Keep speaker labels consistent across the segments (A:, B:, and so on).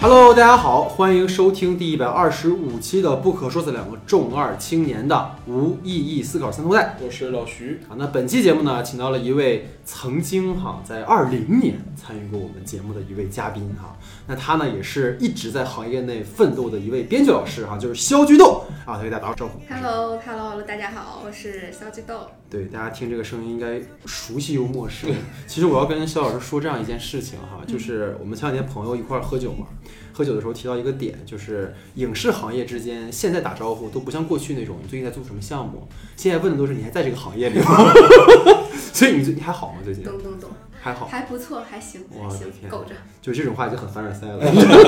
A: Hello，大家好，欢迎收听第一百二十五期的《不可说的两个重二青年的无意义思考三头带》。
B: 我是老徐，
A: 啊，那本期节目呢，请到了一位曾经哈在二零年参与过我们节目的一位嘉宾哈。那他呢，也是一直在行业内奋斗的一位编剧老师哈，就是肖菊豆啊，他给大家打个招呼。
C: Hello，Hello，大家好，我是肖菊豆。
A: 对，大家听这个声音应该熟悉又陌生。其实我要跟肖老师说这样一件事情哈，就是我们前两天朋友一块儿喝酒嘛，喝酒的时候提到一个点，就是影视行业之间现在打招呼都不像过去那种你最近在做什么项目，现在问的都是你还在这个行业里吗？所以你最你还好吗？最近
C: 懂懂懂，
A: 还好，
C: 还不错，还行，还行
A: 我的天，
C: 够着。
A: 就这种话已经很凡尔赛了。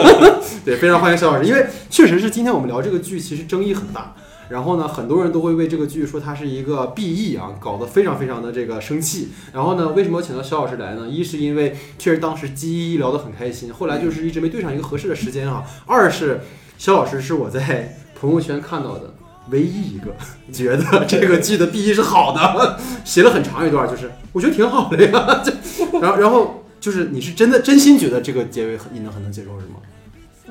A: 对，非常欢迎肖老师，因为确实是今天我们聊这个剧，其实争议很大。然后呢，很多人都会为这个剧说它是一个 BE 啊，搞得非常非常的这个生气。然后呢，为什么要请到肖老师来呢？一是因为确实当时基一聊得很开心，后来就是一直没对上一个合适的时间啊。二是肖老师是我在朋友圈看到的唯一一个觉得这个剧的 BE 是好的，写了很长一段，就是我觉得挺好的呀。就然后然后就是你是真的真心觉得这个结尾很你能很能接受是吗？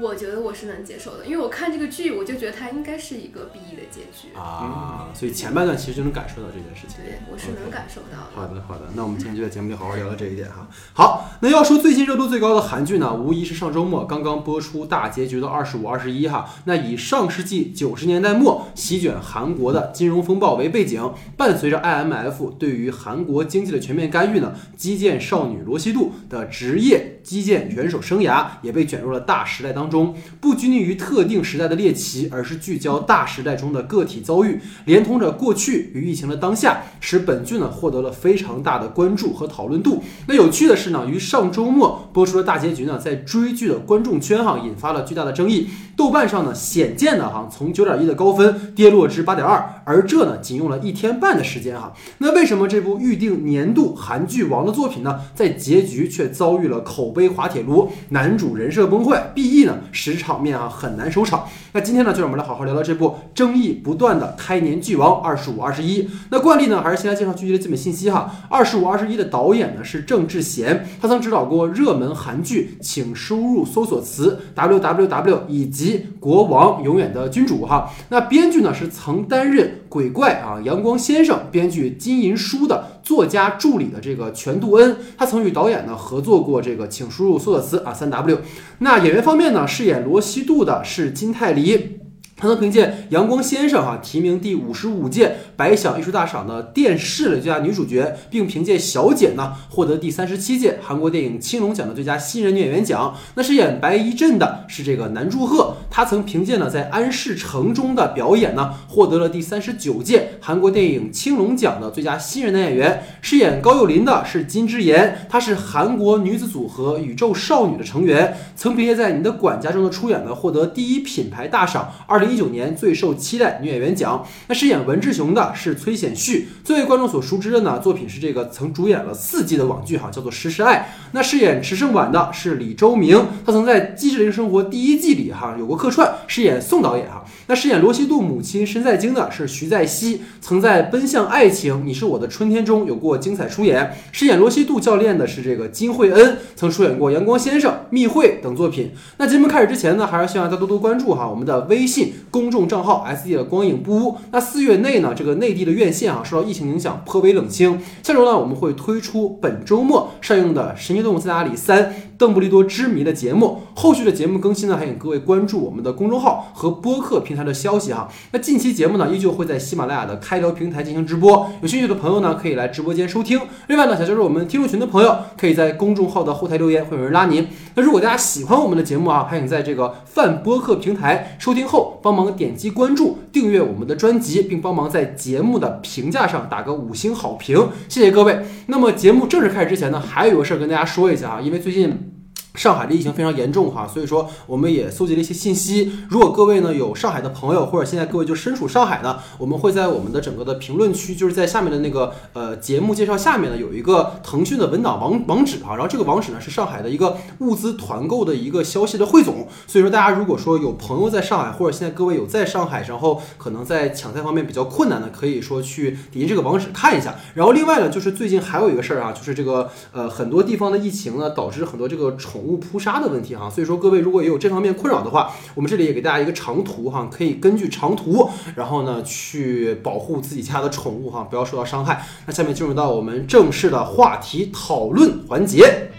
C: 我觉得我是能接受的，因为我看这个剧，我就觉得它应该是一个 B E 的结局。
A: 啊，所以前半段其实就能感受到这件事情。
C: 对，我是能感受到的。
A: 好的，好的，那我们今天就在节目里好好聊聊这一点哈。好，那要说最近热度最高的韩剧呢，无疑是上周末刚刚播出大结局的《二十五二十一》哈。那以上世纪九十年代末席卷韩国的金融风暴为背景，伴随着 IMF 对于韩国经济的全面干预呢，击剑少女罗西度的职业击剑选手生涯也被卷入了大时代当中，不拘泥于特定时代的猎奇，而是聚焦大时代中的个体遭遇，连通着过去与疫情的当下，使本剧呢获得了非常大的关注和讨论度。那有趣的是呢，于上周末播出的大结局呢，在追剧的观众圈哈引发了巨大的争议。豆瓣上呢显见的哈从九点一的高分跌落至八点二，而这呢仅用了一天半的时间哈。那为什么这部预定年度韩剧王的作品呢，在结局却遭遇了口碑滑铁卢，男主人设崩坏，BE 呢使场面啊很难收场。那今天呢，就让我们来好好聊聊这部争议不断的开年剧王二十五二十一。那惯例呢，还是先来介绍剧集的基本信息哈。二十五二十一的导演呢是郑智贤，他曾指导过热门韩剧，请输入搜索词 www 以及国王永远的君主哈。那编剧呢是曾担任鬼怪啊阳光先生编剧金银书的作家助理的这个全度恩，他曾与导演呢合作过这个请输入搜索词啊三 w。那演员方面呢，饰演罗希度的是金泰梨。他能凭借《阳光先生》哈提名第五十五届百想艺术大赏的电视最佳女主角，并凭借《小姐》呢获得第三十七届韩国电影青龙奖的最佳新人女演员奖。那饰演白一镇的是这个南柱赫，他曾凭借呢在《安室城》中的表演呢获得了第三十九届韩国电影青龙奖的最佳新人男演员。饰演高幼林的是金智妍，她是韩国女子组合宇宙少女的成员，曾凭借在《你的管家》中的出演呢获得第一品牌大赏二零。一九年最受期待女演员奖。那饰演文志雄的是崔显旭，最为观众所熟知的呢，作品是这个曾主演了四季的网剧哈，叫做《实时爱》。那饰演池胜婉的是李周明，他曾在《机智的生活》第一季里哈有过客串，饰演宋导演哈。那饰演罗西度母亲申在京的是徐在熙，曾在《奔向爱情：你是我的春天》中有过精彩出演。饰演罗西度教练的是这个金惠恩，曾出演过《阳光先生》《密会》等作品。那节目开始之前呢，还是希望大家多多关注哈我们的微信。公众账号 S D 的光影不污。那四月内呢，这个内地的院线啊，受到疫情影响颇为冷清。下周呢，我们会推出本周末上映的《神奇动物在哪里三》邓布利多之谜的节目。后续的节目更新呢，还请各位关注我们的公众号和播客平台的消息哈。那近期节目呢，依旧会在喜马拉雅的开聊平台进行直播。有兴趣的朋友呢，可以来直播间收听。另外呢，想加入我们听众群的朋友，可以在公众号的后台留言，会有人拉您。那如果大家喜欢我们的节目啊，还请在这个泛播客平台收听后，帮忙点击关注、订阅我们的专辑，并帮忙在节目的评价上打个五星好评，谢谢各位。那么节目正式开始之前呢，还有一个事儿跟大家说一下啊，因为最近。上海的疫情非常严重哈，所以说我们也搜集了一些信息。如果各位呢有上海的朋友，或者现在各位就身处上海呢，我们会在我们的整个的评论区，就是在下面的那个呃节目介绍下面呢有一个腾讯的文档网网址哈，然后这个网址呢是上海的一个物资团购的一个消息的汇总。所以说大家如果说有朋友在上海，或者现在各位有在上海，然后可能在抢菜方面比较困难的，可以说去点击这个网址看一下。然后另外呢，就是最近还有一个事儿啊，就是这个呃很多地方的疫情呢，导致很多这个宠宠物扑杀的问题哈。所以说各位如果也有这方面困扰的话，我们这里也给大家一个长图哈，可以根据长图，然后呢去保护自己家的宠物哈，不要受到伤害。那下面进入到我们正式的话题讨论环节。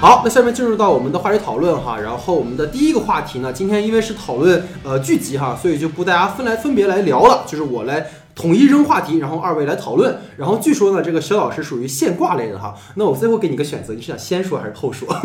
A: 好，那下面进入到我们的话题讨论哈，然后我们的第一个话题呢，今天因为是讨论呃剧集哈，所以就不大家分来分别来聊了，就是我来统一扔话题，然后二位来讨论。然后据说呢，这个肖老师属于现挂类的哈，那我最后给你个选择，你是想先说还是后说？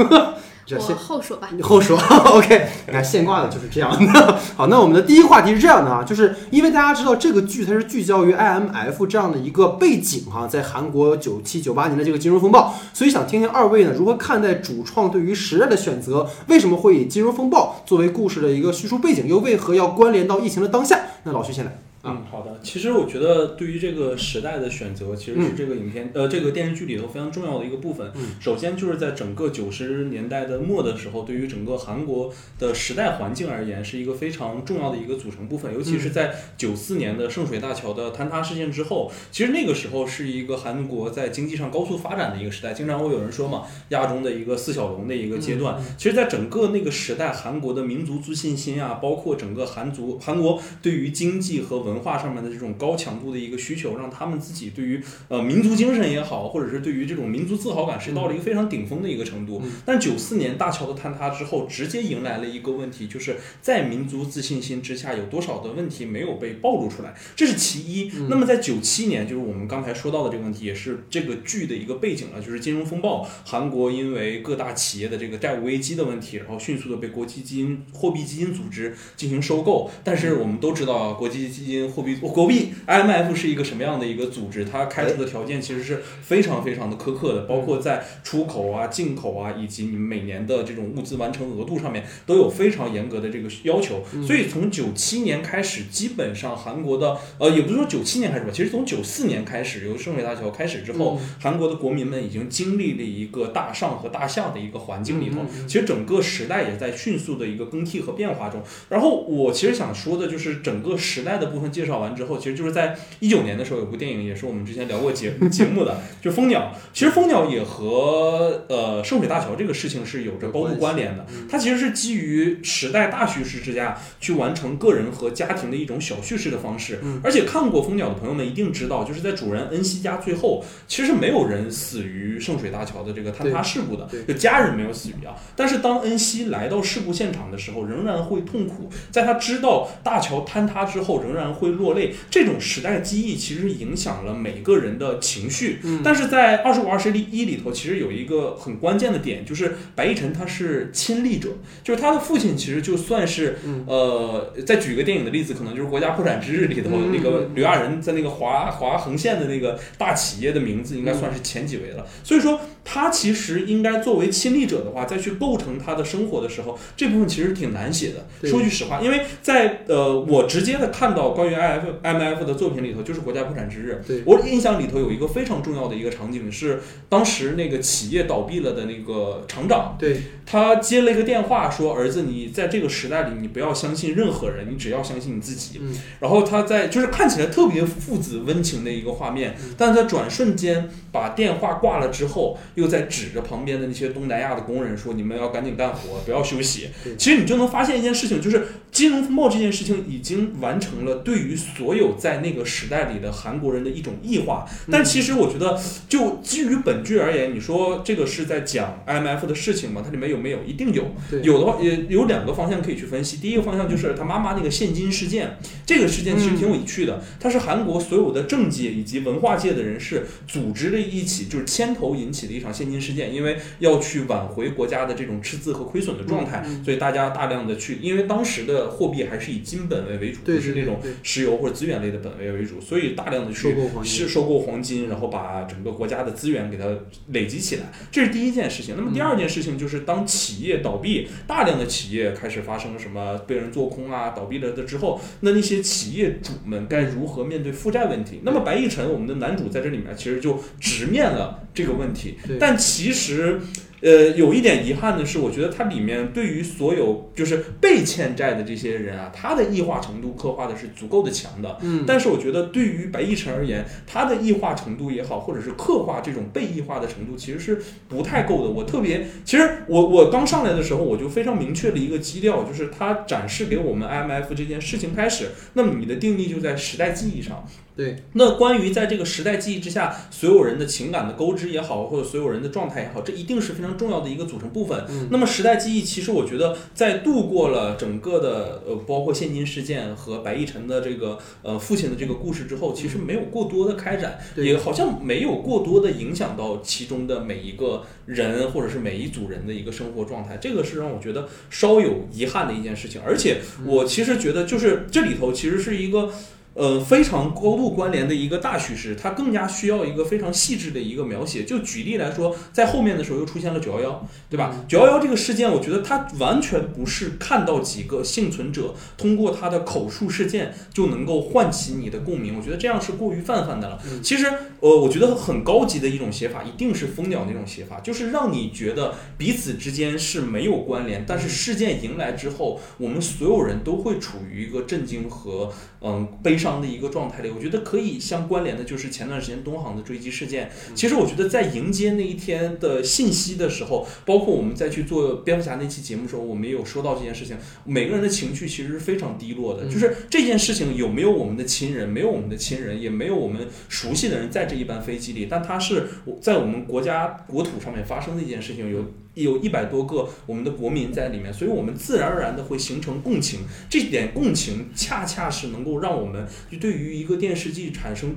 A: 这先
C: 后说吧。
A: 你 后说，OK。你看现挂的就是这样的。好，那我们的第一个话题是这样的啊，就是因为大家知道这个剧它是聚焦于 IMF 这样的一个背景哈，在韩国九七九八年的这个金融风暴，所以想听听二位呢如何看待主创对于时代的选择，为什么会以金融风暴作为故事的一个叙述背景，又为何要关联到疫情的当下？那老徐先来。
B: 嗯，好的。其实我觉得对于这个时代的选择，其实是
A: 嗯
B: 这个影片、呃这个电视剧里头非常重要的一个部分。
A: 嗯
B: 首先就是在整个九十年代的末的时候，对于整个韩国的时代环境而言，是一个非常重要的一个组成部分。尤其是在九四年的圣水大桥的坍塌事件之后，其实那个时候是一个韩国在经济上高速发展的一个时代。经常会有人说嘛，亚中的一个四小龙的一个阶段。其实，在整个那个时代，韩国的民族自信心啊，包括整个韩族韩国对于经济和文化上面的这种高强度的一个需求，让他们自己对于呃民族精神也好，或者是对于这种民族自豪感，是到了一个非常顶峰的一个程度。但九四年大桥的坍塌之后，直接迎来了一个问题，就是在民族自信心之下，有多少的问题没有被暴露出来，这是其一。那么在九七年，就是我们刚才说到的这个问题，也是这个剧的一个背景了，就是金融风暴，韩国因为各大企业的这个债务危机的问题，然后迅速的被国际基金货币基金组织进行收购。但是我们都知道啊，国际基金货币国币 IMF 是一个什么样的一个组织？它开出的条件其实是非常非常的苛刻的，包括在出口啊、进口啊，以及你每年的这种物资完成额度上面，都有非常严格的这个要求。所以从九七年开始，基本上韩国的呃，也不是说九七年开始吧，其实从九四年开始，由圣水大桥开始之后，韩国的国民们已经经历了一个大上和大下的一个环境里头，其实整个时代也在迅速的一个更替和变化中。然后我其实想说的就是整个时代的部分介绍完之后，其实就是在一九年的时候有部电影，也是我们之前聊过节 节目的，就是《蜂鸟》。其实《蜂鸟》也和呃圣水大桥这个事情是有着高度关联的。它其实是基于时代大叙事之下去完成个人和家庭的一种小叙事的方式。而且看过《蜂鸟》的朋友们一定知道，就是在主人恩熙家最后，其实没有人死于圣水大桥的这个坍塌事故的，就家人没有死于啊。但是当恩熙来到事故现场的时候，仍然会痛苦。在他知道大桥坍塌之后，仍然会落泪。这种时代记忆其实影响了每个人的情绪。但是在二十五、二十一里头，其实有一个很关键的点，就是白亦晨他是亲历者，就是他的父亲其实就算是、呃，再举个电影的例子，可能就是《国家破产之日》里头、
A: 嗯
B: 那个刘亚仁在那个华华横线的那个大企业的名字，应该算是前几位了。所以说，他其实应该作为亲历者的话，再去构成他的生活的时候，这部分其实挺难写的。说句实话，因为在呃，我直接的看到关于 I F M F 的作品里头，就是《国家破产之日》。
A: 对
B: 我印象里头有一个非常重要的一个场景是，当时那个企业倒闭了的那个厂长，
A: 对，
B: 他接了一个电话说：“儿子，你在这个时代里，你不要相信任何人，你只要相信你自己。
A: 嗯
B: 然后他在就是看起来特别父子温情的一个画面，但是在转瞬间把电话挂了之后，又在指着旁边的那些东南亚的工人说：“你们要赶紧干活，不要休息。”其实你就能发现一件事情，就是金融风暴这件事情已经完成了对于所有在那个时代里的韩国人的一种异化。但其实我觉得，就基于本剧而言，你说这个是在讲 IMF 的事情吗？它里面有没有？一定有。有的话也有两个方向可以去分析。第一个方向就是他妈妈那个现金事件，这个事件其实挺有趣的。它是韩国所有的政界以及文化界的人士组织了一起，就是牵头引起的一场现金事件。因为要去挽回国家的这种赤字和亏损的状态，
A: 嗯
B: 所以大家大量的去，因为当时的货币还是以金本位为主，
A: 对
B: 不是那种
A: 对对
B: 石油或者资源类的本位为主，所以大量的去
A: 收购黄金
B: 是收购黄金，然后把整个国家的资源给它累积起来，这是第一件事情。那么第二件事情就是，当企业倒闭，大量的企业开始发生什么被人做空啊、倒闭了的之后，那那些企业主们该如何面对负债问题？那么白亦晨，我们的男主在这里面其实就直面了这个问题，但其实。呃，有一点遗憾的是，我觉得它里面对于所有就是被欠债的这些人啊，他的异化程度刻画的是足够的强的。
A: 嗯，
B: 但是我觉得对于白亦辰而言，他的异化程度也好，或者是刻画这种被异化的程度，其实是不太够的。我特别，其实我我刚上来的时候，我就非常明确的一个基调，就是他展示给我们 IMF 这件事情开始，那么你的定义就在时代记忆上。
A: 对，
B: 那关于在这个时代记忆之下，所有人的情感的勾织也好，或者所有人的状态也好，这一定是非常重要的一个组成部分。
A: 嗯
B: 那么时代记忆，其实我觉得在度过了整个的呃，包括现金事件和白亦辰的这个呃父亲的这个故事之后，其实没有过多的开展，
A: 对
B: 也好像没有过多的影响到其中的每一个人或者是每一组人的一个生活状态，这个是让我觉得稍有遗憾的一件事情。而且我其实觉得，就是这里头其实是一个。呃，非常高度关联的一个大叙事，它更加需要一个非常细致的一个描写。就举例来说，在后面的时候又出现了九幺幺，对吧？九幺幺这个事件，我觉得它完全不是看到几个幸存者通过他的口述事件就能够唤起你的共鸣。我觉得这样是过于泛泛的了。
A: 嗯
B: 其实，呃，我觉得很高级的一种写法，一定是蜂鸟那种写法，就是让你觉得彼此之间是没有关联，但是事件迎来之后，我们所有人都会处于一个震惊和嗯悲伤的一个状态里。我觉得可以相关联的就是前段时间东航的坠机事件。其实我觉得在迎接那一天的信息的时候，包括我们在去做蝙蝠侠那期节目的时候，我们也有说到这件事情。每个人的情绪其实是非常低落的，
A: 嗯
B: 就是这件事情有没有我们的亲人，没有我们的亲人，也没有我们熟悉的人在这一班飞机里，但它是在我们国家国土上面发生的一件事情，有有一百多个我们的国民在里面，所以我们自然而然的会形成共情。这点共情恰恰是能够让我们就对于一个电视剧产生。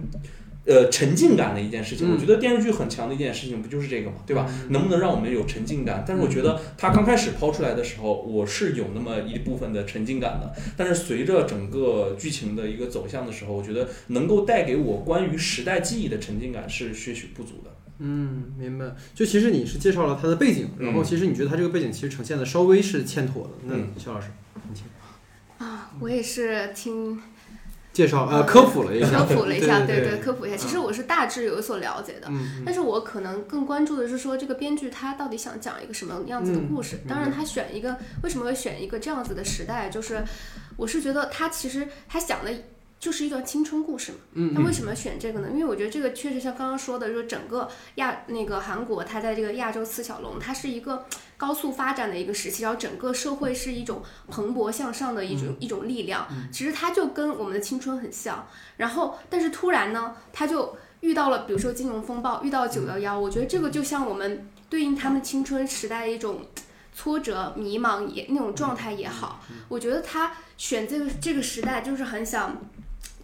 B: 呃，沉浸感的一件事情，
A: 嗯
B: 我觉得电视剧很强的一件事情，不就是这个嘛，对吧？
A: 嗯
B: 能不能让我们有沉浸感？但是我觉得它刚开始抛出来的时候，我是有那么一部分的沉浸感的。但是随着整个剧情的一个走向的时候，我觉得能够带给我关于时代记忆的沉浸感是些许不足的。
A: 嗯，明白。就其实你是介绍了他的背景，然后
B: 嗯
A: 其实你觉得他这个背景其实呈现的稍微是欠妥的。那
B: 嗯
A: 肖老师，你请
C: 啊，我也是听
A: 介绍呃科普了一下，
C: 科普了一下，
A: 对
C: 对科普一下。其实我是大致有所了解的，
A: 嗯
C: 但是我可能更关注的是说这个编剧他到底想讲一个什么样子的故事。
A: 嗯
C: 当然，他选一个为什么会选一个这样子的时代，就是我是觉得他其实他想的就是一段青春故事嘛。
A: 嗯
C: 那为什么选这个呢？因为我觉得这个确实像刚刚说的，就是整个亚那个韩国，它在这个亚洲四小龙，它是一个高速发展的一个时期，然后整个社会是一种蓬勃向上的一种、一种力量。其实它就跟我们的青春很像。然后，但是突然呢，它就遇到了，比如说金融风暴，遇到九幺幺，我觉得这个就像我们对应他们青春时代的一种。挫折、迷茫也那种状态也好，我觉得他选这个这个时代就是很想，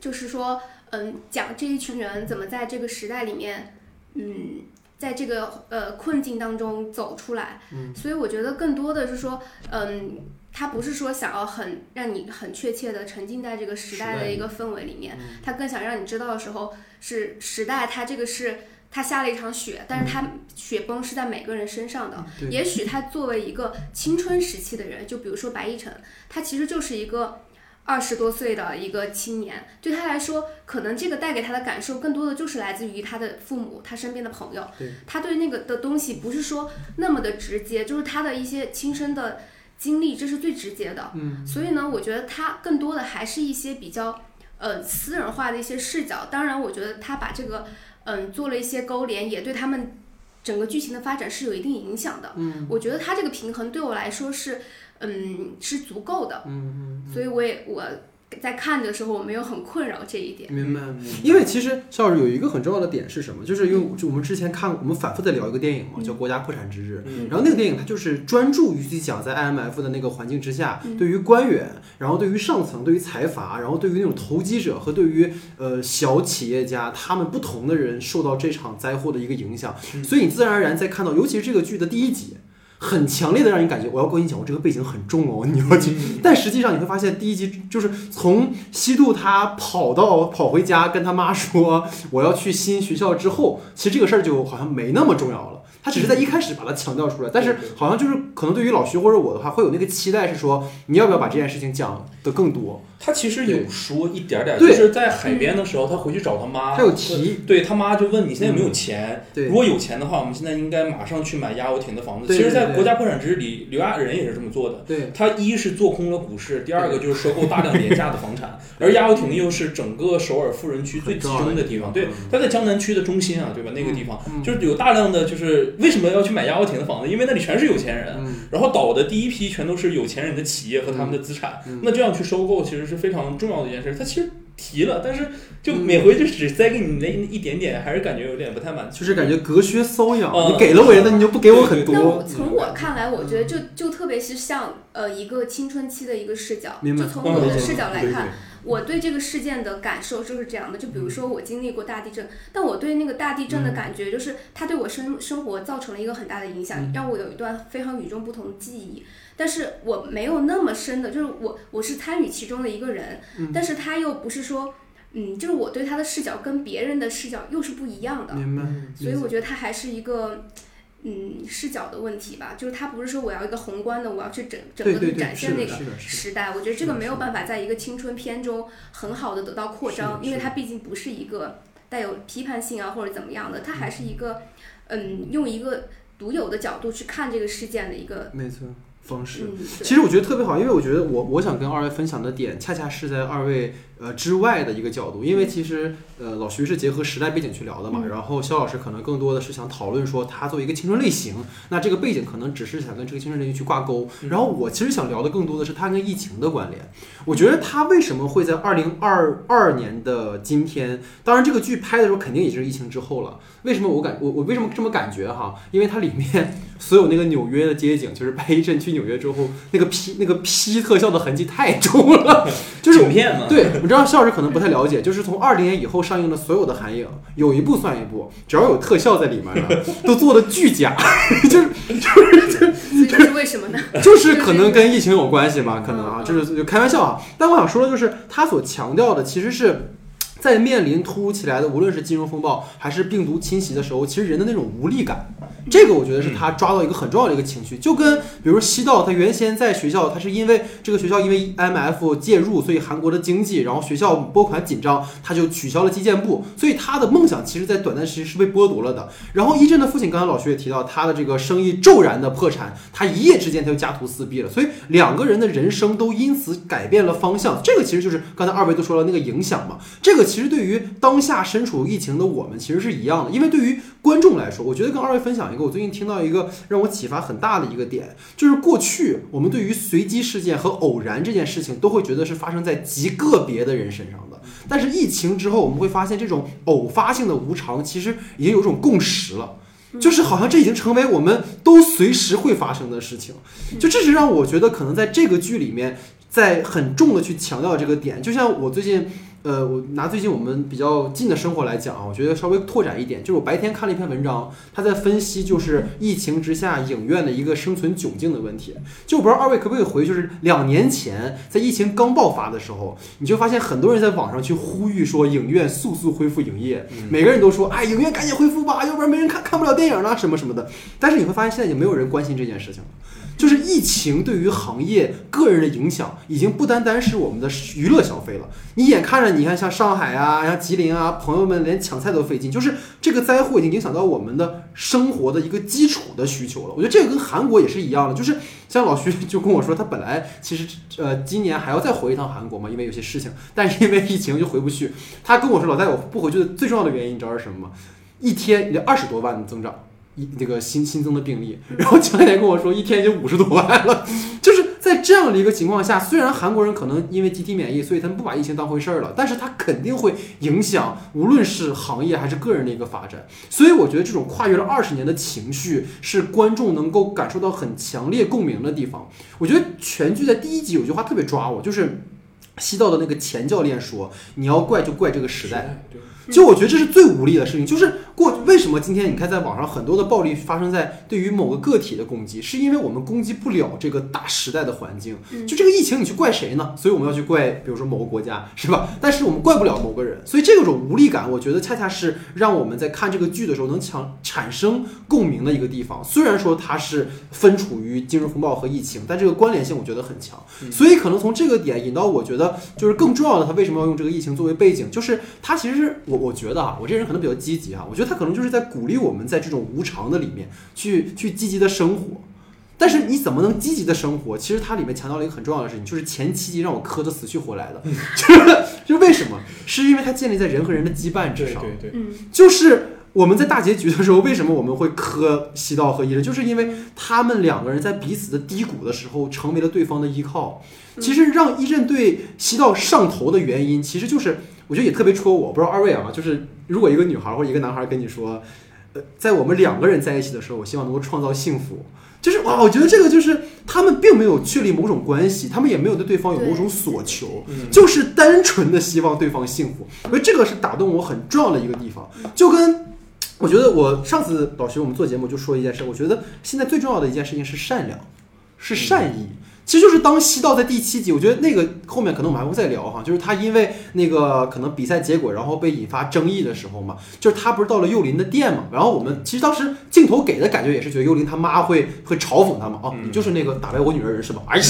C: 就是说，嗯，讲这一群人怎么在这个时代里面，嗯，在这个呃困境当中走出来。
A: 嗯，
C: 所以我觉得更多的是说，嗯，他不是说想要很让你很确切的沉浸在这个时代的一个氛围里面，他更想让你知道的时候是时代，它这个是。它下了一场雪，但是它雪崩是在每个人身上的。
A: 对
C: 也许他作为一个青春时期的人，就比如说白亦辰，他其实就是一个二十多岁的一个青年，对他来说，可能这个带给他的感受更多的就是来自于他的父母、他身边的朋友。
A: 对
C: 他对那个的东西不是说那么的直接，就是他的一些亲身的经历，这是最直接的。
A: 嗯，
C: 所以呢，我觉得他更多的还是一些比较呃私人化的一些视角。当然，我觉得他把这个嗯做了一些勾连，也对他们整个剧情的发展是有一定影响的。
A: 嗯，
C: 我觉得他这个平衡对我来说是嗯是足够的。
A: 嗯嗯
C: 所以我也我在看的时候，我没有很困扰这一点。
A: 明白。因为其实肖老师有一个很重要的点是什么？就是因为就我们之前看，我们反复在聊一个电影嘛，叫《国家破产之日》。
B: 嗯
A: 然后那个电影它就是专注于去讲在 IMF 的那个环境之下，
C: 嗯
A: 对于官员，然后对于上层，对于财阀，然后对于那种投机者和对于呃小企业家，他们不同的人受到这场灾祸的一个影响。
B: 嗯
A: 所以你自然而然在看到，尤其是这个剧的第一集。很强烈的让你感觉，我要跟你讲，我这个背景很重哦，你要去。但实际上你会发现，第一集就是从西渡他跑到跑回家跟他妈说我要去新学校之后，其实这个事儿就好像没那么重要了。他只是在一开始把它强调出来，但是好像就是可能对于老徐或者我的话，会有那个期待是说，你要不要把这件事情讲的更多？
B: 他其实有说一点点，就是在海边的时候，他回去找他妈，
A: 他有提，
B: 对他妈就问你现在有没有钱？
A: 对
B: 如果有钱的话，我们现在应该马上去买压游艇的房子。其实，在国家破产之日里，刘亚仁也是这么做的。
A: 对
B: 他一是做空了股市，第二个就是收购大量廉价的房产，而压游艇又是整个首尔富人区最集中的地方。对他，在江南区的中心啊，对吧？那个地方
A: 嗯
B: 就是有大量的，就是为什么要去买压游艇的房子？因为那里全是有钱人。
A: 嗯
B: 然后倒的第一批全都是有钱人的企业和他们的资产，
A: 嗯
B: 那这样去收购其实是非常重要的一件事。他其实提了，但是就每回就只塞给你那一点点，还是感觉有点不太满足。
A: 就是感觉隔靴搔痒，
B: 嗯
A: 你给了我那，你就不给我很多。
C: 从我看来，我觉得就就特别是像呃一个青春期的一个视角，就从我的
B: 嗯
C: 视角来
A: 对
C: 看，我对这个事件的感受就是这样的。就比如说我经历过大地震，但我对那个大地震的感觉就是它对我生生活造成了一个很大的影响，让我有一段非常与众不同的记忆。但是我没有那么深的，就是我我是参与其中的一个人，但是他又不是说。嗯，就是我对他的视角跟别人的视角又是不一样的，
A: 明白，
C: 所以我觉得他还是一个，嗯，视角的问题吧。就是它不是说我要一个宏观的，我要去整整个展现那个。时代。我觉得这个没有办法在一个青春片中很好的得到扩张，因为它毕竟不是一个带有批判性啊或者怎么样的，它还是一个，嗯，用一个独有的角度去看这个事件的一个，
A: 没错，方式。
C: 嗯，
A: 其实我觉得特别好，因为我觉得我我想跟二位分享的点，恰恰是在二位呃之外的一个角度，因为其实呃老徐是结合时代背景去聊的嘛，
C: 嗯
A: 然后肖老师可能更多的是想讨论说他作为一个青春类型，那这个背景可能只是想跟这个青春类型去挂钩，
B: 嗯
A: 然后我其实想聊的更多的是他跟疫情的关联。我觉得他为什么会在二零二二年的今天，当然这个剧拍的时候肯定已经是疫情之后了。为什么我感我我为什么这么感觉哈？因为它里面所有那个纽约的街景，就是白一镇去纽约之后，那个 P 那个 P 特效的痕迹太重了，就是
B: 景片嘛，
A: 对，我 知道肖老师可能不太了解，就是从二零年以后上映的所有的韩影，有一部算一部，只要有特效在里面的，都做的巨假，就是
C: 就是这是为什么呢？
A: 就是可能跟疫情有关系吧，可能啊，就是就开玩笑啊。但我想说的就是，他所强调的其实是。在面临突如其来的，无论是金融风暴还是病毒侵袭的时候，其实人的那种无力感，这个我觉得是他抓到一个很重要的一个情绪。就跟比如西道，他原先在学校，他是因为这个学校因为 IMF 介入，所以韩国的经济，然后学校拨款紧张，他就取消了基建部，所以他的梦想其实在短暂时期是被剥夺了的。然后一阵的父亲，刚才老徐也提到，他的这个生意骤然的破产，他一夜之间他就家徒四壁了，所以两个人的人生都因此改变了方向。这个其实就是刚才二位都说了那个影响嘛。这个其实对于当下身处疫情的我们其实是一样的，因为对于观众来说，我觉得跟二位分享一个我最近听到一个让我启发很大的一个点，就是过去我们对于随机事件和偶然这件事情都会觉得是发生在极个别的人身上的，但是疫情之后我们会发现这种偶发性的无常其实已经有一种共识了。就是好像这已经成为我们都随时会发生的事情，就这是让我觉得可能在这个剧里面，在很重的去强调这个点。就像我最近，呃，我拿最近我们比较近的生活来讲啊，我觉得稍微拓展一点，就是我白天看了一篇文章，他在分析就是疫情之下影院的一个生存窘境的问题。就我不知道二位可不可以回，就是两年前在疫情刚爆发的时候，你就发现很多人在网上去呼吁说影院速速恢复营业，每个人都说，哎，影院赶紧恢复吧，要不然没人看看不了电影了什么什么的。但是你会发现现在已经没有人关心这件事情了。就是疫情对于行业、个人的影响，已经不单单是我们的娱乐消费了。你眼看着，你看像上海啊、像吉林啊，朋友们连抢菜都费劲，就是这个灾祸已经影响到我们的生活的一个基础的需求了。我觉得这个跟韩国也是一样的，就是像老徐就跟我说，他本来其实呃今年还要再回一趟韩国嘛，因为有些事情，但是因为疫情就回不去。他跟我说，老戴，我不回去的最重要的原因，你知道是什么吗？一天二十多万的增长。一那个新新增的病例，然后前两天跟我说一天已经五十多万了，就是在这样的一个情况下，虽然韩国人可能因为集体免疫，所以他们不把疫情当回事儿了，但是它肯定会影响无论是行业还是个人的一个发展。所以我觉得这种跨越了二十年的情绪，是观众能够感受到很强烈共鸣的地方。我觉得全剧在第一集有句话特别抓我，就是西道的那个前教练说：“你要怪就怪这个时代。”，就我觉得这是最无力的事情，就是过为什么今天你看在网上很多的暴力发生在对于某个个体的攻击，是因为我们攻击不了这个大时代的环境。
C: 嗯
A: 就这个疫情，你去怪谁呢？所以我们要去怪，比如说某个国家，是吧？但是我们怪不了某个人，所以这种无力感，我觉得恰恰是让我们在看这个剧的时候能强产生共鸣的一个地方。虽然说它是分处于金融风暴和疫情，但这个关联性我觉得很强。所以可能从这个点引到，我觉得就是更重要的，他为什么要用这个疫情作为背景？就是他其实是我我觉得啊，我这人可能比较积极啊，我觉得他可能就是在鼓励我们在这种无常的里面去去积极的生活。但是你怎么能积极的生活？其实它里面强调了一个很重要的事情，就是前七集让我磕的死去活来的，就是就为什么？是因为它建立在人和人的羁绊之上。
B: 对对对，
C: 嗯
A: 就是我们在大结局的时候，为什么我们会磕西道和伊人？就是因为他们两个人在彼此的低谷的时候，成为了对方的依靠。其实让伊阵对西道上头的原因，其实就是我觉得也特别戳我。不知道二位啊，就是如果一个女孩或一个男孩跟你说，呃，在我们两个人在一起的时候，我希望能够创造幸福。就是哇，我觉得这个就是他们并没有确立某种关系，他们也没有对对方有某种所求，
B: 嗯
A: 就是单纯的希望对方幸福。我觉得这个是打动我很重要的一个地方，就跟我觉得我上次老徐我们做节目就说一件事，我觉得现在最重要的一件事情是善良，是善意。其实就是当西道在第七集，我觉得那个后面可能我们还会再聊哈，就是他因为那个可能比赛结果，然后被引发争议的时候嘛，就是他不是到了幼林的店嘛，然后我们其实当时镜头给的感觉也是觉得幼林他妈会会嘲讽他嘛，哦，
B: 嗯
A: 你就是那个打败我女儿的人是吧？哎呀，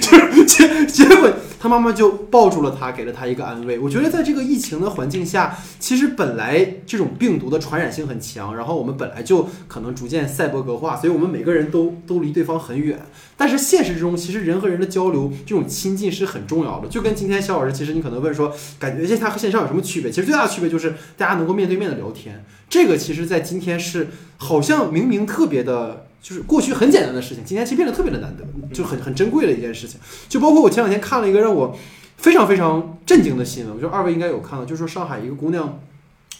A: 就是结结果他妈妈就抱住了他，给了他一个安慰。我觉得在这个疫情的环境下，其实本来这种病毒的传染性很强，然后我们本来就可能逐渐赛博格化，所以我们每个人都都离对方很远。但是现实之中，其实其实人和人的交流，这种亲近是很重要的。就跟今天肖老师，其实你可能问说，感觉线下和线上有什么区别？其实最大的区别就是大家能够面对面的聊天。这个其实，在今天是好像明明特别的，就是过去很简单的事情，今天其实变得特别的难得，就很很珍贵的一件事情。就包括我前两天看了一个让我非常非常震惊的新闻，我觉得二位应该有看到，就是说上海一个姑娘。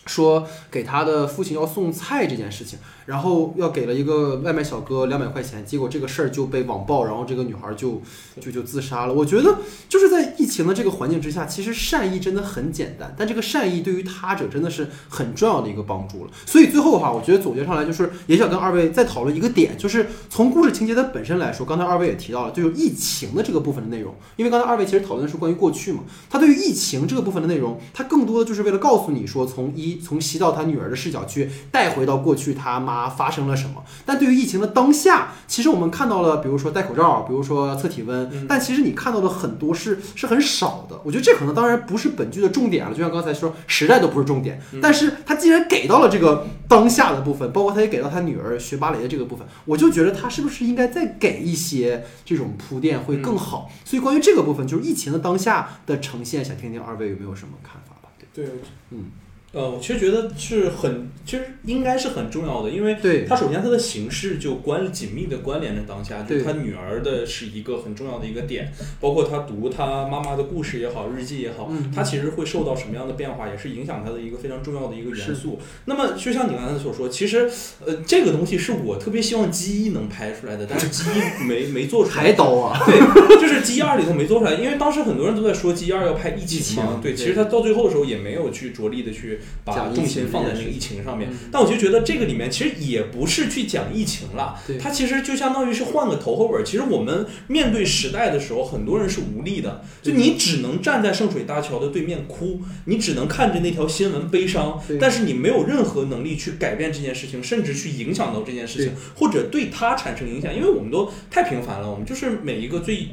A: 说给他的父亲要送菜这件事情，然后要给了一个外卖小哥两百块钱，结果这个事儿就被网爆，然后这个女孩就就就自杀了。我觉得就是在疫情的这个环境之下，其实善意真的很简单，但这个善意对于他者真的是很重要的一个帮助了。所以最后的话，我觉得总结上来就是也想跟二位再讨论一个点，就是从故事情节的本身来说，刚才二位也提到了，就是疫情的这个部分的内容，因为刚才二位其实讨论的是关于过去嘛，他对于疫情这个部分的内容，他更多的就是为了告诉你说，从一 从西到他女儿的视角去带回到过去他妈发生了什么。但对于疫情的当下，其实我们看到了，比如说戴口罩，比如说测体温，
B: 嗯
A: 但其实你看到的很多是是很少的。我觉得这可能当然不是本剧的重点了，就像刚才说，时代都不是重点，
B: 嗯
A: 但是他既然给到了这个当下的部分，包括他也给到他女儿学芭蕾的这个部分，我就觉得他是不是应该再给一些这种铺垫会更好。所以关于这个部分，就是疫情的当下的呈现，想听听二位有没有什么看法吧？对，
B: 对，
A: 嗯，
B: 呃，我其实觉得是很，其实应该是很重要的，因为
A: 对
B: 它首先它的形式就关紧密的关联着当下，就是
A: 对
B: 他女儿的是一个很重要的一个点，包括他读他妈妈的故事也好，日记也好，
A: 嗯
B: 他其实会受到什么样的变化，也是影响他的一个非常重要的一个元素。那么就像你刚才所说，其实呃这个东西是我特别希望 G 一能拍出来的，但是 G 一没没做出来。
A: 海岛啊，
B: 对，就是 G 二里头没做出来，因为当时很多人都在说 G 二要拍疫情嘛，对，
A: 疫情对
B: 其实他到最后的时候也没有去着力的去把重心放在那个疫情上面
A: 嗯。
B: 但我就觉得这个里面其实也不是去讲疫情了
A: 对，
B: 它其实就相当于是换个头和尾儿。其实我们面对时代的时候，很多人是无力的，就你只能站在圣水大桥的对面哭，你只能看着那条新闻悲伤，但是你没有任何能力去改变这件事情，甚至去影响到这件事情，或者对它产生影响，因为我们都太平凡了，我们就是每一个最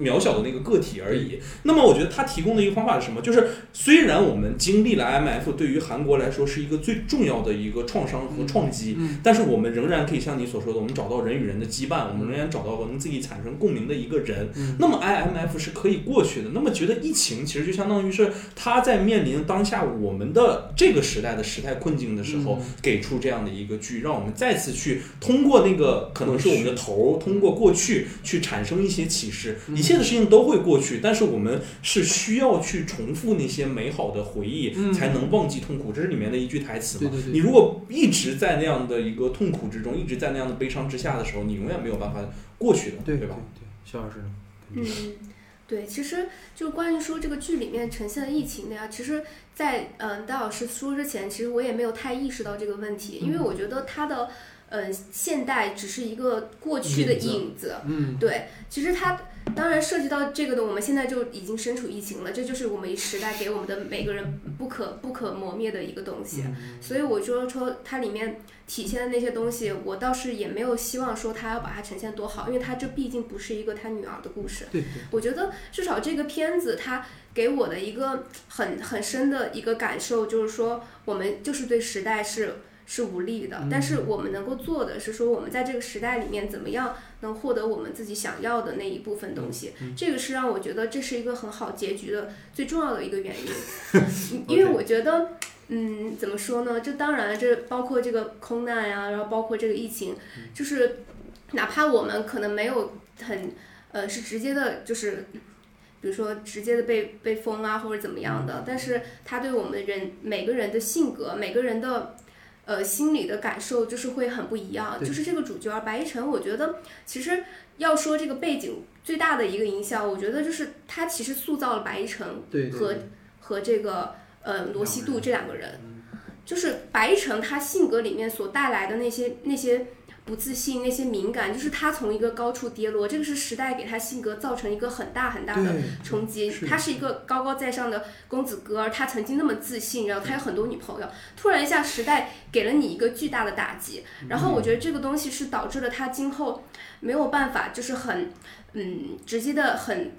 B: 渺小的那个个体而已。那么我觉得他提供的一个方法是什么？就是虽然我们经历了 IMF，对于韩国来说是一个最重要的一个创伤和创击，
A: 嗯
B: 但是我们仍然可以像你所说的，我们找到人与人的羁绊，我们仍然找到能自己产生共鸣的一个人。
A: 嗯
B: 那么 IMF 是可以过去的。那么觉得疫情其实就相当于是他在面临当下我们的这个时代的时代困境的时候，
A: 嗯
B: 给出这样的一个剧，让我们再次去通过那个可能是我们的头儿，通过过去去产生一些启示。
A: 嗯
B: 一切的事情都会过去，但是我们是需要去重复那些美好的回忆，
A: 嗯
B: 才能忘记痛苦。这是里面的一句台词嘛？
A: 对对对
B: 你如果一直在那样的一个痛苦之中，一直在那样的悲伤之下的时候，你永远没有办法过去的，
A: 对
B: 对吧？？
A: 对，肖老师呢？
C: 嗯，对，其实就关于说这个剧里面呈现的疫情的呀，其实在，嗯戴老师说之前，其实我也没有太意识到这个问题，因为我觉得它的，呃，现代只是一个过去的
A: 影子
C: 影子。
A: 嗯，
C: 对，其实它当然涉及到这个的，我们现在就已经身处疫情了，这就是我们时代给我们的每个人不可不可磨灭的一个东西。所以我就说它里面体现的那些东西，我倒是也没有希望说它要把它呈现多好，因为它这毕竟不是一个他女儿的故事。我觉得至少这个片子它给我的一个很很深的一个感受，就是说我们就是对时代是是无力的，但是我们能够做的是说我们在这个时代里面怎么样能获得我们自己想要的那一部分东西，这个是让我觉得这是一个很好结局的最重要的一个原因，因为我觉得。嗯，怎么说呢？这当然，这包括这个空难呀、然后包括这个疫情，就是哪怕我们可能没有很呃是直接的，就是比如说直接的被被封啊或者怎么样的，但是它对我们人每个人的性格、每个人的呃心里的感受就是会很不一样。就是这个主角白一晨，我觉得其实要说这个背景最大的一个影响，我觉得就是他其实塑造了白一晨和和这个呃罗西度这两个人，就是白一晨他性格里面所带来的那些那些不自信、那些敏感，就是他从一个高处跌落，这个是时代给他性格造成一个很大很大的冲击
A: 是。
C: 他是一个高高在上的公子哥儿，他曾经那么自信，然后他有很多女朋友，突然一下时代给了你一个巨大的打击，然后我觉得这个东西是导致了他今后没有办法，就是很嗯直接的很。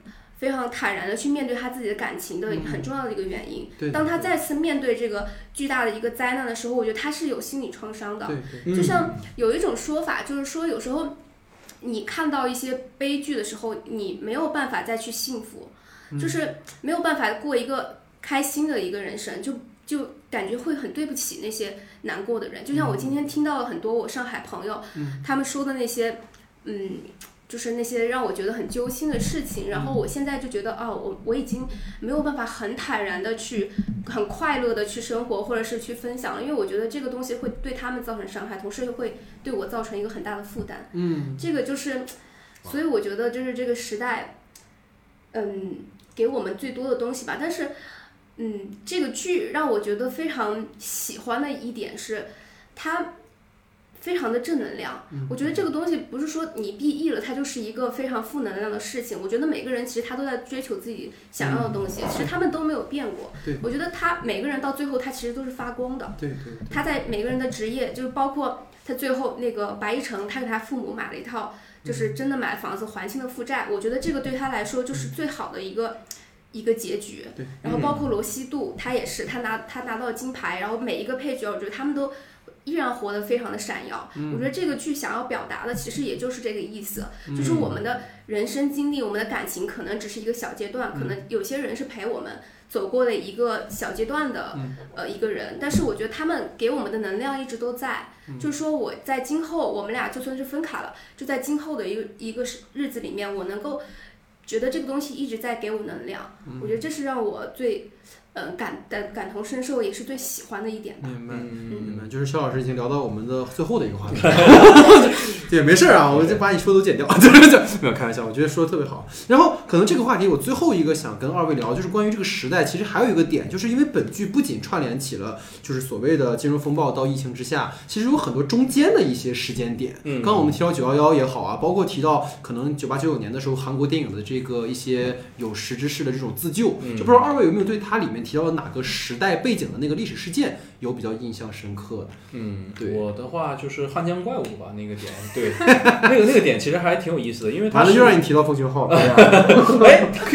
C: 非常坦然的去面对他自己的感情的很重要的一个原因。
A: 对
C: 当他再次面对这个巨大的一个灾难的时候，我觉得他是有心理创伤的。就像有一种说法，就是说有时候你看到一些悲剧的时候，你没有办法再去幸福，就是没有办法过一个开心的一个人生，就就感觉会很对不起那些难过的人。就像我今天听到了很多我上海朋友、他们说的那些，嗯。就是那些让我觉得很揪心的事情，然后我现在就觉得，哦，我我已经没有办法很坦然的去、很快乐的去生活，或者是去分享了，因为我觉得这个东西会对他们造成伤害，同时又会对我造成一个很大的负担。
A: 嗯，
C: 这个就是，所以我觉得就是这个时代，嗯，给我们最多的东西吧。但是，嗯，这个剧让我觉得非常喜欢的一点是，它非常的正能量。我觉得这个东西不是说你 BE 了，它就是一个非常负能量的事情。我觉得每个人其实他都在追求自己想要的东西，其实他们都没有变过
A: 对。
C: 我觉得他每个人到最后，他其实都是发光的。
A: 对对对，
C: 他在每个人的职业，就是包括他最后那个白一成，他给他父母买了一套，就是真的买房子还清了负债。我觉得这个对他来说就是最好的一个。一个结局
A: 对，
C: 然后包括罗西度，他也是，他拿他拿到金牌，然后每一个配角，我觉得他们都依然活得非常的闪耀。我觉得这个剧想要表达的，其实也就是这个意思，就是我们的人生经历，我们的感情可能只是一个小阶段，可能有些人是陪我们走过的一个小阶段的、呃一个人，但是我觉得他们给我们的能量一直都在，就是说我在今后我们俩就算是分开了，就在今后的一个一个日子里面，我能够觉得这个东西一直在给我能量，我觉得这是让我最嗯、呃感感感同身受，也是最喜欢的一点吧。
A: 明白。
B: 嗯，
A: 明白，就是肖老师已经聊到我们的最后的一个话题，对，没事儿啊，我就把你说的都剪掉，对对对没有开玩笑，我觉得说的特别好。然后可能这个话题我最后一个想跟二位聊，就是关于这个时代，其实还有一个点，就是因为本剧不仅串联起了就是所谓的金融风暴到疫情之下，其实有很多中间的一些时间点。
B: 嗯
A: 刚刚我们提到九幺幺也好啊，包括提到可能九八九九年的时候韩国电影的这个一些有识之士的这种自救，
B: 嗯
A: 就不知道二位有没有对它里面提到了哪个时代背景的那个历史事件有比较印象深刻的？
B: 嗯，
A: 对
B: 我的话就是汉江怪物吧，那个点，对，那个那个点其实还挺有意思的，因为它
A: 完了让你提到奉俊昊，哎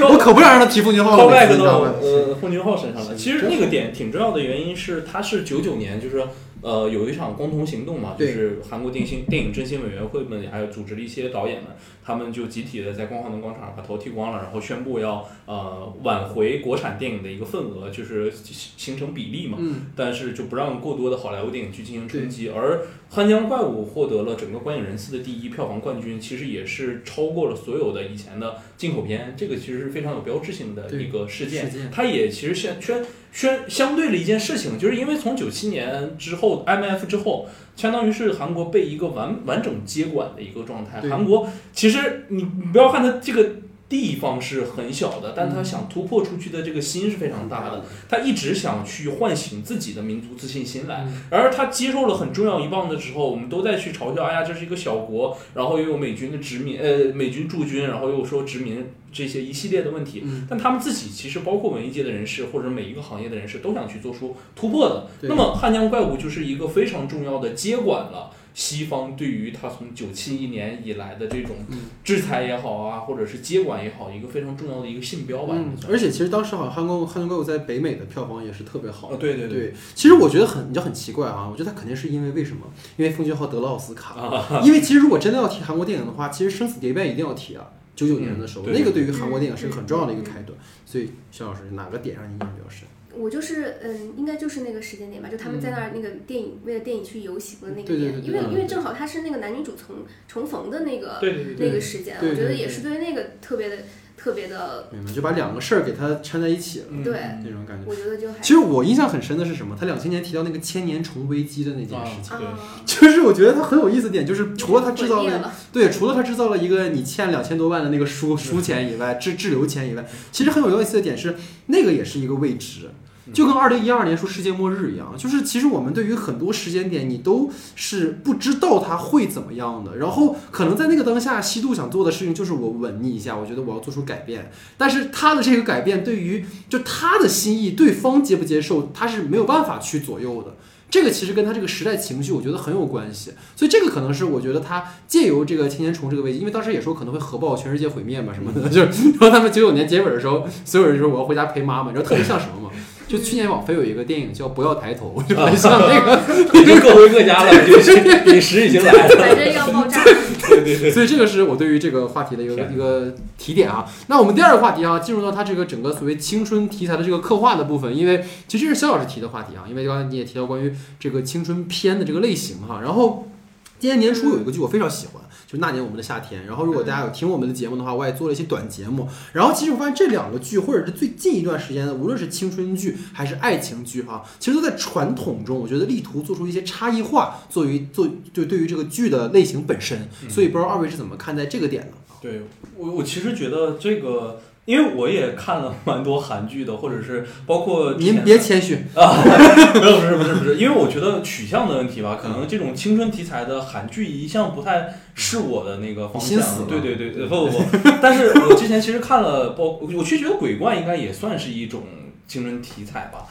A: 我可不想让他提奉俊昊了？
B: 到呃奉俊昊身上了。其实那个点挺重要的原因是，他是九九年，就是呃有一场光同行动嘛，就是韩国电信电影振兴委员会们，还有组织了一些导演们，他们就集体的在光华门广场把头剃光了，然后宣布要呃挽回国产电影的一个份额，就是形形成比例嘛。
A: 嗯，
B: 但是就不让过多的好莱坞电影去进行冲击。而《汉江怪物》获得了整个观影人次的第一票房冠军，其实也是超过了所有的以前的进口片，这个其实是非常有标志性的一个事件。它也其实宣宣宣相对了一件事情，就是因为从九七年之后，IMF 之后，相当于是韩国被一个完完整接管的一个状态。韩国其实你你不要看它这个地方是很小的，但他想突破出去的这个心是非常大的。他一直想去唤醒自己的民族自信心来。然而他接受了很重要一棒的时候，我们都在去嘲笑，哎呀，这是一个小国，然后又有美军的殖民，呃，美军驻军，然后又说殖民这些一系列的问题。但他们自己其实包括文艺界的人士或者每一个行业的人士都想去做出突破的。那么汉江怪物就是一个非常重要的接管了。西方对于他从九七一年以来的这种制裁也好啊，或者是接管也好，一个非常重要的一个信标吧。
A: 嗯，而且其实当时好像《汉宫汉江怪物》在北美的票房也是特别好。
B: 对对
A: 对。其实我觉得很，你就很奇怪啊，我觉得他肯定是因为为什么？因为奉俊昊得了奥斯卡。因为其实如果真的要提韩国电影的话，其实《生死谍变》一定要提啊。九九年的时候，那个对于韩国电影是很重要的一个开端。所以，肖老师哪个点让你印象比较深？
C: 我就是嗯，应该就是那个时间点吧，就他们在那儿那个电影为了电影去游行的那
A: 个
C: 点，因为因为正好他是那个男女主重重逢的那个那个时间，
A: 我
C: 觉得也是对。那个特别的特别的，
A: 明白就把两个事儿给它掺在一起了，
C: 对
A: 那种感觉。
C: 我觉得就还
A: 其实我印象很深的是什么？他两千年提到那个千年虫危机的那件事情，
C: 啊，
A: 就是我觉得他很有意思点，就是除了他制造了对，除了他制造了一个你欠两千多万的那个书书钱以外，滞滞留钱以外，其实很有意思的点是那个也是一个未知。就跟二零一二年说世界末日一样，就是其实我们对于很多时间点，你都是不知道它会怎么样的。然后可能在那个当下，西渡想做的事情就是我稳你一下，我觉得我要做出改变。但是他的这个改变，对于就他的心意，对方接不接受，他是没有办法去左右的。这个其实跟他这个时代情绪，我觉得很有关系。所以这个可能是我觉得他借由这个千年虫这个危机，因为当时也说可能会核爆全世界毁灭嘛什么的，就是然后他们九九年结尾的时候，所有人说我要回家陪妈妈，你知道特别像什么吗？就去年网飞有一个电影叫《不要抬头》，就很像那个，
B: 已经各回各家了，美食已经来了，
C: 反正要爆炸。
B: 对对对，
A: 所以这个是我对于这个话题的一个一个提点啊。那我们第二个话题啊，进入到它这个整个所谓青春题材的这个刻画的部分，因为其实这是肖老师提的话题啊，因为刚才你也提到关于这个青春片的这个类型哈。然后今年年初有一个剧我非常喜欢。就那年我们的夏天，然后如果大家有听我们的节目的话，我也做了一些短节目。然后其实我发现这两个剧，或者是最近一段时间的，无论是青春剧还是爱情剧，哈，其实都在传统中，我觉得力图做出一些差异化，作为做就对于这个剧的类型本身。所以不知道二位是怎么看待这个点的？
B: 对我，我其实觉得这个。因为我也看了蛮多韩剧的，或者是包括
A: 您别谦虚
B: 啊，不是不是不是不是，因为我觉得取向的问题吧，可能这种青春题材的韩剧一向不太是我的那个方向。对对对对，不不不，但是我之前其实看了，包我其实觉得《鬼怪》应该也算是一种青春题材吧。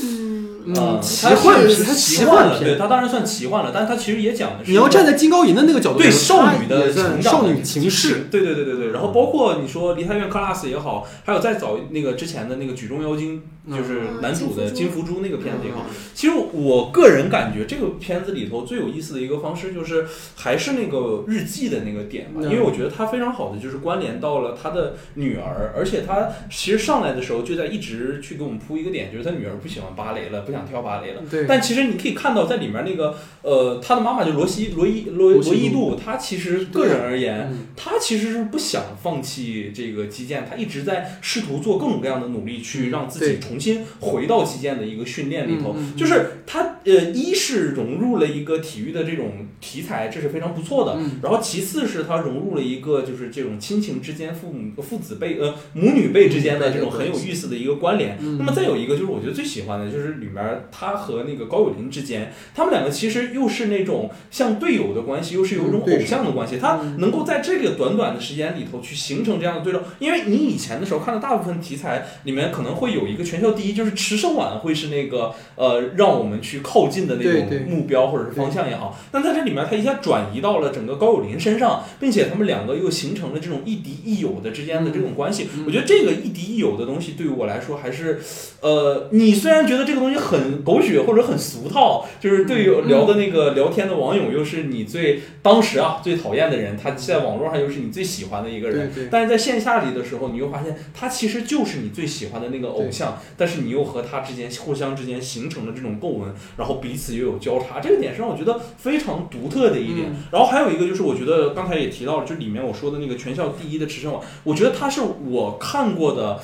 C: 嗯，
A: 奇幻
B: 是
A: 奇
B: 幻了，对，它当然算奇幻了，但是它其实也讲的是
A: 你要站在金高银的那个角度，
B: 对少女的成长、
A: 少女情事，
B: 对对对对对。然后包括你说《梨泰院 Class》也好，还有再早那个之前的那个《举重妖精》，就是男主的金福珠那个片子也好，其实我个人感觉这个片子里头最有意思的一个方式就是还是那个日记的那个点吧，因为我觉得它非常好的就是关联到了他的女儿，而且他其实上来的时候就在一直去给我们铺一个点，就是他女儿不喜欢。芭蕾了，不想跳芭蕾了。
A: 对。
B: 但其实你可以看到，在里面那个呃，他的妈妈就罗西罗伊罗罗伊度，他其实个人而言，他其实是不想放弃这个击剑，他一直在试图做各种各样的努力，去让自己重新回到击剑的一个训练里头。就是他呃，一是融入了一个体育的这种题材，这是非常不错的。然后其次是他融入了一个就是这种亲情之间、父母父子辈呃母女辈之间的这种很有意思的一个关联。那么再有一个就是我觉得最喜欢的。就是里面他和那个高友林之间，他们两个其实又是那种像队友的关系，又是有一种偶像的关系。他能够在这个短短的时间里头去形成这样的对照，因为你以前的时候看的大部分题材里面可能会有一个全校第一，就是池胜晚会是那个呃让我们去靠近的那种目标或者是方向也好。但在这里面，他一下转移到了整个高友林身上，并且他们两个又形成了这种亦敌亦友的之间的这种关系。我觉得这个亦敌亦友的东西对于我来说还是呃，你虽然。觉得这个东西很狗血或者很俗套，就是对于聊的那个聊天的网友，又是你最当时啊最讨厌的人，他在网络上又是你最喜欢的一个人，但是在线下里的时候，你又发现他其实就是你最喜欢的那个偶像，但是你又和他之间互相之间形成了这种皱纹，然后彼此又有交叉，这个点是让我觉得非常独特的一点。然后还有一个就是，我觉得刚才也提到了，就里面我说的那个全校第一的池胜网，我觉得他是我看过的。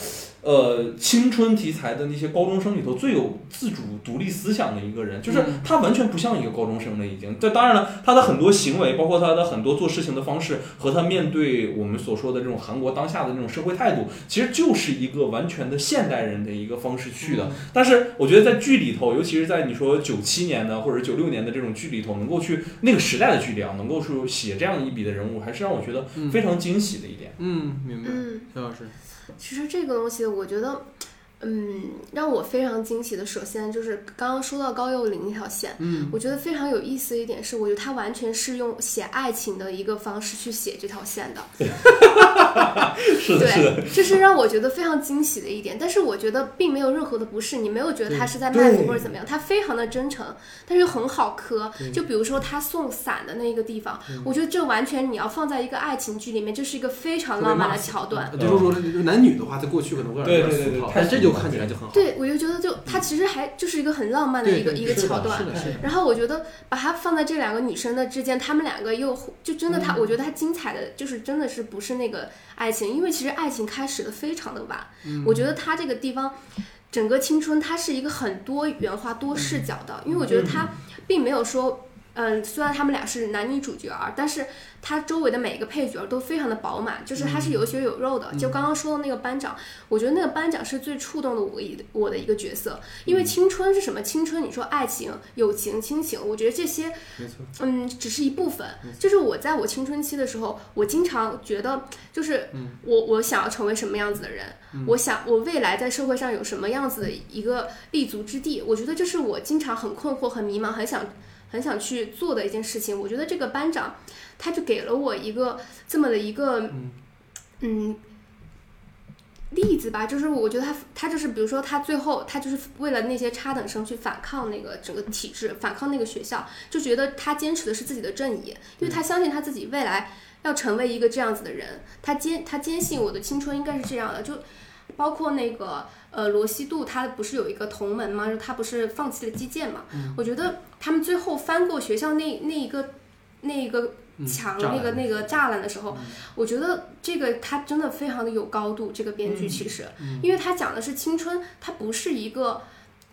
B: 呃青春题材的那些高中生里头最有自主独立思想的一个人，就是
A: 嗯
B: 他完全不像一个高中生了已经。这当然了，他的很多行为，包括他的很多做事情的方式，和他面对我们所说的这种韩国当下的这种社会态度，其实就是一个完全的现代人的一个方式去的。但是我觉得在剧里头，尤其是在你说九七年的或者九六年的这种剧里头，能够去那个时代的剧里啊，能够去写这样一笔的人物，还是让我觉得非常惊喜的一点。
A: 嗯，明白。
C: 嗯，
A: 肖老师，
C: 其实这个东西，我觉得，嗯，让我非常惊喜的，首先就是刚刚说到高幼霖那条线，
A: 嗯
C: 我觉得非常有意思的一点是，我觉得他完全是用写爱情的一个方式去写这条线的，
B: 是的，是的，
C: 对，这是让我觉得非常惊喜的一点。但是我觉得并没有任何的不适，你没有觉得他是在卖
B: 对
C: 腐或者怎么样，他非常的真诚，但是又很好磕。就比如说他送伞的那个地方，我觉得这完全你要放在一个爱情剧里面，这是一个非常浪漫的桥段。
A: 就是说男女的话，在过去可能会有点俗套，但这就看起来就很好。
C: 对，我就觉得就它其实还就是一个很浪漫的一个一个桥段。然后我觉得把它放在这两个女生的之间，她们两个又就真的她，我觉得她精彩的就是真的是不是那个爱情，因为其实爱情开始的非常的晚。我觉得她这个地方，整个青春它是一个很多元化、多视角的，因为我觉得她并没有说。嗯，虽然他们俩是男女主角儿，但是他周围的每一个配角儿都非常的饱满，就是他是有血有肉的。就刚刚说的那个班长，我觉得那个班长是最触动的我一我的一个角色，因为青春是什么？青春，你说爱情、友情、亲情，我觉得这些嗯，只是一部分。就是我在我青春期的时候，我经常觉得，就是我我想要成为什么样子的人，我想我未来在社会上有什么样子的一个立足之地。我觉得这是我经常很困惑、很迷茫、很想很想去做的一件事情。我觉得这个班长，他就给了我一个这么的一个，嗯。例子吧，就是我觉得他他就是比如说他最后他就是为了那些差等生去反抗那个整个体制，反抗那个学校，就觉得他坚持的是自己的正义，因为他相信他自己未来要成为一个这样子的人，他坚他坚信我的青春应该是这样的，就包括那个呃罗西度他不是有一个同门吗？他不是放弃了击剑嘛？我觉得他们最后翻过学校那那一个那一个墙、那个那个栅栏的时候，我觉得这个他真的非常的有高度。这个编剧其实，因为他讲的是青春，它不是一个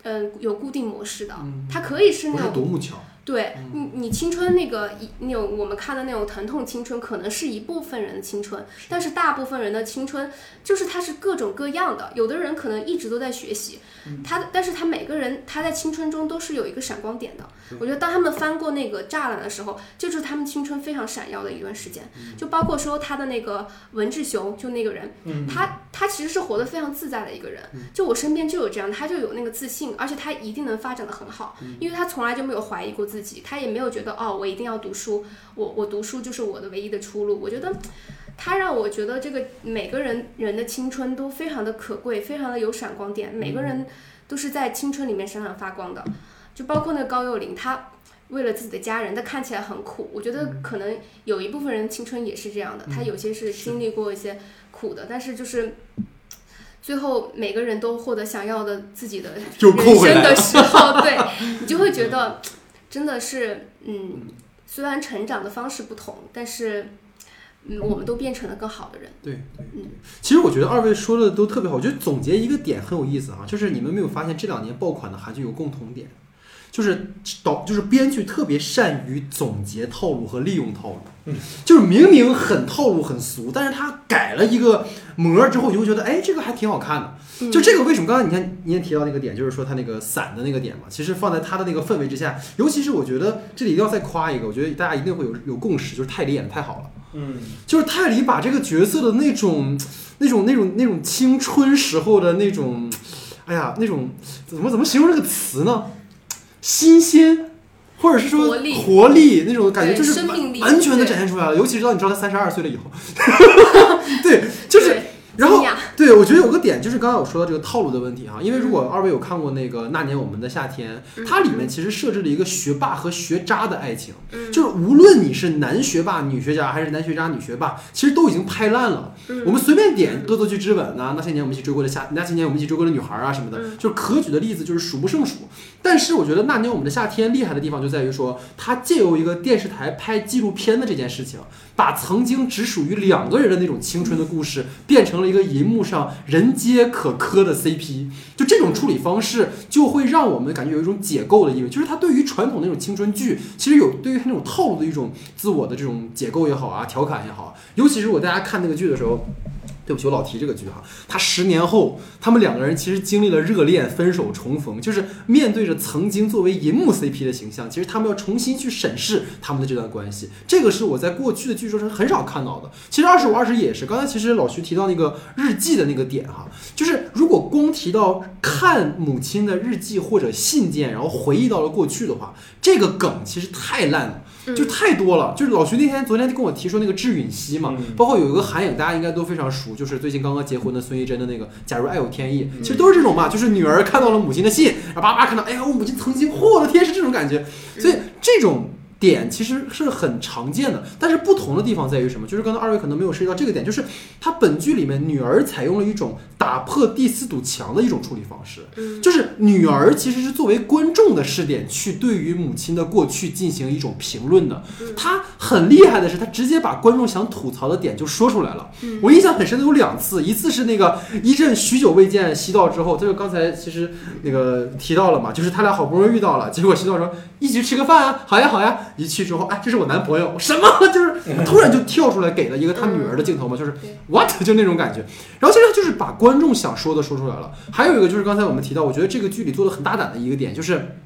C: 嗯、有固定模式的，它可以是那种
A: 独木桥，
C: 对你，你青春那个一那种我们看的那种疼痛青春，可能是一部分人的青春，但是大部分人的青春就是它是各种各样的。有的人可能一直都在学习，他的，但是他每个人他在青春中都是有一个闪光点的。我觉得当他们翻过那个栅栏的时候，就是他们青春非常闪耀的一段时间。就包括说他的那个文志雄，就那个人，他他其实是活得非常自在的一个人。就我身边就有这样，他就有那个自信，而且他一定能发展的很好，因为他从来就没有怀疑过自己，他也没有觉得哦，我一定要读书，我我读书就是我的唯一的出路。我觉得他让我觉得这个每个人人的青春都非常的可贵，非常的有闪光点，每个人都是在青春里面闪闪发光的，就包括那个高幼霖，他。为了自己的家人，他看起来很苦。我觉得可能有一部分人青春也是这样的，他有些是经历过一些苦的，但是就是最后每个人都获得想要的自己的人生的时候，对你就会觉得真的是，嗯，虽然成长的方式不同，但是嗯，我们都变成了更好的人。
A: 对对对。其实我觉得二位说的都特别好，我觉得总结一个点很有意思啊，就是你们没有发现这两年爆款的韩剧有共同点，就是导就是编剧特别善于总结套路和利用套路。就是明明很套路很俗，但是他改了一个模儿之后，你就会觉得，哎，这个还挺好看的。就这个为什么？刚才你看你也提到那个点，就是说他那个散的那个点嘛，其实放在他的那个氛围之下，尤其是我觉得这里一定要再夸一个，我觉得大家一定会有有共识，就是泰迪演的太好了。
B: 嗯，
A: 就是泰迪把这个角色的那种、那种、那种、那种青春时候的那种，哎呀，那种怎么怎么形容这个词呢？新鲜，或者是说
C: 活力。
A: 活力那种感觉，就是完完全的展现出来了。尤其是当你知道他三十二岁了以后，对，就是
C: 对
A: 然后对，我觉得有个点就是刚刚我说到这个套路的问题哈，因为如果二位有看过那个《那年我们的夏天》，它里面其实设置了一个学霸和学渣的爱情，就是无论你是男学霸、女学渣，还是男学渣、女学霸，其实都已经拍烂了。我们随便点《恶作剧之吻》啊，那些年我们一起追过的夏，那些年我们一起追过的女孩啊什么的，就是可举的例子就是数不胜数。但是我觉得《那年我们的夏天》厉害的地方就在于说，它借由一个电视台拍纪录片的这件事情，把曾经只属于两个人的那种青春的故事，变成了一个银幕上人皆可磕的 CP。就这种处理方式，就会让我们感觉有一种解构的意味，就是它对于传统那种青春剧，其实有对于它那种套路的一种自我的这种解构也好啊，调侃也好，尤其是我大家看那个剧的时候。对不起，我老提这个剧哈。他十年后，他们两个人其实经历了热恋、分手、重逢，就是面对着曾经作为银幕 CP 的形象，其实他们要重新去审视他们的这段关系。这个是我在过去的剧中是很少看到的。其实二十五二十也是。刚才其实老徐提到那个日记的那个点哈，就是如果光提到看母亲的日记或者信件，然后回忆到了过去的话，这个梗其实太烂了。就太多了，就是老徐那天昨天跟我提说那个智允熙嘛，包括有一个韩影，大家应该都非常熟，就是最近刚刚结婚的孙艺珍的那个《假如爱有天意》，其实都是这种嘛，就是女儿看到了母亲的信，然后叭叭看到，哎呀，我母亲曾经，嚯，我的天，是这种感觉，所以这种。点其实是很常见的，但是不同的地方在于什么？就是刚才二位可能没有涉及到这个点，就是他本剧里面女儿采用了一种打破第四堵墙的一种处理方式，就是女儿其实是作为观众的视点去对于母亲的过去进行一种评论的。她很厉害的是，她直接把观众想吐槽的点就说出来了。我印象很深的有两次，一次是那个一阵许久未见西道之后，这就刚才其实那个提到了嘛，就是他俩好不容易遇到了，结果西道说一起吃个饭啊，好呀好呀。一去之后，哎，这是我男朋友，什么？就是突然就跳出来给了一个他女儿的镜头嘛，就是 what 就那种感觉。然后现在就是把观众想说的说出来了。还有一个就是刚才我们提到，我觉得这个剧里做的很大胆的一个点，就是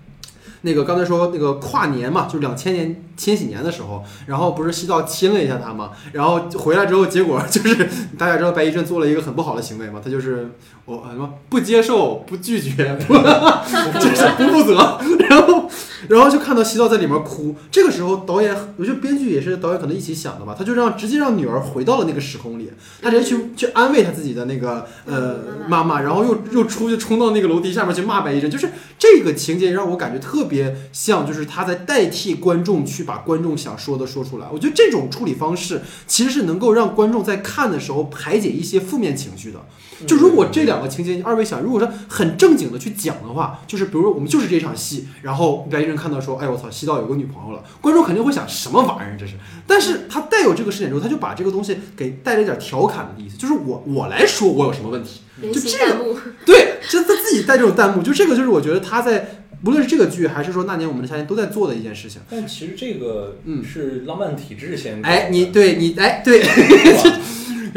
A: 那个刚才说那个跨年嘛，就两千年千禧年的时候，然后不是西道亲了一下他嘛，然后回来之后，结果就是大家知道白一镇做了一个很不好的行为嘛，他就是我什么不接受、不拒绝、不 就是不负责，然后。然后就看到西道在里面哭，这个时候导演，我觉得编剧也是导演可能一起想的吧，他就让直接让女儿回到了那个时空里，他直接去去安慰他自己的那个呃妈妈，然后又又出去冲到那个楼梯下面去骂白一阵，就是这个情节让我感觉特别像，就是他在代替观众去把观众想说的说出来。我觉得这种处理方式其实是能够让观众在看的时候排解一些负面情绪的。就如果这两个情节，二位想，如果说很正经的去讲的话，就是比如说我们就是这场戏，然后白一阵看到说，哎我操，西道有个女朋友了，观众肯定会想什么玩意儿这是？但是他带有这个视点之后，他就把这个东西给带了一点调侃的意思，就是我我来说我有什么问题，就这个对，就他自己带这种弹幕，就这个就是我觉得他在无论是这个剧还是说那年我们的夏天都在做的一件事情。
B: 但其实这个嗯是浪漫体质先
A: 哎你对你哎对。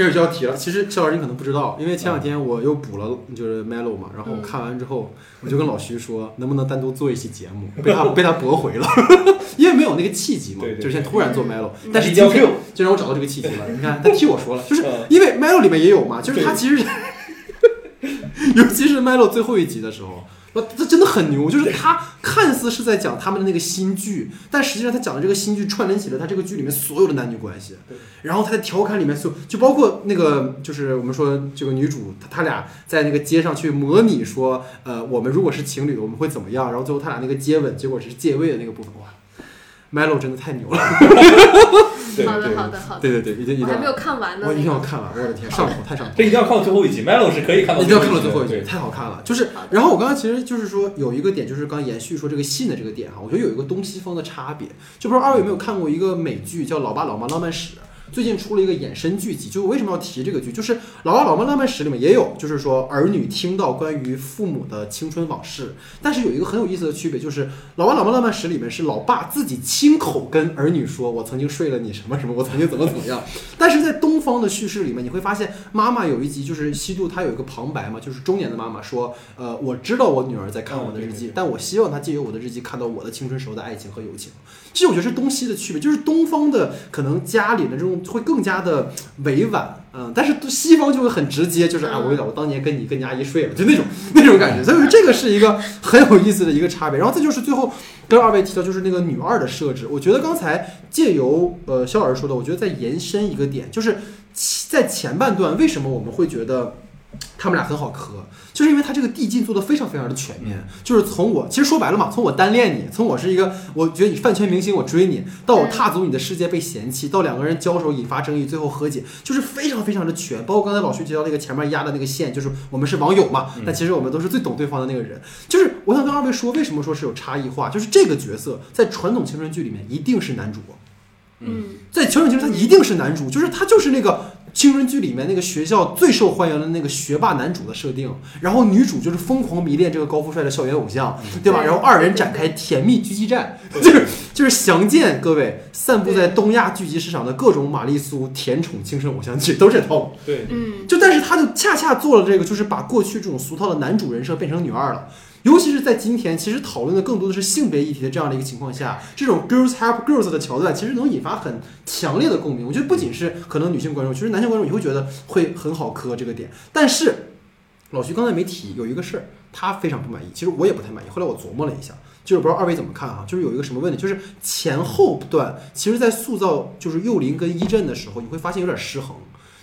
A: 开始就要提了，其实肖老师你可能不知道，因为前两天我又补了就是 Melo 嘛，然后我看完之后，我就跟老徐说，能不能单独做一期节目，被他被他驳回了，因为没有那个契机嘛，就是现在突然做 Melo，但是今天就让我找到这个契机了，你看他替我说了，就是因为 Melo 里面也有嘛，就是他其实，尤其是 Melo 最后一集的时候。那他真的很牛，就是他看似是在讲他们的那个新剧，但实际上他讲的这个新剧串联起了他这个剧里面所有的男女关系。然后他在调侃里面所就包括那个就是我们说这个女主，他他俩在那个街上去模拟说，呃，我们如果是情侣，我们会怎么样？然后最后他俩那个接吻，结果是借位的那个部分，哇，Melo 真的太牛了。
C: 好的，好的，好的。
A: 对对对，一定一定。
C: 我还没有看完呢。
A: 我一定要看完，我的天，上头太上头。
B: 这一定要看到最后一集，Melo 是可以看到。
A: 一定要看到最后一集，太好看了。就是，然后我刚刚其实就是说有一个点，就是刚延续说这个信的这个点哈，我觉得有一个东西方的差别。就不知道二位有没有看过一个美剧叫《老爸老妈浪漫史》。最近出了一个衍生剧集，就为什么要提这个剧？就是《老爸老妈浪漫史》里面也有，就是说儿女听到关于父母的青春往事。但是有一个很有意思的区别，就是《老爸老妈浪漫史》里面是老爸自己亲口跟儿女说：“我曾经睡了你什么什么，我曾经怎么怎么样。”但是在东方的叙事里面，你会发现妈妈有一集就是西渡，她有一个旁白嘛，就是中年的妈妈说：“呃，我知道我女儿在看我的日记，但我希望她借由我的日记看到我的青春时候的爱情和友情。”其实我觉得是东西的区别，就是东方的可能家里的这种会更加的委婉，嗯，但是西方就会很直接，就是啊，我我当年跟你跟你阿姨睡了，就那种 那种感觉。所以说这个是一个很有意思的一个差别。然后再就是最后跟二位提到就是那个女二的设置，我觉得刚才借由呃肖老师说的，我觉得再延伸一个点，就是在前半段为什么我们会觉得他们俩很好磕。就是因为他这个递进做的非常非常的全面，就是从我其实说白了嘛，从我单恋你，从我是一个我觉得你饭圈明星我追你，到我踏足你的世界被嫌弃，到两个人交手引发争议，最后和解，就是非常非常的全。包括刚才老徐提到那个前面压的那个线，就是我们是网友嘛，但其实我们都是最懂对方的那个人。就是我想跟二位说，为什么说是有差异化？就是这个角色在传统青春剧里面一定是男主。
C: 嗯
A: 在《乔影情》他一定是男主，就是他就是那个青春剧里面那个学校最受欢迎的那个学霸男主的设定，然后女主就是疯狂迷恋这个高富帅的校园偶像，对吧？然后二人展开甜蜜狙击战，就是就是详见各位散布在东亚剧集市场的各种玛丽苏甜宠青春偶像剧都是这套路。
B: 对，
C: 嗯，
A: 就但是他就恰恰做了这个，就是把过去这种俗套的男主人设变成女二了。尤其是在今天，其实讨论的更多的是性别议题的这样的一个情况下，这种 girls help girls 的桥段，其实能引发很强烈的共鸣。我觉得不仅是可能女性观众，其实男性观众也会觉得会很好磕这个点。但是老徐刚才没提有一个事儿，他非常不满意，其实我也不太满意。后来我琢磨了一下，就是不知道二位怎么看哈、就是有一个什么问题，就是前后段，其实在塑造就是幼林跟一阵的时候，你会发现有点失衡。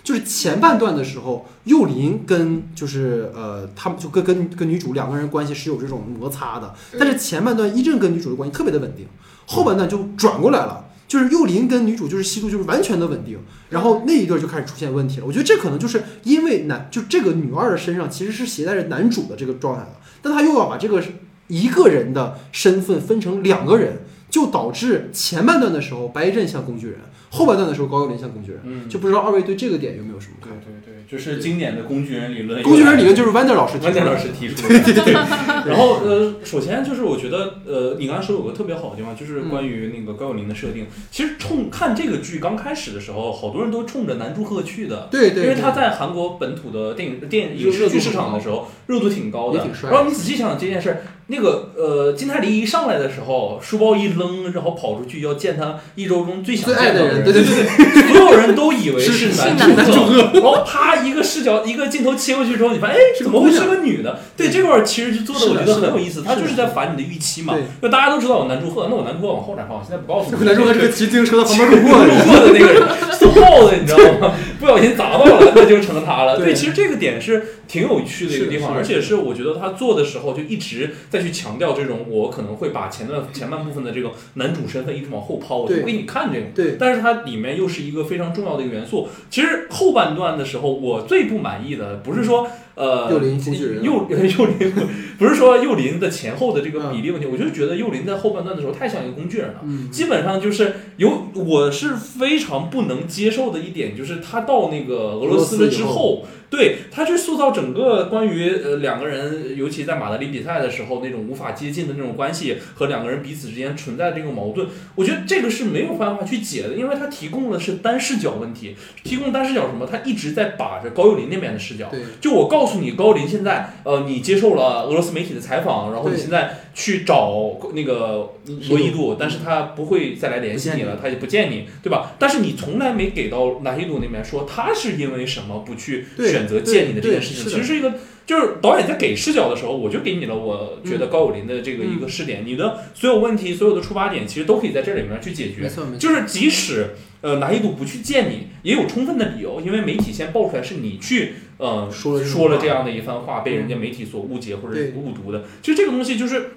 A: 就是前半段的时候，幼林跟就是呃，他们就跟跟跟女主两个人关系是有这种摩擦的，但是前半段一正跟女主的关系特别的稳定，后半段就转过来了，就是幼林跟女主就是西渡就是完全的稳定，然后那一对就开始出现问题了。我觉得这可能就是因为男就这个女二的身上其实是携带着男主的这个状态的，但他又要把这个一个人的身份分成两个人，就导致前半段的时候白一阵像工具人，后半段的时候高幼林像工具人。
B: 嗯，
A: 就不知道二位对这个点有没有什么看法？
B: 对对，就是经典的工具人理论。
A: 工具人理论就是 Wander 老师提
B: 关键
A: 出的
B: 老师提出的，对对对。然后呃，首先就是我觉得呃，你刚才说有个特别好的地方，就是关于那个高幼林的设定。其实冲看这个剧刚开始的时候，好多人都冲着南柱赫去的。
A: 对对，
B: 因为他在韩国本土的电影电影视剧市场的时候，热度挺高的
A: 也挺。帅
B: 然后你仔细想想这件事儿，那个呃，金泰梨一上来的时候，书包一扔，然后跑出去要见他一周中最想见到，
A: 的人对对
B: 对对，所有人都以为
A: 是
B: 男
C: 是
A: 男
B: 祝
A: 祝贺
B: 然后啪一个视角一个镜头切过去之后，你发现哎，怎么会是个女的？对这块儿其实就做的我觉得很有意思，他就是在反你的预期嘛
A: 对。
B: 就大家都知道我男主贺，那我男祝贺往后展放，我现在不告诉你。
A: 男祝贺是个骑自行车的旁边路过的
B: 路
A: 人，
B: 过的那个人，送帽子，你知道吗？不小心砸到了，那就成他了。
A: 对
B: 对，其实这个点是挺有趣的一个地方，而且是我觉得他做的时候就一直在去强调这种，我可能会把前段前半部分的这个男主身份一直往后抛，我就不给你看这个。
A: 对
B: 但是它里面又是一个非常重要的一个元素。其实后半段的时候，我最不满意的不是说呃
A: 幼林工具人
B: 幼 幼林不是说幼林的前后的这个
A: 嗯
B: 比例问题，我就觉得幼林在后半段的时候太像一个工具人了。
A: 嗯，
B: 基本上就是有，我是非常不能接受的一点，就是他到那个俄罗斯了之后，对他去塑造整个关于呃两个人，尤其在马德里比赛的时候那种无法接近的那种关系和两个人彼此之间存在的这个矛盾，我觉得这个是没有办法去解的，因为他提供的是单视角问题，提供单视角什么？他一直在把着高幼林那边的视角。
A: 对
B: 就我告诉你，高林现在，呃，你接受了俄罗斯媒体的采访，然后你现在去找那个罗伊度，但是他不会再来联系你了，他也不见你，对吧？但是你从来没给到纳希度那边说他是因为什么不去选择见你的这件事情，其实是一个。就是导演在给视角的时候，我就给你了，我觉得高友林的这个一个视点，你的所有问题、所有的出发点，其实都可以在这里面去解决
A: 没。错没错，
B: 就是即使呃拿一度不去见你，也有充分的理由，因为媒体先爆出来是你去呃
A: 说
B: 说了这样的一番话，被人家媒体所误解或者误读的。其实这个东西就是。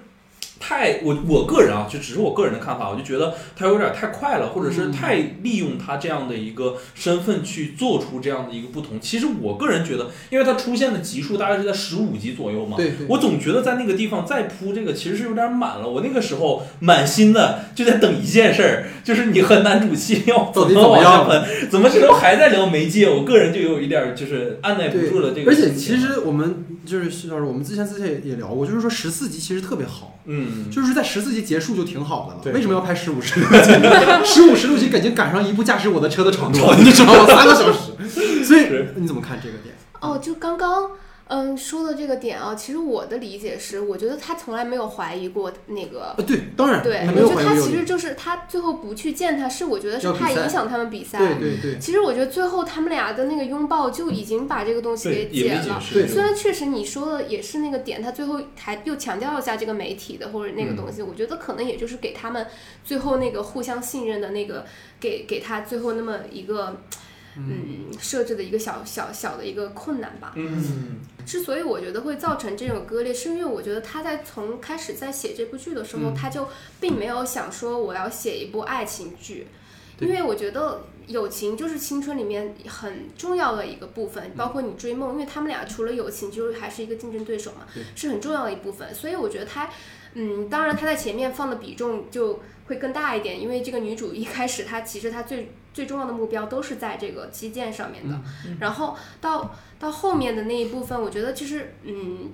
B: 太我我个人啊，就只是我个人的看法，我就觉得他有点太快了，或者是
A: 嗯
B: 太利用他这样的一个身份去做出这样的一个不同。其实我个人觉得，因为他出现的集数大概是在十五集左右嘛，
A: 对对，
B: 我总觉得在那个地方再铺这个其实是有点满了。我那个时候满心的就在等一件事儿，就是你和男主戏要
A: 怎么
B: 往下喷，怎么这时候还在聊媒介？我个人就有一点儿就是按耐不住了这个
A: 而且。其实我们就是徐老师，我们之前之前也也聊过，就是说十四集其实特别好，
B: 嗯，
A: 就是在十四集结束就挺好的了。
B: 对
A: 为什么要拍十五、十六集？十五、十六集感觉赶上一部驾驶我的车的长度，你知道吗？三个小时。所以你怎么看这个点？
C: 哦，就刚刚嗯说的这个点啊，其实我的理解是，我觉得他从来没有怀疑过那个。
A: 啊，对，当然
C: 对，
A: 他没有
C: 我觉得他其实就是他最后不去见他，是我觉得是怕影响他们比赛。
A: 对对对，
C: 其实我觉得最后他们俩的那个拥抱就已经把这个东西给解了。
B: 没解释。
A: 对
C: 虽然确实你说的也是那个点，他最后还又强调一下这个媒体的或者那个东西，我觉得可能也就是给他们最后那个互相信任的那个，给给他最后那么一个。嗯，设置的一个小小小的一个困难吧。
B: 嗯，
C: 之所以我觉得会造成这种割裂，是因为我觉得他在从开始在写这部剧的时候，
A: 嗯。
C: 他就并没有想说我要写一部爱情剧，因为我觉得友情就是青春里面很重要的一个部分，包括你追梦，因为他们俩除了友情，就是还是一个竞争对手嘛，是很重要的一部分。所以我觉得他，嗯，当然他在前面放的比重就会更大一点，因为这个女主一开始她其实她最最重要的目标都是在这个基建上面的，然后到到后面的那一部分，我觉得其实嗯，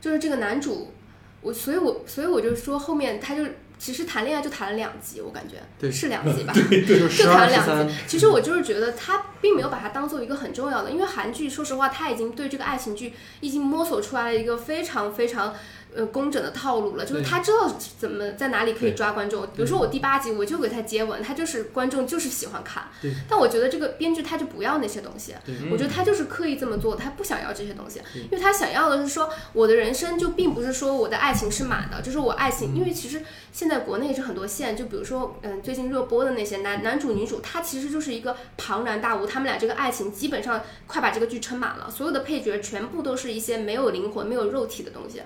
C: 就是这个男主，我所以我所以我就说后面他就其实谈恋爱就谈了两集，我感觉
A: 对
C: 是两集吧，
A: 就
C: 谈了两集。其实我就是觉得他并没有把它当做一个很重要的，因为韩剧说实话，他已经对这个爱情剧已经摸索出来了一个非常非常。呃，工整的套路了，就是他知道怎么在哪里可以抓观众。比如说我第八集我就给他接吻，他就是观众就是喜欢看。但我觉得这个编剧他就不要那些东西，我觉得他就是刻意这么做，他不想要这些东西，因为他想要的是说，我的人生就并不是说我的爱情是满的，就是我爱情，因为其实现在国内是很多线，就比如说，嗯，最近热播的那些男男主女主，他其实就是一个庞然大物，他们俩这个爱情基本上快把这个剧撑满了，所有的配角全部都是一些没有灵魂、没有肉体的东西。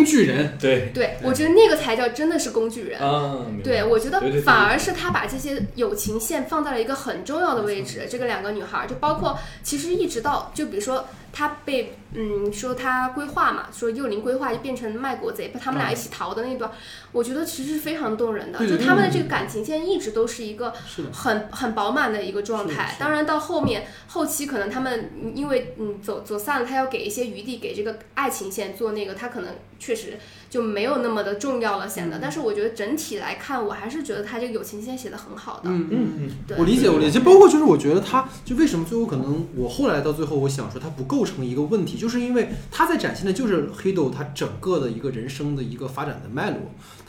A: 工具人，
B: 对。
C: 对我觉得那个才叫真的是工具人。
B: 啊，
C: 对，我觉得反而是他把这些友情线放在了一个很重要的位置。这个两个女孩儿，就包括其实一直到就比如说他被嗯说他规划嘛，说幼龄规划就变成卖国贼，他们俩一起逃的那段，我觉得其实是非常动人的。就他们的这个感情线一直都是一个，很很饱满的一个状。态当然到后面后期可能他们嗯因为嗯走走散了，他要给一些余地给这个爱情线做那个，他可能确实就没有那么的重要了显得。但是我觉得整体来看，我还是觉得他这个友情线写的很好的。
A: 嗯嗯
B: 嗯嗯，
C: 对
A: 我理解，我理解，包括就是我觉得他就为什么最后可能我后来到最后我想说他不构成一个问题，就是因为他在展现的就是黑豆他整个的一个人生的一个发展的脉络。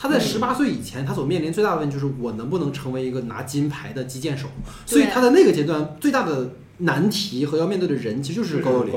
A: 他在十八岁以前，他所面临最大的问题就是我能不能成为一个拿金牌的击剑手，所以他在那个阶段最大的难题和要面对的人其实就是高幼霖。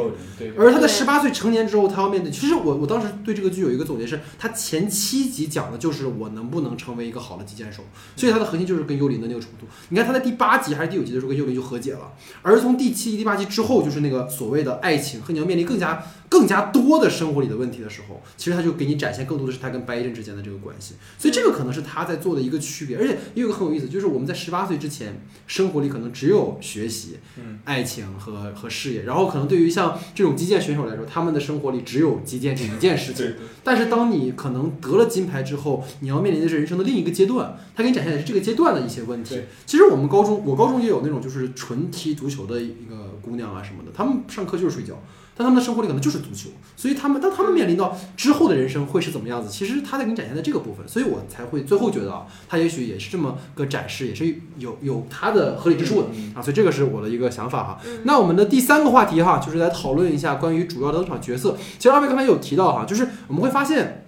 A: 而他在
C: 对
A: 十八岁成年之后，他要面对。其实我我当时对这个剧有一个总结是，他前七集讲的就是我能不能成为一个好的击剑手，所以他的核心就是跟幽灵的那个冲突。你看他在第八集还是第九集的时候跟幽灵就和解了，而从第七集、第八集之后，就是那个所谓的爱情和你要面临更加更加多的生活里的问题的时候，其实他就给你展现更多的是他跟白一真之间的这个关系。所以这个可能是他在做的一个区别，而且也有一个很有意思，就是我们在十八岁之前，生活里可能只有学习、
B: 嗯
A: 爱情和和事业，然后可能对于像这种击剑选手来说，他们的生活里只有击剑这一件事情。但是当你可能得了金牌之后，你要面临的是人生的另一个阶段，他给你展现的是这个阶段的一些问题。其实我们高中，我高中也有那种就是纯踢足球的一个姑娘啊什么的，她们上课就是睡觉。但他们的生活里可能就是足球，所以他们当他们面临到之后的人生会是怎么样子，其实他在给你展现的这个部分，所以我才会最后觉得啊，他也许也是这么个展示，也是有有他的合理之处的。
B: 嗯
A: 啊，所以这个是我的一个想法哈。
C: 嗯
A: 那我们的第三个话题哈，就是来讨论一下关于主要的登场角色。其实二位刚才有提到哈，就是我们会发现。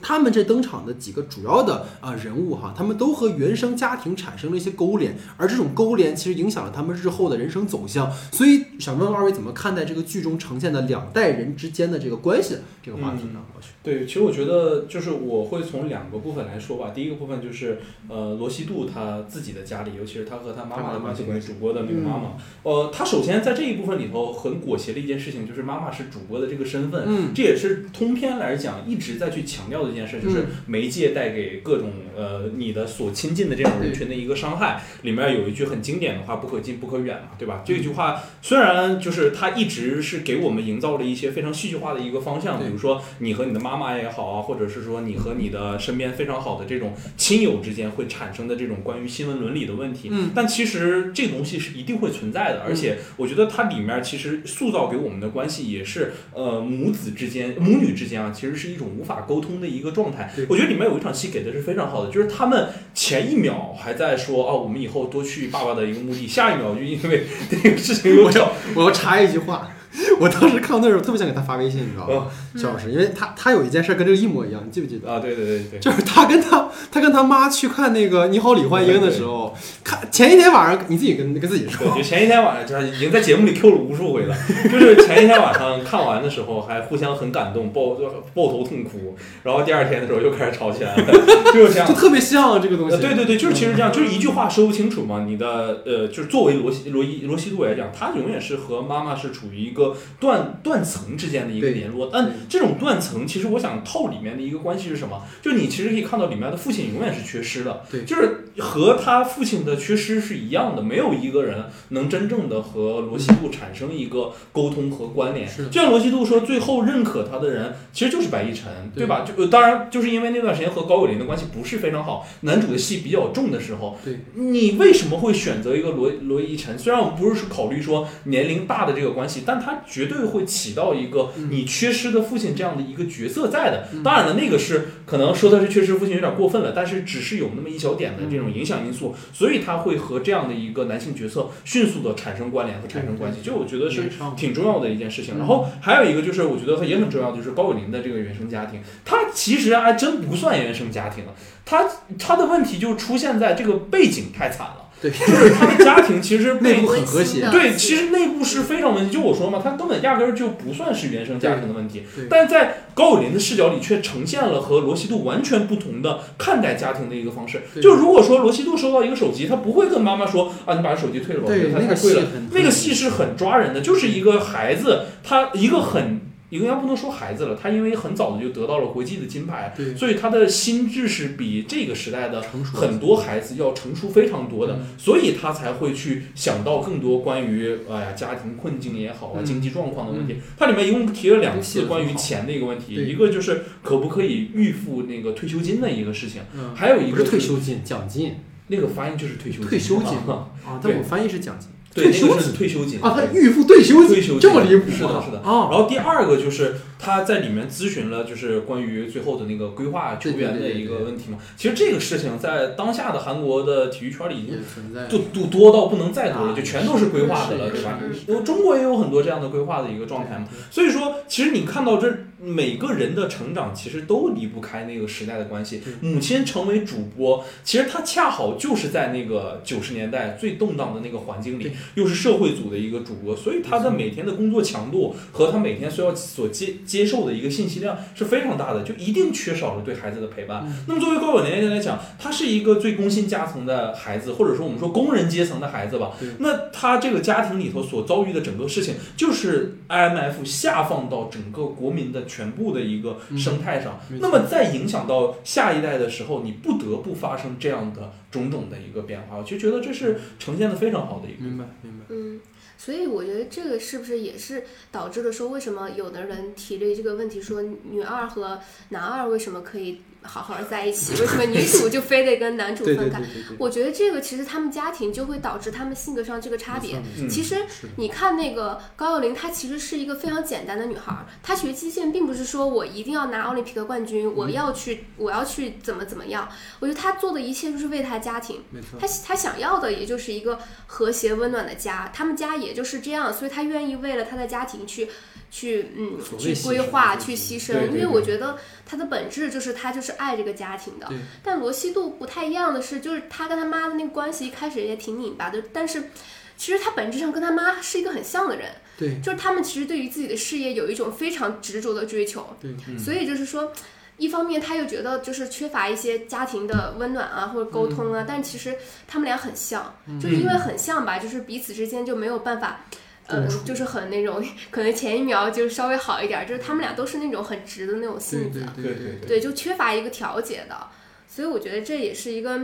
A: 他们这登场的几个主要的啊、呃人物哈，他们都和原生家庭产生了一些勾连，而这种勾连其实影响了他们日后的人生走向。所以想问问二位怎么看待这个剧中呈现的两代人之间的这个关系这个话题呢？
B: 对，其实我觉得就是我会从两个部分来说吧。第一个部分就是呃罗西度他自己的家里，尤其是他和他妈妈的关系，
A: 他妈妈的关系
B: 主播的那个妈妈。呃，他首先在这一部分里头很裹挟的一件事情，就是妈妈是主播的这个身份。
A: 嗯
B: 这也是通篇来讲一直在去强调的一件事，就是
A: 嗯
B: 媒介带给各种呃你的所亲近的这种人群的一个伤害。里面有一句很经典的话：“不可近，不可远”嘛，对吧？这句话虽然就是它一直是给我们营造了一些非常戏剧化的一个方向，比如说你和你的妈妈也好啊，或者是说你和你的身边非常好的这种亲友之间会产生的这种关于新闻伦理的问题。
A: 嗯
B: 但其实这东西是一定会存在的，而且我觉得它里面其实塑造给我们的关系也是呃母子之间、母女之间啊，其实是一种无法沟通的一个状态。我觉得里面有一场戏给的是非常好的，就是他们前一秒还在说啊，我们以后多去爸爸的一个墓地，下一秒就因为这个事情我要。
A: 我要插一句话，我当时看到那时候特别想给他发微信，你知道吗？肖老师，因为他他有一件事跟这个一模一样，你记不记得？
B: 啊，对对对对，
A: 就是他跟他他跟他妈去看那个《你好，李焕英》的时候，看前一天晚上你自己跟跟自己
B: 对，
A: 说
B: 就，前一天晚上，就是已经在节目里 Q 了无数回了。就是前一天晚上看完的时候，还互相很感动，抱抱头痛哭，然后第二天的时候又开始吵起来了，就是这样
A: 就。特别像这个东西。
B: 呃，对对对，就是其实这样，就是一句话说不清楚嘛。你的呃，就是作为罗西罗伊罗西度来讲，他永远是和妈妈是处于一个个断断层之间的一个联络。但这种断层，其实我想透里面的一个关系是什么？就你其实可以看到里面的父亲永远是缺失的，
A: 对
B: 就是和他父亲的缺失是一样的，没有一个人能真正的和罗西度产生一个沟通和关联。
A: 是的
B: 就像罗西度说，最后认可他的人其实就是白亦晨，
A: 对
B: 对吧？就呃当然就是因为那段时间和高伟林的关系不是非常好，男主的戏比较重的时候，
A: 对
B: 你为什么会选择一个罗罗一晨？虽然我们不是考虑说年龄大的这个关系，但他绝对会起到一个
A: 嗯
B: 你缺失的父亲这样的一个角色在的。当然了，那个是可能说他是缺失父亲有点过分了，但是只是有那么一小点的这种影响因素，所以他会和这样的一个男性角色迅速的产生关联和产生关系。就我觉得是挺重要的一件事情。
A: 嗯
B: 然后还有一个就是，我觉得他也很重要，就是高伟林的这个原生家庭，他其实还真不算原生家庭，他他的问题就出现在这个背景太惨了。
A: 对
B: 就是他的家庭其实
A: 内部很和谐
B: 对，其实内部是非常问题。就我说嘛，他根本压根儿就不算是原生家庭的问题但在高友林的视角里却呈现了和罗西度完全不同的看待家庭的一个方式。就如果说罗西度收到一个手机，他不会跟妈妈说啊，你把手机退了吧，我觉
A: 对那个
B: 得它太贵了。那个戏是很抓人的，就是一个孩子，他一个很。一个应该不能说孩子了，他因为很早的就得到了国际的金牌，
A: 对
B: 所以他的心智是比这个时代的
A: 成熟
B: 很多孩子要成熟非常多的，
A: 嗯
B: 所以他才会去想到更多关于哎呀家庭困境也好啊、
A: 嗯
B: 经济状况的问题。它里面一共提了两次关于钱的一个问题，一个就是可不可以预付那个退休金的一个事情，
A: 嗯，
B: 还有一个
A: 退休金，奖金
B: 那个翻译就是退休金，
A: 退休金
B: 啊，
A: 但我翻译是奖金，
B: 对，
A: 退休
B: 那个是
A: 金。
B: 退休金。
A: 啊，他预付退休
B: 退休金。
A: 这么离谱
B: 是的是的。
A: 啊，
B: 然后第二个就是他在里面咨询了，就是关于最后的那个规划球员的一个问题嘛。其实这个事情在当下的韩国的体育圈里已经
A: 也存在。
B: 就多多到不能再多了，
A: 啊
B: 就全都是规划的了，对吧？因为中国也有很多这样的规划的一个状态嘛。所以说，其实你看到这每个人的成长，其实都离不开那个时代的关系。母亲成为主播，其实她恰好就是在那个九十年代最动荡的那个环境里
A: 对，
B: 又是社会组的一个主播，所以他的每天的工作强度和他每天需要所接接受的一个信息量是非常大的，就一定缺少了对孩子的陪伴。
A: 嗯
B: 那么作为高管年龄来讲，他是一个最工薪阶层的孩子，或者说我们说工人阶层的孩子吧。那他这个家庭里头所遭遇的整个事情，就是 IMF 下放到整个国民的全部的一个生态上。
A: 嗯
B: 那么在影响到下一代的时候，你不得不发生这样的种种的一个变化。我就觉得这是呈现的非常好的一个。
A: 明白明白，
C: 嗯，所以我觉得这个是不是也是导致了说，为什么有的人提了这个问题，说女二和男二为什么可以好好的在一起，为什么女主就非得跟男主分开？
A: 对对对对，
C: 我觉得这个其实他们家庭就会导致他们性格上这个差别。
B: 嗯
C: 其实你看那个高幼霖，她其实是一个非常简单的女孩儿。她学击剑并不是说我一定要拿奥林匹克冠军，我要去我要去怎么怎么样。我觉得她做的一切就是为她家庭。她，她想要的也就是一个和谐温暖的家，他们家也就是这样，所以她愿意为了她的家庭去去嗯去规划、去牺牲，因为我觉得他的本质就是他就是爱这个家庭的。但罗西度不太一样的是，就是他跟他妈的那个关系一开始也挺拧巴的，但是其实他本质上跟他妈是一个很像的人，
A: 对
C: 就是他们其实对于自己的事业有一种非常执着的追求，
A: 对，
B: 嗯
C: 所以就是说。一方面，他又觉得就是缺乏一些家庭的温暖啊，或者沟通啊，但其实他们俩很像，就是因为很像吧，就是彼此之间就没有办法，呃
A: 共处，
C: 就是很那种，可能前一秒就稍微好一点，就是他们俩都是那种很直的那种性子
A: 对，
B: 对
A: 对
C: 对，就缺乏一个调节的，所以我觉得这也是一个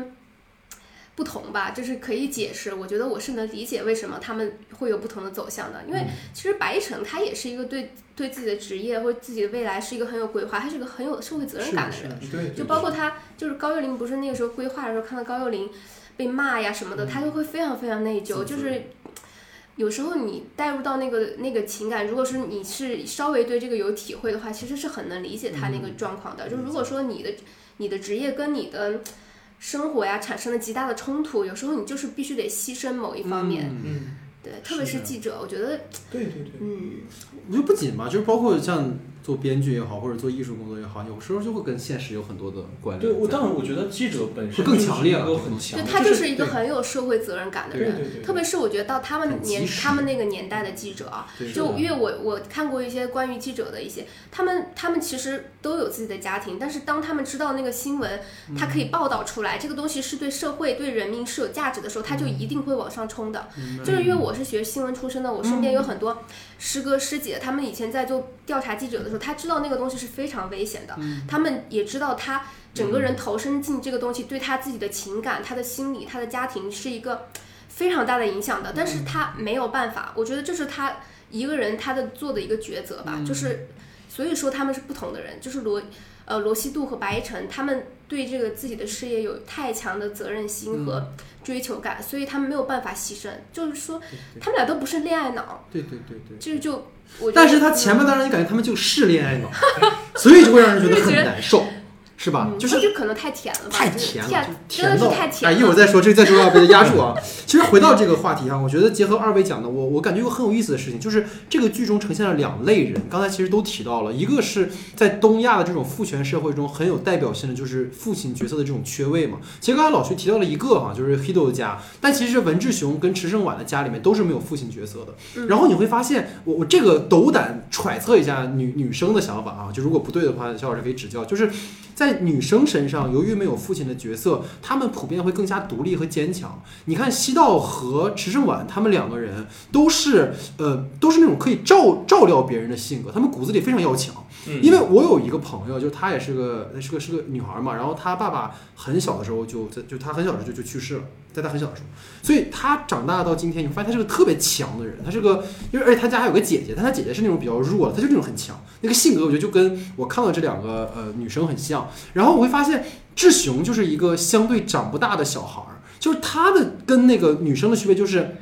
C: 不同吧，就是可以解释。我觉得我是能理解为什么他们会有不同的走向的，因为其实白一晨他也是一个对对自己的职业或者自己的未来是一个很有规划，他是个很有社会责任感的人。
B: 对，
C: 就包括他，就是高幼霖，不是那个时候规划的时候看到高幼霖被骂呀什么的，他就会非常非常内疚，就是。有时候你带入到那个那个情感，如果是你是稍微对这个有体会的话，其实是很能理解他那个状况的。就如果说你的你的职业跟你的生活呀产生了极大的冲突，有时候你就是必须得牺牲某一方面。
A: 嗯
B: 嗯，
C: 对，特别是记者，我觉得，
B: 对对对，
C: 嗯，
A: 我觉得不仅嘛，就是包括像做编剧也好，或者做艺术工作也好，有时候就会跟现实有很多的关联。
B: 对，我当然我觉得记者本身
A: 更强烈了
B: 就是一个很强的，
C: 就他
B: 就
C: 就是一个很有社会责任感的人，
B: 对对对，
C: 特别是我觉得到他们年他们那个年代的记者啊，就因为我我看过一些关于记者的一些，他们他们其实都有自己的家庭，但是当他们知道那个新闻，他可以报道出来，这个东西是对社会对人民是有价值的时候，他就一定会往上冲的。就是因为我是学新闻出身的，我身边有很多师哥师姐，他们以前在做调查记者的时候，他知道那个东西是非常危险的，他们也知道他整个人投身进这个东西，对他自己的情感、他的心理、他的家庭是一个非常大的影响的，但是他没有办法，我觉得这是他一个人他的做的一个抉择吧，就是所以说他们是不同的人，就是罗呃罗西度和白一晨，他们对这个自己的事业有太强的责任心和追求感，所以他们没有办法牺牲，就是说他们俩都不是恋爱脑，
A: 对对对对。
C: 这就我觉得
A: 但是他前面的让你感觉他们就是恋爱脑，所以就会让人觉得很难受，是吧？
C: 嗯
A: 就是
C: 这可能太甜了吧，
A: 太甜了，
C: 甜真的是太甜了。
A: 一会儿再说，这个再说要被压住啊。其实回到这个话题哈，我觉得结合二位讲的，我我感觉有个很有意思的事情，就是这个剧中呈现了两类人，刚才其实都提到了，一个是在东亚的这种父权社会中很有代表性的，就是父亲角色的这种缺位嘛。其实刚才老徐提到了一个哈，就是 Hido 的家，但其实文志雄跟池胜晚的家里面都是没有父亲角色的。
C: 嗯
A: 然后你会发现，我我这个斗胆揣测一下女女生的想法啊，就如果不对的话，肖老师可以指教。就是在女生身上，由于没有父亲的角色，她们普遍会更加独立和坚强。你看西道和池胜晚他们两个人都是呃都是那种可以照照料别人的性格，他们骨子里非常要强。
B: 嗯
A: 因为我有一个朋友，就是她也是个是个是个女孩嘛，然后她爸爸很小的时候就在就她很小的时候就就去世了，在他很小的时候，所以他长大到今天，你会发现他是个特别强的人，他是个，因为而且他家还有个姐姐，但他姐姐是那种比较弱的，他就那种很强，那个性格我觉得就跟我看到这两个呃女生很像，然后我会发现志雄就是一个相对长不大的小孩儿，就是他的跟那个女生的区别就是。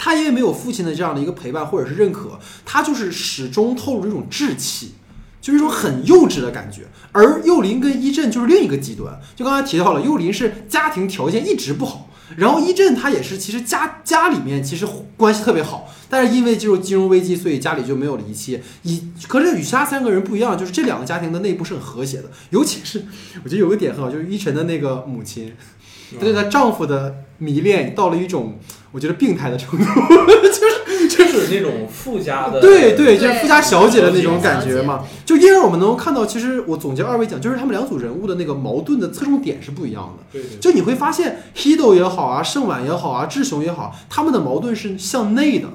A: 他因为没有父亲的这样的一个陪伴或者是认可，他就是始终透露一种稚气，就是一种很幼稚的感觉。而幼林跟一阵就是另一个极端，就刚才提到了，幼林是家庭条件一直不好，然后一震他也是其实家家里面其实关系特别好，但是因为进入金融危机，所以家里就没有了一切。以可是与其他三个人不一样，就是这两个家庭的内部是很和谐的，尤其是我觉得有个点很好，就是伊晨的那个母亲，她对她丈夫的迷恋到了一种我觉得病态的程度，
B: 就 是那种富家的，
A: 对对，就是富家小姐的那种感觉嘛。就因而我们能够看到，其实我总结二位讲，就是他们两组人物的那个矛盾的侧重点是不一样的。
B: 对对，
A: 就你会发现，Hido 也好啊，盛晚也好啊，志雄也好，他们的矛盾是向内的，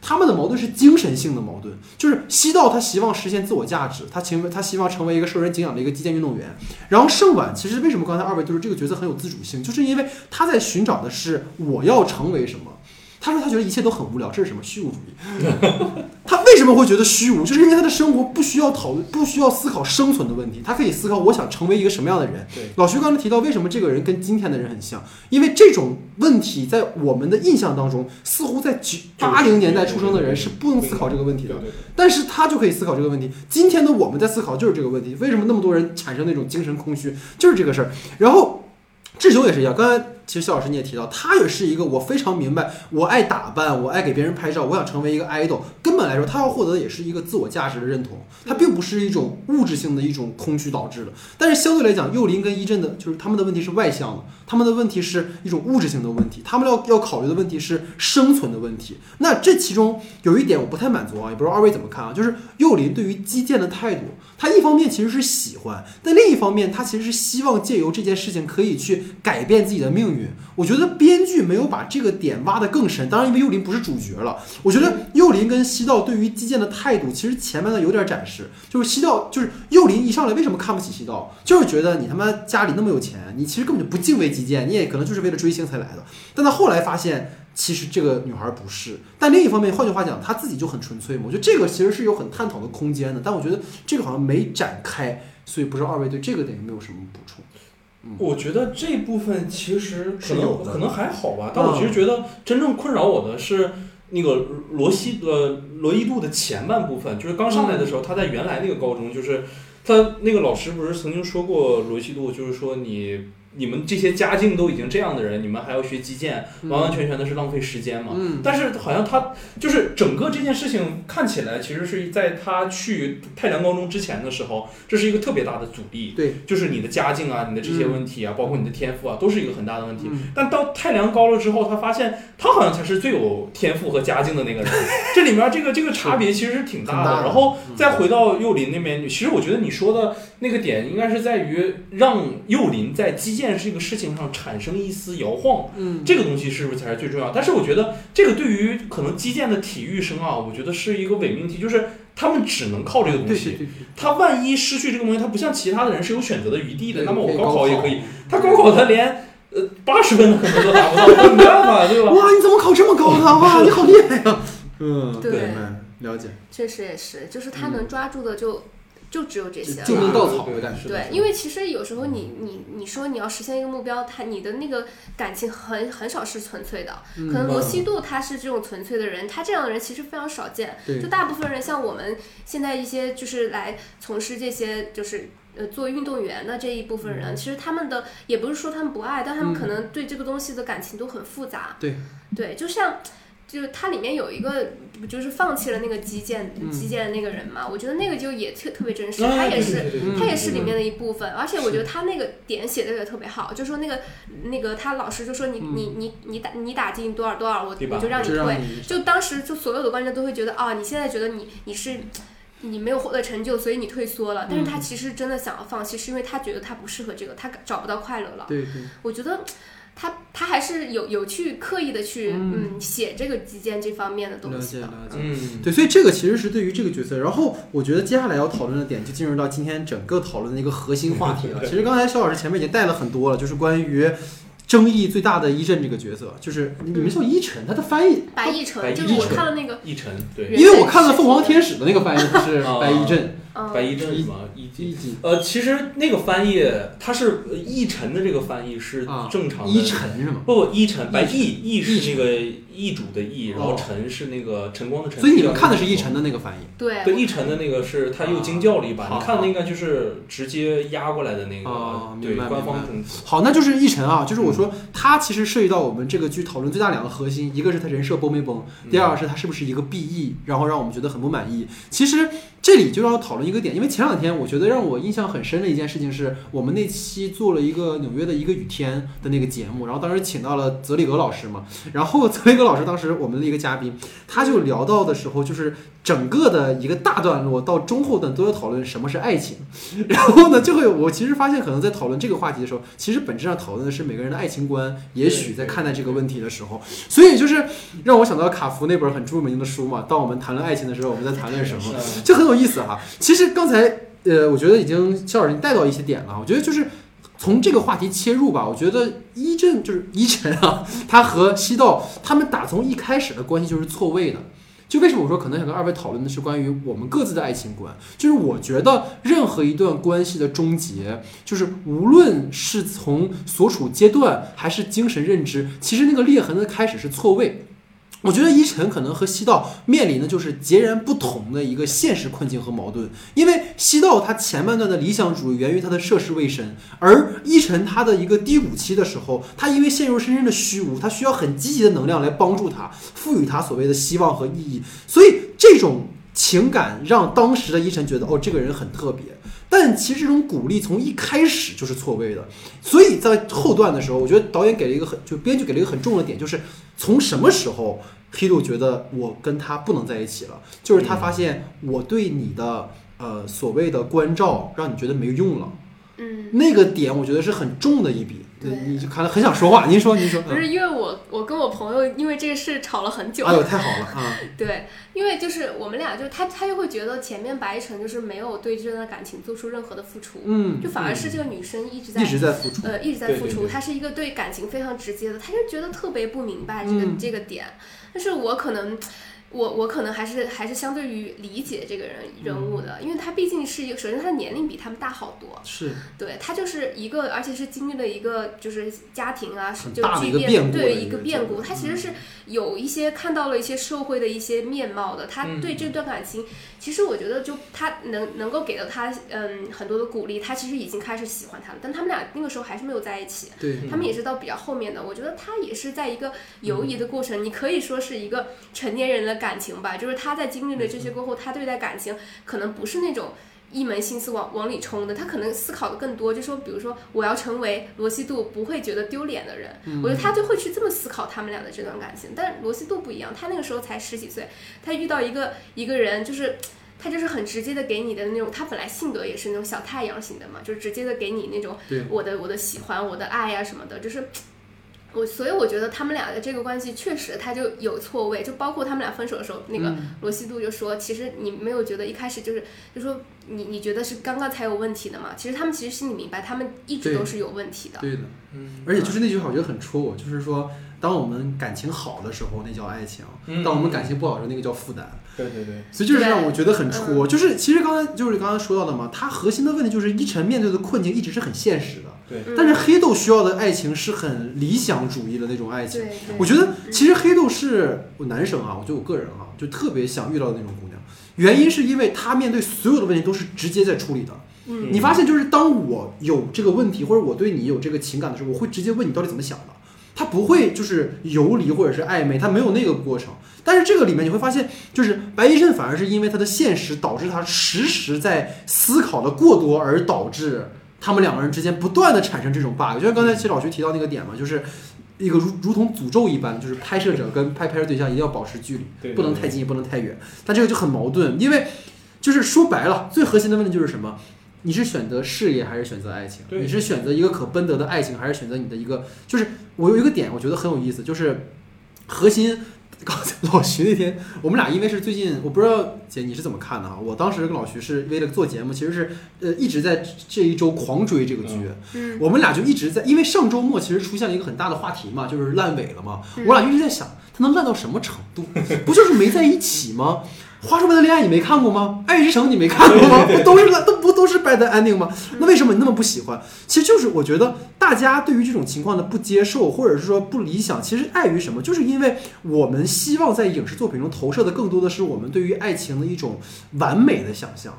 A: 他们的矛盾是精神性的矛盾。就是西道他希望实现自我价值，他情他希望成为一个受人敬仰的一个击剑运动员。然后盛晚其实为什么刚才二位就是这个角色很有自主性，就是因为他在寻找的是我要成为什么。他说他觉得一切都很无聊，这是什么虚无主义？他为什么会觉得虚无？就是因为他的生活不需要讨论，不需要思考生存的问题，他可以思考我想成为一个什么样的人。
B: 对，
A: 老徐刚才提到，为什么这个人跟今天的人很像？因为这种问题在我们的印象当中，似乎在九八零年代出生的人是不能思考这个问题的但是他就可以思考这个问题。今天的我们在思考就是这个问题，为什么那么多人产生那种精神空虚，就是这个事儿。然后志雄也是一样，刚才其实肖老师你也提到，他也是一个我非常明白，我爱打扮，我爱给别人拍照，我想成为一个 idol。根本来说，他要获得的也是一个自我价值的认同，他并不是一种物质性的一种空虚导致的。但是相对来讲，幼林跟一阵的，就是他们的问题是外向的，他们的问题是一种物质性的问题，他们要要考虑的问题是生存的问题。那这其中有一点我不太满足啊，也不知道二位怎么看啊？就是幼林对于击剑的态度，他一方面其实是喜欢，但另一方面他其实是希望借由这件事情可以去改变自己的命运。我觉得编剧没有把这个点挖得更深，当然因为幼林不是主角了。我觉得幼林跟西道对于击剑的态度，其实前面呢有点展示，就是西道就是幼林一上来为什么看不起西道，就是觉得你他妈家里那么有钱，你其实根本就不敬畏击剑，你也可能就是为了追星才来的。但他后来发现。其实这个女孩不是，但另一方面，换句话讲，她自己就很纯粹嘛。我觉得这个其实是有很探讨的空间的，但我觉得这个好像没展开，所以不知道二位对这个点有没有什么补充？
B: 我觉得这部分其实可能可能还好吧，但我其实觉得真正困扰我的是那个罗西呃罗伊度的前半部分，就是刚上来的时候，他在原来那个高中，就是他那个老师不是曾经说过罗西度，就是说你你们这些家境都已经这样的人，你们还要学击剑，完完全全的是浪费时间嘛。
A: 嗯，
B: 但是好像他就是整个这件事情看起来，其实是在他去太良高中之前的时候，这是一个特别大的阻力。
A: 对，
B: 就是你的家境啊，你的这些问题啊，包括你的天赋啊，都是一个很大的问题。
A: 嗯
B: 但到太良高了之后，他发现他好像才是最有天赋和家境的那个人。这里面这个这个差别其实是挺大
A: 的
B: 然后再回到幼林那边，其实我觉得你说的那个点应该是在于让幼林在击剑这个事情上产生一丝摇晃。
A: 嗯，
B: 这个东西是不是才是最重要？但是我觉得这个对于可能击剑的体育生啊，我觉得是一个伪命题，就是他们只能靠这个东西。
A: 对对对对，
B: 他万一失去这个东西，他不像其他的人是有选择的余地的。那么我高
A: 考
B: 考也可以，他高考他连呃八十分可能都达不到，没办法，对吧？
A: 哇，你怎么考这么高呢？哇，你好厉害 呀！嗯，
C: 对
A: 嗯，了解，
C: 确实也是，就是他能抓住的就、就只有这些了。
A: 救命稻草的感觉。
C: 对，因为其实有时候你你你说你要实现一个目标，他你的那个感情很很少是纯粹的。
A: 嗯
C: 可能罗西度他是这种纯粹的人，他这样的人其实非常少见。就大部分人像我们现在一些就是来从事这些就是。呃，做运动员的这一部分人，其实他们的也不是说他们不爱，但他们
A: 嗯
C: 可能对这个东西的感情都很复杂。
A: 对，
C: 对，就像就是它里面有一个，不就是放弃了那个击剑
A: 嗯
C: 击剑的那个人嘛？我觉得那个就也特特别真实，
B: 哎
C: 他也是他也是里面的一部
A: 嗯
C: 分，而且我觉得他那个点写的也特别好，就说那个那个他老师就说你、
A: 嗯
C: 你你你打你打进多少多少，我我就让你退。就当时就所有的观众都会觉得啊，你现在觉得你你是。你没有获得成就，所以你退缩了。但是他
A: 嗯
C: 其实真的想要放弃，是因为他觉得他不适合这个，他找不到快乐了。
A: 对对，
C: 我觉得他他还是有有去刻意的去
A: 嗯
C: 嗯写这个击剑这方面的东西的。
A: 解了解。
B: 嗯，
A: 对，所以这个其实是对于这个角色。然后我觉得接下来要讨论的点就进入到今天整个讨论的一个核心话题了。其实刚才肖老师前面已经带了很多了，就是关于争议最大的一阵这个角色，就是你们叫伊晨，他的翻译，
C: 白亦晨就是我看了那个，
B: 伊晨对，
A: 因为我看了凤凰天使的那个翻译是
B: 啊
A: 白一阵
C: 嗯，
B: 白一镇是吗？一
A: 一集
B: 呃，其实那个翻译它是呃一晨的这个翻译是
A: 啊。
B: 正常的。
A: 一晨是吗？
B: 不不，一晨白
A: 一
B: 易易
A: 易
B: 是那个易主的易，然后
A: 哦
B: 晨是那个晨光的晨。
A: 所以你们看的是一晨的那个翻译。
C: 对。
B: 对，一晨的那个是他又惊叫了一把，
A: 啊
B: 你看的应该就是直接压过来的那个，
A: 哦
B: 对
A: 明白明白。
B: 官方中
A: 好，那就是一晨啊，就是我说他其实涉及到我们这个剧讨论最大两个核心，一个是他人设崩没崩，第二是他是不是一个 BE，然后让我们觉得很不满意。其实这里就要讨论一个点，因为前两天我觉得让我印象很深的一件事情是我们那期做了一个纽约的一个雨天的那个节目，然后当时请到了泽里格老师嘛，然后泽里格老师当时我们的一个嘉宾，他就聊到的时候就是整个的一个大段落到中后段都在讨论什么是爱情。然后呢，就会我其实发现，可能在讨论这个话题的时候，其实本质上讨论的是每个人的爱情观。也许在看待这个问题的时候，所以就是让我想到卡夫那本很著名的书嘛。当我们谈论爱情的时候，我们在谈论什么？
B: 是
A: 就很有意思哈。其实刚才呃，我觉得已经肖老师带到一些点了。我觉得就是从这个话题切入吧。我觉得一阵就是一晨啊，他和西道他们打从一开始的关系就是错位的。就为什么我说可能想跟二位讨论的是关于我们各自的爱情观，就是我觉得任何一段关系的终结，就是无论是从所处阶段还是精神认知，其实那个裂痕的开始是错位。我觉得一晨可能和西道面临的就是截然不同的一个现实困境和矛盾，因为西道他前半段的理想主义源于他的涉世未深，而一晨他的一个低谷期的时候，他因为陷入深深的虚无，他需要很积极的能量来帮助他，赋予他所谓的希望和意义，所以这种情感让当时的一晨觉得哦，这个人很特别。但其实这种鼓励从一开始就是错位的，所以在后段的时候，我觉得导演给了一个很，就编剧给了一个很重要的点，就是从什么时候黑豆觉得我跟他不能在一起了，就是他发现我对你的呃所谓的关照让你觉得没用了，
C: 嗯，
A: 那个点我觉得是很重的一笔。
C: 对
A: 你就看来很想说话，您说您说，
C: 不是因为我我跟我朋友因为这个事吵了很久，
A: 哎呦太好了 啊，
C: 对，因为就是我们俩就他他就会觉得前面白一晨就是没有对这段感情做出任何的付出，
A: 嗯，
C: 就反而是这个女生一直在
A: 一直在付出，
C: 呃一直在付出，她是一个对感情非常直接的，他就觉得特别不明白这个、
A: 嗯。
C: 这个点，但是我可能。我我可能还是还是相对于理解这个人人物的，因为他毕竟是一个，首先他的年龄比他们大好多，
A: 是。
C: 对他就是一个，而且是经历了一个就是家庭啊，就巨
A: 个变
C: 对一个变故，他其实是有一些看到了一些社会的一些面貌的，他
B: 嗯
C: 对这段感情，其实我觉得就他能能够给到他嗯很多的鼓励，他其实已经开始喜欢他了，但他们俩那个时候还是没有在一起，
A: 对。
C: 他们也是到比较后面的，我觉得他也是在一个游移的过程，你可以说是一个成年人的感情吧，就是他在经历了这些过后，他对待感情可能不是那种。一门心思往往里冲的，他可能思考的更多，就说，比如说，我要成为罗西度不会觉得丢脸的人，我觉得他就会去这么思考他们俩的这段感情。但罗西度不一样，他那个时候才十几岁，他遇到一个一个人，就是他就是很直接的给你的那种，他本来性格也是那种小太阳型的嘛，就是直接的给你那种
A: 对
C: 我的我的喜欢，我的爱呀、什么的，就是。我所以我觉得他们俩的这个关系确实他就有错位，就包括他们俩分手的时候，那个罗西度就说，其实你没有觉得一开始就是就说你你觉得是刚刚才有问题的嘛？其实他们其实心里明白，他们一直都是有问题的。
A: 对的。
B: 嗯
A: 而且就是那句话，我觉得很戳我，就是说，当我们感情好的时候，那叫爱情；
B: 嗯
A: 当我们感情不好的时候，那个叫负担。
B: 对对对，
A: 所以就是让我觉得很戳。就是其实刚才就是刚才说到的嘛，他核心的问题就是依晨面对的困境一直是很现实的，但是黑豆需要的爱情是很理想主义的那种爱情。我觉得其实黑豆是我男生啊，我觉得我个人啊，就特别想遇到的那种姑娘。原因是因为他面对所有的问题都是直接在处理的。
C: 嗯
A: 你发现就是当我有这个问题，或者我对你有这个情感的时候，我会直接问你到底怎么想的。他不会就是游离或者是暧昧，他没有那个过程。但是这个里面你会发现，就是白医生反而是因为他的现实导致他时时在思考的过多，而导致他们两个人之间不断的产生这种 bug。就像刚才其实老徐提到那个点嘛，就是一个如如同诅咒一般，就是拍摄者跟拍拍摄对象一定要保持距离，不能太近也不能太远。但这个就很矛盾，因为就是说白了，最核心的问题就是什么？你是选择事业还是选择爱情？你是选择一个可奔得的爱情，还是选择你的一个？就是我有一个点，我觉得很有意思，就是核心。刚才老徐那天，我们俩因为是最近，我不知道姐你是怎么看的哈。我当时跟老徐是为了做节目，其实是呃一直在这一周狂追这个剧。
C: 嗯
A: 我们俩就一直在，因为上周末其实出现了一个很大的话题嘛，就是烂尾了嘛。
C: 嗯
A: 我俩一直在想，它能烂到什么程度？不就是没在一起吗？花束般的恋爱你没看过吗？爱之城你没看过吗？不都是烂都不都是 bad ending 吗？那为什么你那么不喜欢？其实就是我觉得大家对于这种情况的不接受，或者是说不理想，其实碍于什么？就是因为我们希望在影视作品中投射的更多的是我们对于爱情的一种完美的想象。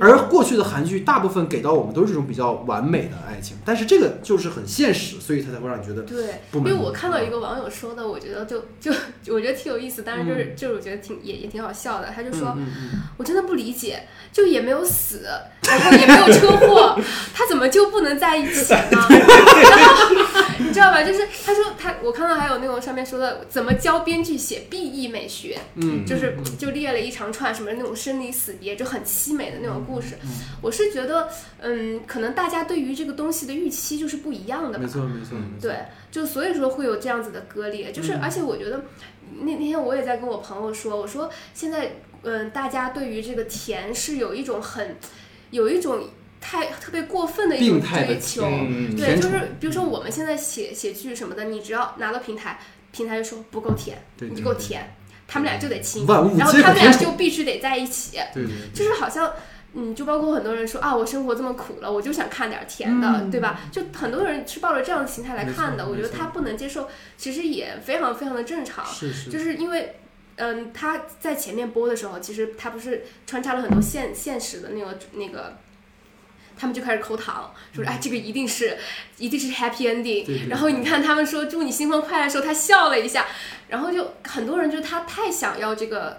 A: 而过去的韩剧大部分给到我们都是这种比较完美的爱情，但是这个就是很现实，所以它才会让你觉得
C: 对，因为我看到一个网友说的，我觉得就就我觉得挺有意思，当然就是、就是我觉得挺也也挺好笑的。他就说，我真的不理解，就也没有死，然后也没有车祸，他怎么就不能在一起呢？然后你知道吧？就是他说他，我看到还有那种上面说的怎么教编剧写 B E 美学，
A: 嗯，
C: 就是就列了一长串什么那种生离死别，就很凄美的那种故事。我是觉得，嗯，可能大家对于这个东西的预期就是不一样的吧
A: 没。错没错没错，
C: 对，就所以说会有这样子的割裂，就是、
A: 嗯
C: 而且我觉得那那天我也在跟我朋友说，我说现在嗯，大家对于这个甜是有一种很有一种太特别过分的一种追求，
B: 嗯
C: 对，就是比如说我们现在写写剧什么的，你只要拿到平台，平台就说不够甜，你
A: 对对对
C: 够甜，他们俩就得亲，然后他们俩就必须得在一起，
A: 对对，
C: 就是好像，嗯，就包括很多人说啊，我生活这么苦了，我就想看点甜的，
A: 嗯
C: 对吧？就很多人是抱着这样的心态来看的，我觉得他不能接受，其实也非常非常的正常，
A: 是是，
C: 就是因为。嗯，他在前面播的时候，其实他不是穿插了很多现现实的那个那个，他们就开始抠糖，说哎，这个一定是一定是 happy ending，
A: 对对
C: 然后你看他们说祝你新婚快乐的时候，他笑了一下，然后就很多人就他太想要这个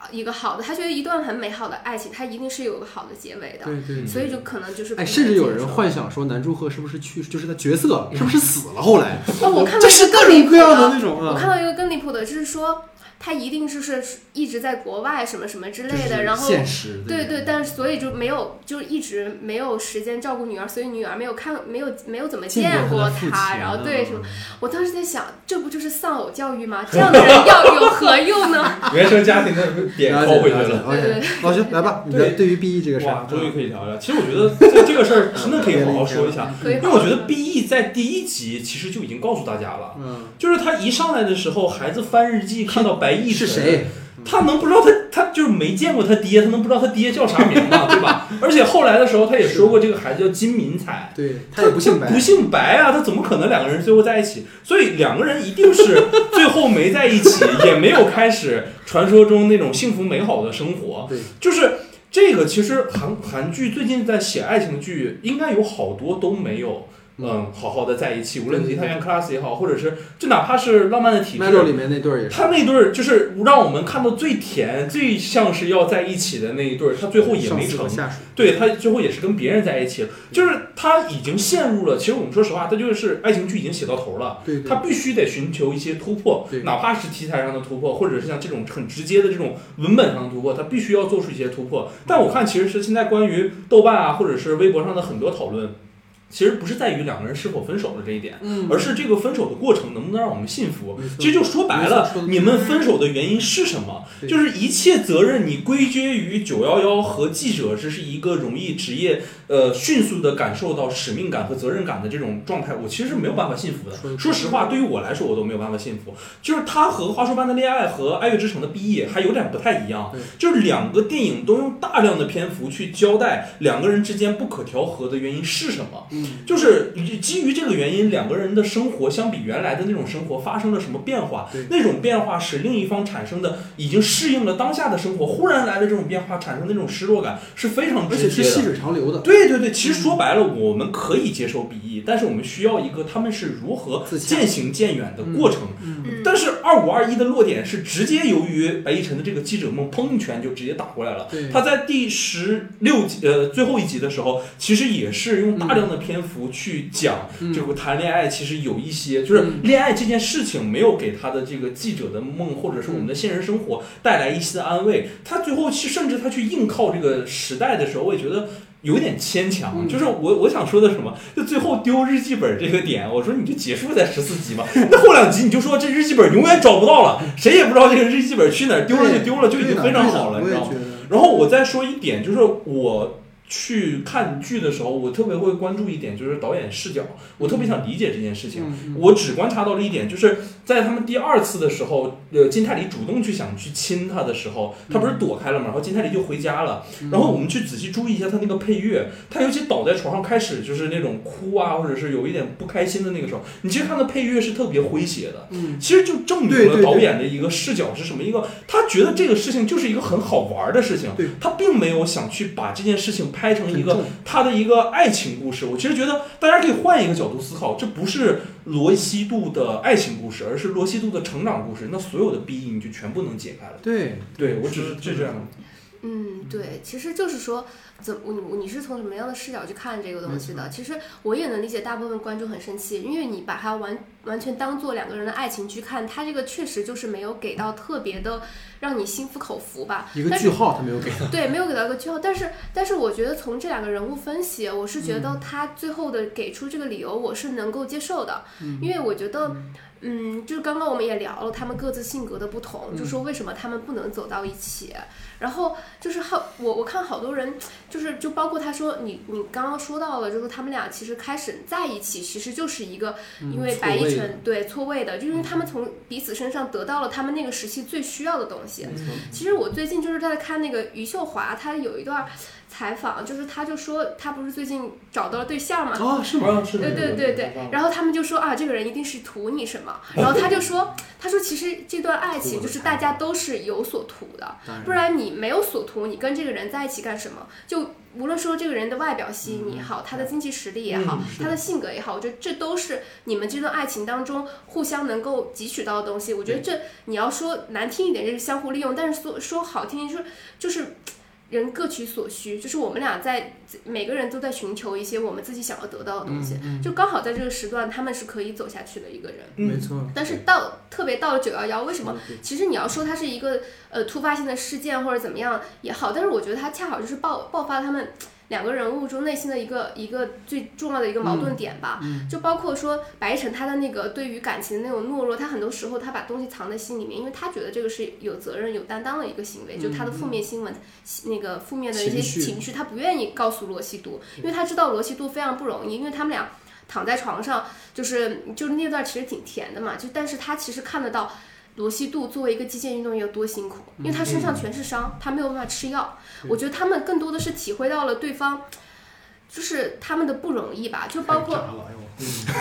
C: 呃一个好的，他觉得一段很美好的爱情，它一定是有个好的结尾的，
A: 对对，
C: 所以就可能就是
A: 哎，甚至有人幻想说南柱赫是不是去，就是他角色是不是死了？后来？
C: 哦，我看到
A: 这是
C: 一个更离谱
A: 各种各样的那种啊，
C: 我看到一个更离谱的，就是说他一定是是一直在国外什么什么之类的，然后
A: 现实
C: 对对，但是所以就没有，就一直没有时间照顾女儿，所以女儿没有看，没有没有怎么见
A: 见
C: 过
A: 他
C: 然后对什么，
A: 嗯
C: 我当时在想，这不就是丧偶教育吗？这样的人要有何用呢？
B: 原生家庭的 点
A: 了
B: 扣回去了。
C: 对
A: 老徐来吧，你的
B: 对
A: 对于 B E 这个事，儿，
B: 终于可以聊聊。其实我觉得这这个事儿真的可以好好说一下，
C: 可以
B: 因为我觉得 B E 在第一集其实就已经告诉大家了，
A: 嗯，
B: 就是他一上来的时候，孩子翻日记看到白亦
A: 是，谁？
B: 他能不知道他他就是没见过他爹，他能不知道他爹叫啥名吗？对吧？而且后来的时候，他也说过这个孩子叫金敏彩，
A: 对他也不姓白
B: 不，姓白啊，他怎么可能两个人最后在一起？所以两个人一定是最后没在一起，也没有开始传说中那种幸福美好的生活。
A: 对，
B: 就是这个，其实韩韩剧最近在写爱情剧，应该有好多都没有。嗯，好好的在一起，无论是
A: 对《
B: 太阳 class》也好，或者是就哪怕是《浪漫的体质》，《
A: 里面那对儿也是，
B: 他那对儿就是让我们看到最甜、最像是要在一起的那一对儿，他最后也没成。对他最后也是跟别人在一起了，就是他已经陷入了。其实我们说实话，他就是爱情剧已经写到头了，
A: 对对。
B: 他必须得寻求一些突破，哪怕是题材上的突破，或者是像这种很直接的这种文本上的突破，他必须要做出一些突破。但我看其实是现在关于豆瓣啊，或者是微博上的很多讨论。其实不是在于两个人是否分手的这一点，
A: 嗯
B: 而是这个分手的过程能不能让我们信服。其实就说白了你们分手的原因是什么？就是一切责任你归结于九幺幺和记者，这是一个容易职业呃迅速的感受到使命感和责任感的这种状态，我其实是没有办法信服的
A: 说。
B: 实话，对于我来说，我都没有办法信服。就是他和《花束般的恋爱》和《爱乐之城》的毕业还有点不太一样，就是两个电影都用大量的篇幅去交代两个人之间不可调和的原因是什么。
A: 嗯，
B: 就是基于这个原因，两个人的生活相比原来的那种生活发生了什么变化？那种变化使另一方产生的已经适应了当下的生活，忽然来的这种变化产生的那种失落感是非常
A: 而且是细
B: 直接的。
A: 水长流的，
B: 对对对，其实说白了，我们可以接受 BE，但是我们需要一个他们是如何渐行渐远的过程。但是二五二一的落点是直接由于白亦晨的这个记者梦，砰一拳就直接打过来了。他在第十六集呃最后一集的时候，其实也是用大量的篇幅去讲
A: 嗯
B: 这个谈恋爱，其实有一些就是
A: 嗯
B: 恋爱这件事情没有给他的这个记者的梦，或者是我们的现实生活带来一丝安慰。他最后去甚至他去硬靠这个时代的时候，我也觉得。有点牵强，
A: 嗯
B: 就是我我想说的什么，就最后丢日记本这个点，我说你就结束在十四集嘛，那后两集你就说这日记本永远找不到了，谁也不知道这个日记本去哪儿，丢了就丢了，就已经非常好了，你知道吗？然后我再说一点，就是我去看剧的时候，我特别会关注一点，就是导演视角，我特别想理解这件事情。
A: 嗯，
B: 我只观察到了一点，就是在他们第二次的时候，呃，金泰梨主动去想去亲他的时候，他不是躲开了嘛，然后金泰梨就回家了。
A: 嗯
B: 然后我们去仔细注意一下他那个配乐，他尤其倒在床上开始就是那种哭啊，或者是有一点不开心的那个时候，你其实看到配乐是特别诙谐的。
A: 嗯，
B: 其实就证明了导演的一个视角是什么？一个他觉得这个事情就是一个很好玩的事情
A: 对，
B: 他并没有想去把这件事情拍成一个他的一个爱情故事。我其实觉得大家可以换一个角度思考，这不是罗西度的爱情故事，而是罗西度的成长故事。那所有的 B E 你就全部能解开了。
A: 对，
B: 对我只是就这样。
C: 嗯，对，其实就是说，怎么你你是从什么样的视角去看这个东西的？其实我也能理解大部分观众很生气，因为你把它完完全当做两个人的爱情去看，它这个确实就是没有给到特别的让你心服口服吧。
A: 一个句号他没有给到，
C: 对，没有给到一个句号，但是但是我觉得从这两个人物分析，我是觉得他最后的给出这个理由，我是能够接受的，因为我觉得。嗯，就是刚刚我们也聊了他们各自性格的不同，就说为什么他们不能走到一起。然后就是好，我我看好多人就是就包括他说你你刚刚说到了，就是他们俩其实开始在一起，其实就是一个因为白亦
A: 错位的
C: 晨对错位的，就因为他们从彼此身上得到了他们那个时期最需要的东西。其实我最近就是在看那个余秀华，她有一段采访，就是他就说他不是最近找到了对象嘛，
A: 啊，是吗？
B: 啊，是
C: 对对对对，然后他们就说啊，这个人一定是图你什么，然后他就说，他说其实这段爱情就是大家都是有所图的，不然你没有所图，你跟这个人在一起干什么？就无论说这个人的外表吸引你也好，他的经济实力也好他的性格也好，我觉得这都是你们这段爱情当中互相能够汲取到的东西。我觉得这你要说难听一点，就是相互利用；但是说说好听，就是就是。人各取所需，就是我们俩在每个人都在寻求一些我们自己想要得到的东西，
A: 嗯嗯
C: 就刚好在这个时段，他们是可以走下去的一个人。
A: 没错。
C: 但是到特别到了九幺幺，为什么？其实你要说它是一个呃突发性的事件或者怎么样也好，但是我觉得它恰好就是爆爆发他们两个人物中内心的一个一个最重要的一个矛盾点吧。
A: 嗯
C: 就包括说白晨他的那个对于感情的那种懦弱，他很多时候他把东西藏在心里面，因为他觉得这个是有责任、有担当的一个行为，就他的负面新闻、那个负面的一些
A: 情绪
C: 情绪，他不愿意告诉罗西度，因为他知道罗西度非常不容易，因为他们俩躺在床上，就是就是那段其实挺甜的嘛，就但是他其实看得到。罗西度作为一个击剑运动员有多辛苦，因为他身上全是伤，他没有办法吃药。我觉得他们更多的是体会到了对方，就是他们的不容易吧，就包括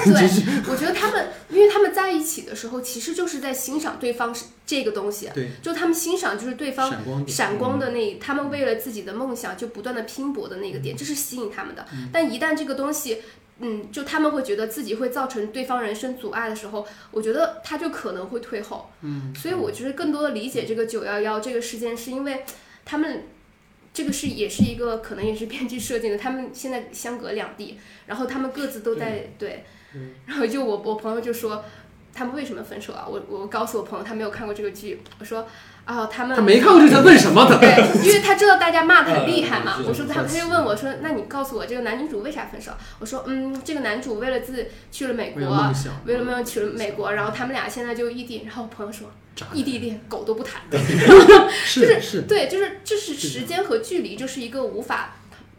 C: 对，我觉得他们，因为他们在一起的时候，其实就是在欣赏对方是这个东西，
A: 对，
C: 就他们欣赏就是对方
A: 闪光点
C: 闪光的那，他们为了自己的梦想就不断的拼搏的那个点，这是吸引他们的。但一旦这个东西，嗯，就他们会觉得自己会造成对方人生阻碍的时候，我觉得他就可能会退后。嗯，所以我觉得更多的理解这个九幺幺这个事件，是因为他们。这个是也是一个可能也是编剧设定的，他们现在相隔两地，然后他们各自都在对，然后就我我朋友就说他们为什么分手啊？我我告诉我朋友他没有看过这个剧，我说啊他们
A: 他没看过这个，他问什么的？
C: 对，因为他知道大家骂他很 厉害嘛。
B: 嗯
C: 我说他，他就问我说：“那你告诉我这个男女主为啥分手？”我说：“嗯，这个男主为了自去了美
A: 为了
C: 国，
A: 梦想，
C: 为了梦去了美国，然后他们俩现在就异地。”然后我朋友说
A: 渣：“
C: 异地恋狗都不谈。
A: 是是
C: 对，就是就是时间和距离就是一个无法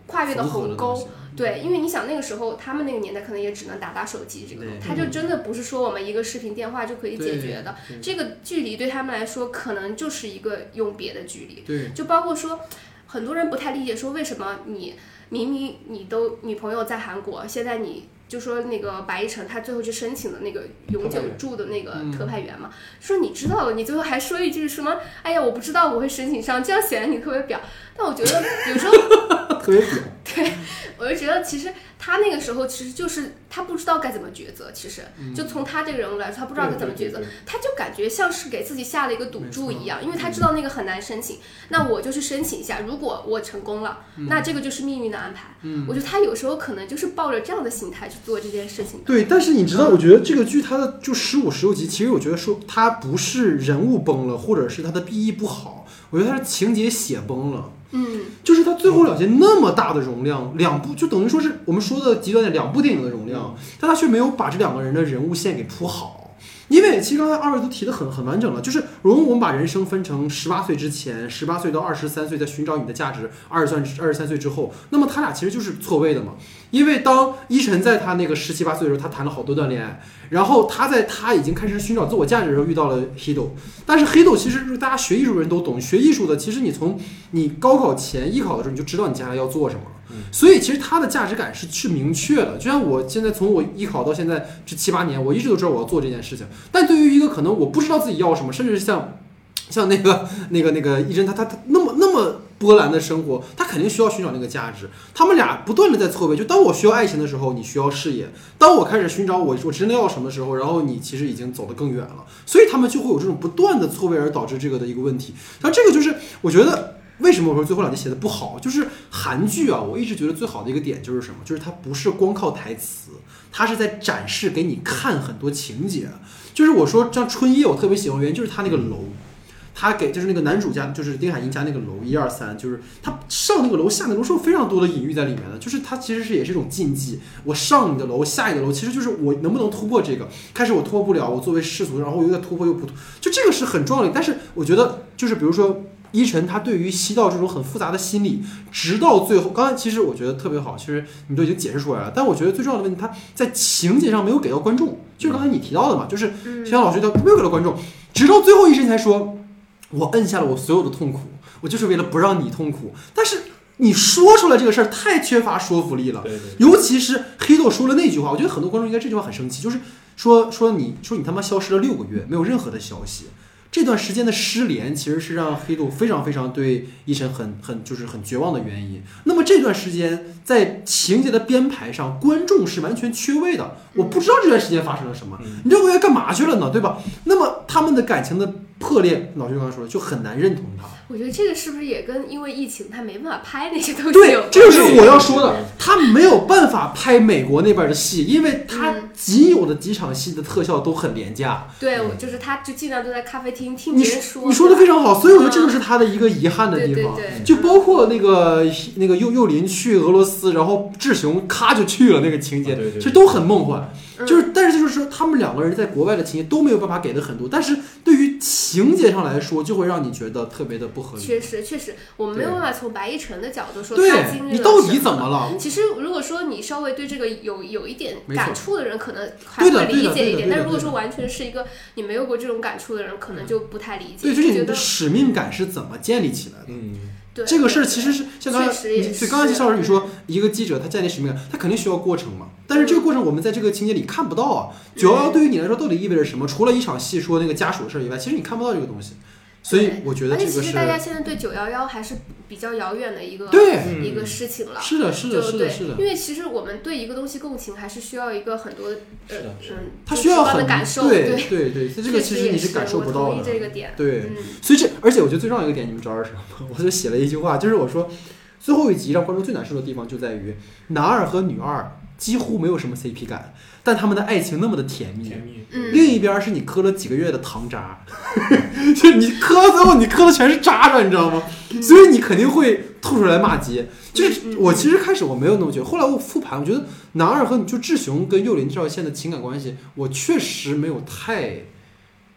C: 跨越的鸿沟。对，因为你想那个时候，他们那个年代可能也只能打打手机这个东西，
A: 对
C: 它就真的不是说我们一个视频电话就可以解决的。这个距离对他们来说，可能就是一个永别的距离。
A: 对
C: 就包括说，很多人不太理解，说为什么你明明你都女朋友在韩国，现在你就说那个白一晨他最后去申请的那个永久住的那个
A: 嗯
C: 特派员嘛，说你知道了，你最后还说一句什么？哎呀，我不知道我会申请上，这样显得你特别表。但我觉得有时候
A: 特别表，
C: 我就觉得，其实他那个时候其实就是他不知道该怎么抉择。其实，就从他这个人物来说，他不知道该怎么抉择他就感觉像是给自己下了一个赌注一样，因为他知道那个很难申请，那我就去申请一下，如果我成功了，那这个就是命运的安排。我觉得他有时候可能就是抱着这样的心态去做这件事情。
A: 对，但是你知道，我觉得这个剧它的就十五、十六集，其实我觉得说它不是人物崩了，或者是它的 B E 不好，我觉得它是情节写崩了。
C: 嗯，
A: 就是它最后了结那么大的容量，两部就等于说是我们说的极端点，两部电影的容量，但它却没有把这两个人的人物线给铺好。因为其实刚才二位都提的很很完整了，就是如果我们把人生分成十八岁之前、十八岁到二十三岁在寻找你的价值，二十三二十三岁之后，那么他俩其实就是错位的嘛。因为当依晨在他那个十七八岁的时候，他谈了好多段恋爱，然后他在他已经开始寻找自我价值的时候遇到了黑豆但是黑豆其实是大家学艺术的人都懂，学艺术的其实你从你高考前艺考的时候你就知道你将来要做什么了。所以其实他的价值感是是明确的，就像我现在从我艺考到现在这七八年，我一直都知道我要做这件事情。但对于一个可能我不知道自己要什么，甚至像 像那个 那个那个一真他他他那么那么波澜的生活，他肯定需要寻找那个价值。他们俩不断的在错位，就当我需要爱情的时候，你需要事业；当我开始寻找我我真的要什么的时候，然后你其实已经走得更远了。所以他们就会有这种不断的错位而导致这个的一个问题。然后这个就是我觉得。为什么我说最后两集写的不好？就是韩剧啊，我一直觉得最好的一个点就是什么？就是它不是光靠台词，它是在展示给你看很多情节。就是我说像春夜，我特别喜欢原因就是它那个楼，他给就是那个男主家，就是丁海寅家那个楼一二三，就是他上那个楼下那个楼是有非常多的隐喻在里面的，就是它其实是也是一种禁忌。我上你的楼，下你的楼，其实就是我能不能突破这个。开始我突破不了，我作为世俗，然后我又在突破又不突，就这个是很重要的。但是我觉得就是比如说。依晨他对于西道这种很复杂的心理，直到最后，刚才其实我觉得特别好，其实你都已经解释出来了。但我觉得最重要的问题，他在情节上没有给到观众，就是刚才你提到的嘛，就是
C: 嗯
A: 肖老师他没有给到观众，直到最后一声才说，我摁下了我所有的痛苦，我就是为了不让你痛苦。但是你说出来这个事儿太缺乏说服力了，
B: 对对，
A: 尤其是黑豆说了那句话，我觉得很多观众应该这句话很生气，就是说说你说你他妈消失了六个月，没有任何的消息。这段时间的失联其实是让黑豆非常非常对依晨很很就是很绝望的原因。那么这段时间在情节的编排上，观众是完全缺位的。我不知道这段时间发生了什么，
B: 嗯
A: 你这个月干嘛去了呢？对吧？那么他们的感情的破裂，老师刚才说了，就很难认同他。
C: 我觉得这个是不是也跟因为疫情他没办法拍那些东西有
A: 对，这就是我要说的，他没有办法拍美国那边的戏，因为他
C: 嗯
A: 仅有的几场戏的特效都很廉价。
C: 对，我就是他就尽量都在咖啡厅听别人说。
A: 你说的非常好，所以我觉得这
C: 嗯
A: 就是他的一个遗憾的地方。
C: 对对对，
A: 就包括那个那个幼幼林去俄罗斯，然后志雄咔就去了那个情节，
B: 啊对对对
A: 其实都很梦幻。
C: 嗯
A: 就是，但是就是说，他们两个人在国外的情节都没有办法给的很多，但是对于情节上来说，就会让你觉得特别的不合理。
C: 确实确实，我们没有办法从白亦晨的角度说
A: 对
C: 他经历了
A: 你到底
C: 什
A: 怎么了？
C: 其实，如果说你稍微对这个有有一点感触的人，可能还会理解一点。但如果说完全是一个你没有过这种感触的人，可能就不太理解。
A: 对，就是你的使命感是怎么建立起来的？
B: 嗯，
C: 对
A: 这个事儿其实是像刚才
C: 确实也
A: 你对刚才肖老师你说，一个记者他建立使命感，他肯定需要过程嘛。但是这个过程我们在这个情节里看不到啊。九幺幺对于你来说到底意味着什么？除了一场戏说那个家属的事儿以外，其实你看不到这个东西。所以我觉得
C: 而且其实大家现在对九幺幺还是比较遥远的一个
A: 对，
B: 嗯
C: 一个事情了。
A: 是的，是的，
C: 是
A: 的，。
C: 因为其实我们对一个东西共情，还是需要一个很多
B: 是
C: 呃
B: 的是的
C: 嗯，
A: 他需要很
C: 的感受，
A: 对对对，这个其实你
C: 是
A: 感受不到的。
C: 这个点，
A: 对，
C: 嗯，
A: 所以这，而且我觉得最重要一个点，你们知道是什么吗？我就写了一句话，就是我说，最后一集让观众最难受的地方就在于男二和女二几乎没有什么 CP 感，但他们的爱情那么的甜蜜。
B: 甜蜜，
C: 嗯
A: 另一边是你磕了几个月的糖渣，就你磕到最后你磕的全是渣渣，你知道吗？所以你肯定会吐出来骂街。就是我其实开始我没有那么觉得，后来我复盘，我觉得男二和就志雄跟幼林这条线的情感关系，我确实没有太，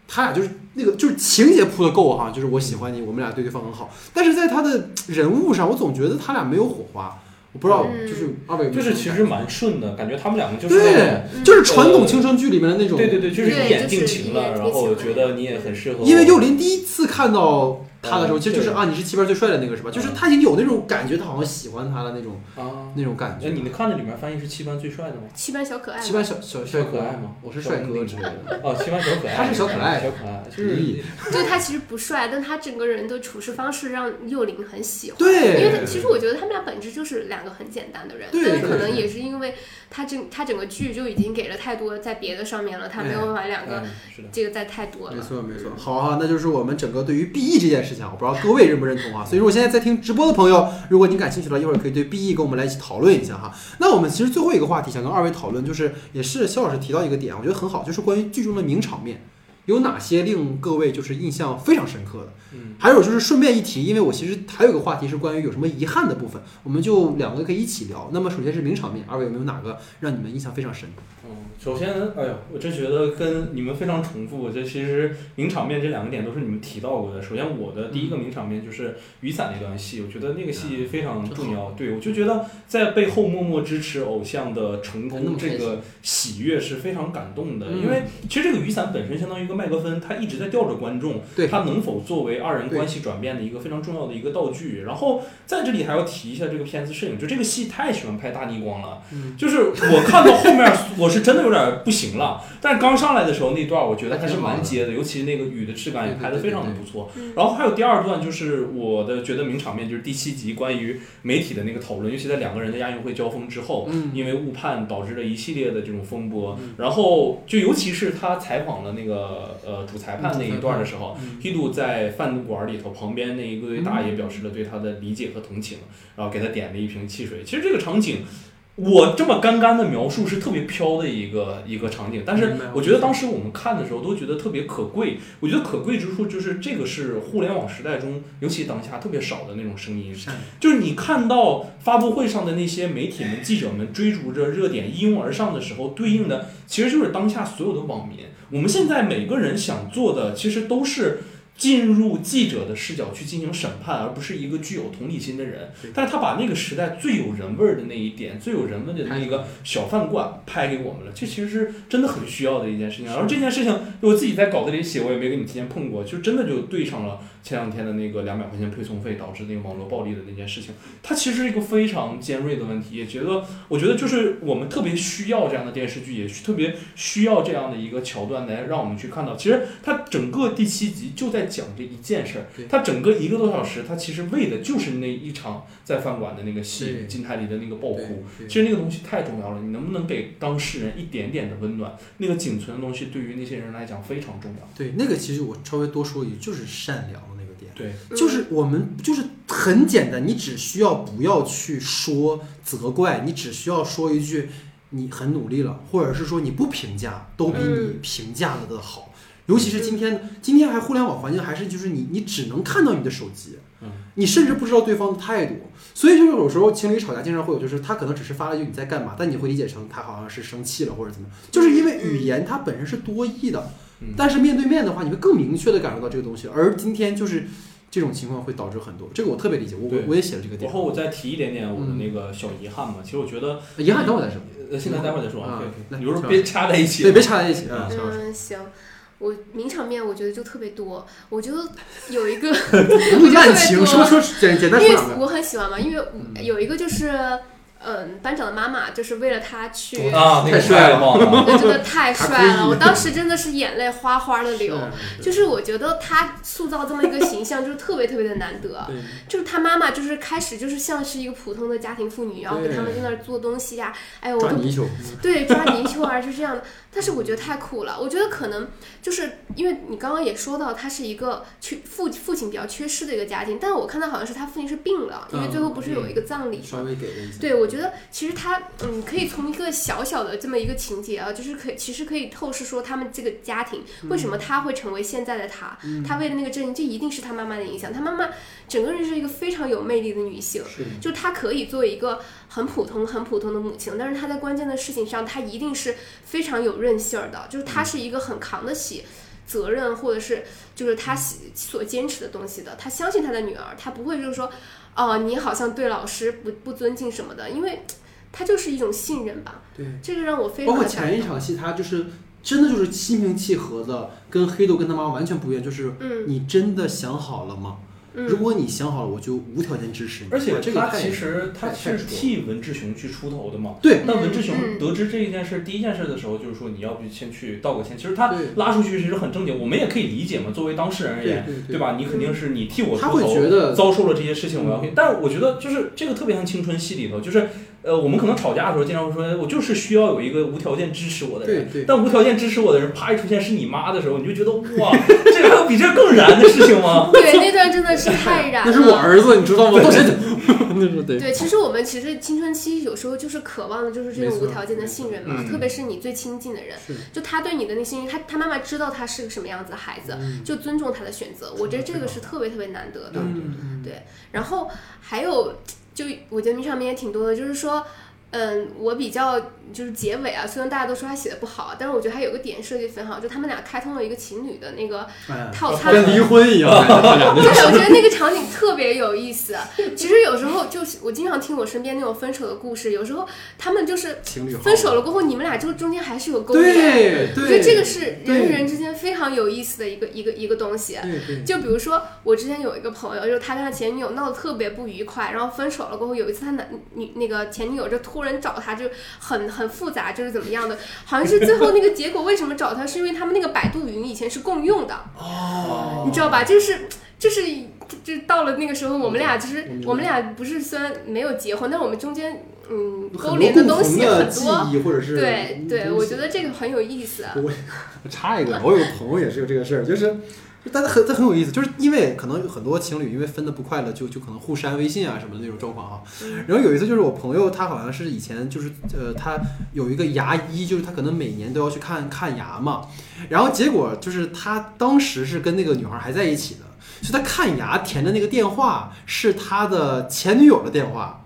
A: 他俩就是那个就是情节铺的够哈，就是我喜欢你，我们俩对对方很好，但是在他的人物上，我总觉得他俩没有火花。我不知道，
C: 嗯
A: 就是二位
B: 就是其实蛮顺的，感觉他们两个就是那种
A: 对，
C: 嗯
A: 就是传统青春剧里面的那种，
B: 对对对，就是一眼定情了，然后
C: 情
B: 觉得你也很适合我。
A: 因为幼林第一次看到他的时候，其实就是啊，你是七班最帅的那个是吧？就是他已经有那种感觉，他好像喜欢他的那种
B: 啊，
A: 那种感觉。
B: 哎，你们看的里面翻译是七班最帅的吗？
C: 七班小可爱嘛，
A: 七班小小
B: 小可爱吗
A: 我是帅哥之类的。
B: 哦，七班小可爱，
A: 他是小可爱
B: 小可爱，就是
A: 咦
C: 就 他其实不帅，但他整个人的处事方式让幼林很喜欢。
A: 对，
C: 因为他其实我觉得他们俩本质就是两个很简单的人，
A: 对
C: 但是可能也是因为他整他整个剧就已经给了太多在别的上面了，他没有办法两个
B: 嗯，是的，
C: 这个再太多了没。
A: 错没错，好啊，那就是我们整个对于 BE 这件事事情，我不知道各位认不认同啊。所以说，我现在在听直播的朋友，如果你感兴趣的话，一会儿可以对 BE 跟我们来一起讨论一下哈。那我们其实最后一个话题想跟二位讨论，就是也是肖老师提到一个点，我觉得很好，就是关于剧中的名场面。有哪些令各位就是印象非常深刻的？
B: 嗯，
A: 还有就是顺便一提，因为我其实还有个话题是关于有什么遗憾的部分，我们就两个可以一起聊。那么首先是名场面，二位有没有哪个让你们印象非常深？
B: 嗯，首先，哎呦，我真觉得跟你们非常重复。这其实名场面这两个点都是你们提到过的。首先，我的第一个名场面就是雨伞那段戏，我觉得那个戏非常重要。对，我就觉得在背后默默支持偶像的成功，这个喜悦是非常感动的。
A: 嗯
B: 因为其实这个雨伞本身相当于一个麦克风，它一直在吊着观众，
A: 对
B: 它能否作为二人关系转变的一个非常重要的一个道具。然后在这里还要提一下这个片子摄影，就这个戏太喜欢拍大逆光了。
A: 嗯
B: 就是我看到后面，我是真的有点不行了。但刚上来的时候那段，我觉得还是蛮接的，尤其那个雨的质感也拍得非常的不错。
C: 嗯
B: 然后还有第二段，就是我的觉得名场面，就是第七集关于媒体的那个讨论，尤其在两个人的亚运会交锋之后，
A: 嗯
B: 因为误判导致了一系列的这种风波。
A: 嗯
B: 然后就尤其是他采访了那个呃主裁判那一段的时候，，Hidu 在饭馆里头，旁边那一个大爷表示了对他的理解和同情，然后给他点了一瓶汽水。其实这个场景，我这么干干的描述是特别飘的一个一个场景，但是我觉得当时我们看的时候都觉得特别可贵。我觉得可贵之处就是这个是互联网时代中，尤其当下特别少的那种声音，
A: 善
B: 就是你看到发布会上的那些媒体们、记者们追逐着热点一拥而上的时候，对应的其实就是当下所有的网民。我们现在每个人想做的，其实都是。进入记者的视角去进行审判，而不是一个具有同理心的人。但是他把那个时代最有人味儿的那一点、最有人味的那个小饭馆拍给我们了，这其实是真的很需要的一件事情。然后这件事情，我自己在稿子里写，我也没跟你提前碰过，就真的就对上了前两天的那个两百块钱配送费导致那个网络暴力的那件事情。它其实是一个非常尖锐的问题，也觉得我觉得就是我们特别需要这样的电视剧，也特别需要这样的一个桥段来让我们去看到，其实它整个第七集就在讲这一件事儿他，整个一个多小时，他其实为的就是那一场在饭馆的那个戏，金泰梨的那个爆哭。其实那个东西太重要了，你能不能给当事人一点点的温暖？那个仅存的东西对于那些人来讲非常重要。
A: 对，那个其实我稍微多说一句，就是善良的那个点。
B: 对，
A: 就是我们就是很简单，你只需要不要去说责怪，你只需要说一句你很努力了，或者是说你不评价，都比你
C: 嗯
A: 评价了的好。尤其是今天，今天还互联网环境还是就是你你只能看到你的手机，
B: 嗯，
A: 你甚至不知道对方的态度，所以就是有时候情侣吵架经常会有，就是他可能只是发了一句你在干嘛，但你会理解成他好像是生气了或者怎么，就是因为语言它本身是多义的，
B: 嗯。
A: 但是面对面的话，你会更明确的感受到这个东西，而今天就是这种情况会导致很多，这个我特别理解，我我我也写了这个点。
B: 然，后我再提一点点我的那个小遗憾嘛，其实我觉得，
A: 遗憾等会再说，
B: 呃，现在待会儿再说
A: 啊
B: 啊，
A: 那
B: 有时候别插在一起，
A: 对，别插在一起啊，
B: 嗯，
C: 行。我名场面我觉得就特别多，我觉得有一个，
A: 滥 情，说说简简单
C: 因为
A: 说两个，
C: 我很喜欢嘛，因为
A: 嗯
C: 有一个就是，嗯，班长的妈妈就是为了他去，
B: 啊，那个
A: 太帅了
C: 我觉得太帅了，我当时真的是眼泪哗哗的流。就是我觉得他塑造这么一个形象，就是特别特别的难得。就是他妈妈，就是开始就是像是一个普通的家庭妇女，然后给他们在那儿做东西呀、哎呦，我都
A: 抓泥鳅，
C: 对抓泥鳅啊，是这样的。但是我觉得太酷了，我觉得可能就是因为你刚刚也说到，他是一个缺父父亲比较缺失的一个家庭，但是我看到好像是他父亲是病了，因为最后不是有一个葬礼
A: 稍？微给了一下，
C: 对，我觉得其实他嗯，可以从一个小小的这么一个情节啊，就是可以其实可以透视说他们这个家庭为什么他会成为现在的他，他为了那个正义，这一定是他妈妈的影响。他妈妈整个人是一个非常有魅力的女性，就她可以做一个很普通、很普通的母亲，但是她在关键的事情上，她一定是非常有韧性儿的，就是她是一个很扛得起责任，或者是就是她所坚持的东西的。她相信她的女儿，她不会就是说，哦，你好像对老师不不尊敬什么的，因为她就是一种信任吧。
A: 对，
C: 这个让我非常包括。
A: 前一场戏，她就是真的就是心平气和的，跟黑豆跟他妈妈完全不一样，就是
C: 嗯
A: 你真的想好了吗？如
C: 嗯，
A: 果你想好了，我就无条件支持你。
B: 而且
A: 这个
B: 他其实他是替文志雄去出头的嘛。
A: 对
B: 那文志雄
C: 嗯
B: 得知这一件事，第一件事的时候，就是说你要不先去道个歉。其实他拉出去其实很正经，我们也可以理解嘛。作为当事人而言，
A: 对
B: 对吧？你肯定是你替我出头，
A: 会觉得
B: 遭受了这些事情，我要。但是我觉得就是这个特别像青春戏里头，就是呃，我们可能吵架的时候经常会说，哎我就是需要有一个无条件支持我的人。
A: 对对，
B: 但无条件支持我的人，啪一出现是你妈的时候，你就觉得哇，这个还有比这更燃的事情吗？
C: 对，那段真的是太燃了。
A: 那是我儿子，你知道吗？对。
C: 对，其实我们其实青春期有时候就是渴望的就是这种无条件的信任嘛，
B: 嗯
C: 特别是你最亲近的人，就他对你的那信任，他他妈妈知道他是个什么样子的孩子，
A: 嗯
C: 就尊重他的选择，我觉得这个是特别特别难得的。
A: 嗯，
C: 对，然后还有就我觉得名上面也挺多的，就是说。嗯，我比较就是结尾啊，虽然大家都说他写的不好，但是我觉得还有个点设计得很好，就他们俩开通了一个情侣的那个
A: 哎，
C: 套餐，
A: 跟离婚一样。
C: 对，我觉得那个场景特别有意思。其实有时候就是我经常听我身边那种分手的故事，有时候他们就是
A: 情侣
C: 分手了过后，你们俩就中间还是有勾连。
A: 对对，
C: 我觉得这个是人与人之间非常有意思的一个一个一个东西。
A: 对对，
C: 就比如说，我之前有一个朋友，就是他跟他前女友闹得特别不愉快，然后分手了过后，有一次他男女那个前女友就突然找他，就很很复杂，就是怎么样的，好像是最后那个结果为什么找他，是因为他们那个百度云以前是共用的，
B: 哦
C: 你知道吧？就是就是就到了那个时候，我们俩就是
A: 我
C: 们俩不是虽然没有结婚，但是我们中间嗯勾连的东西很
A: 记
C: 多。
A: 或者是
C: 对对，我觉得这个很有意思。
A: 我插一个，我有个朋友也是有这个事儿，就是，就但是很这很有意思，就是因为可能有很多情侣因为分的不快乐，就就可能互删微信啊什么的那种状况啊。然后有一次就是我朋友他好像是以前就是呃他有一个牙医，就是他可能每年都要去看看牙嘛，然后结果就是他当时是跟那个女孩还在一起的，所以他看牙填的那个电话是他的前女友的电话。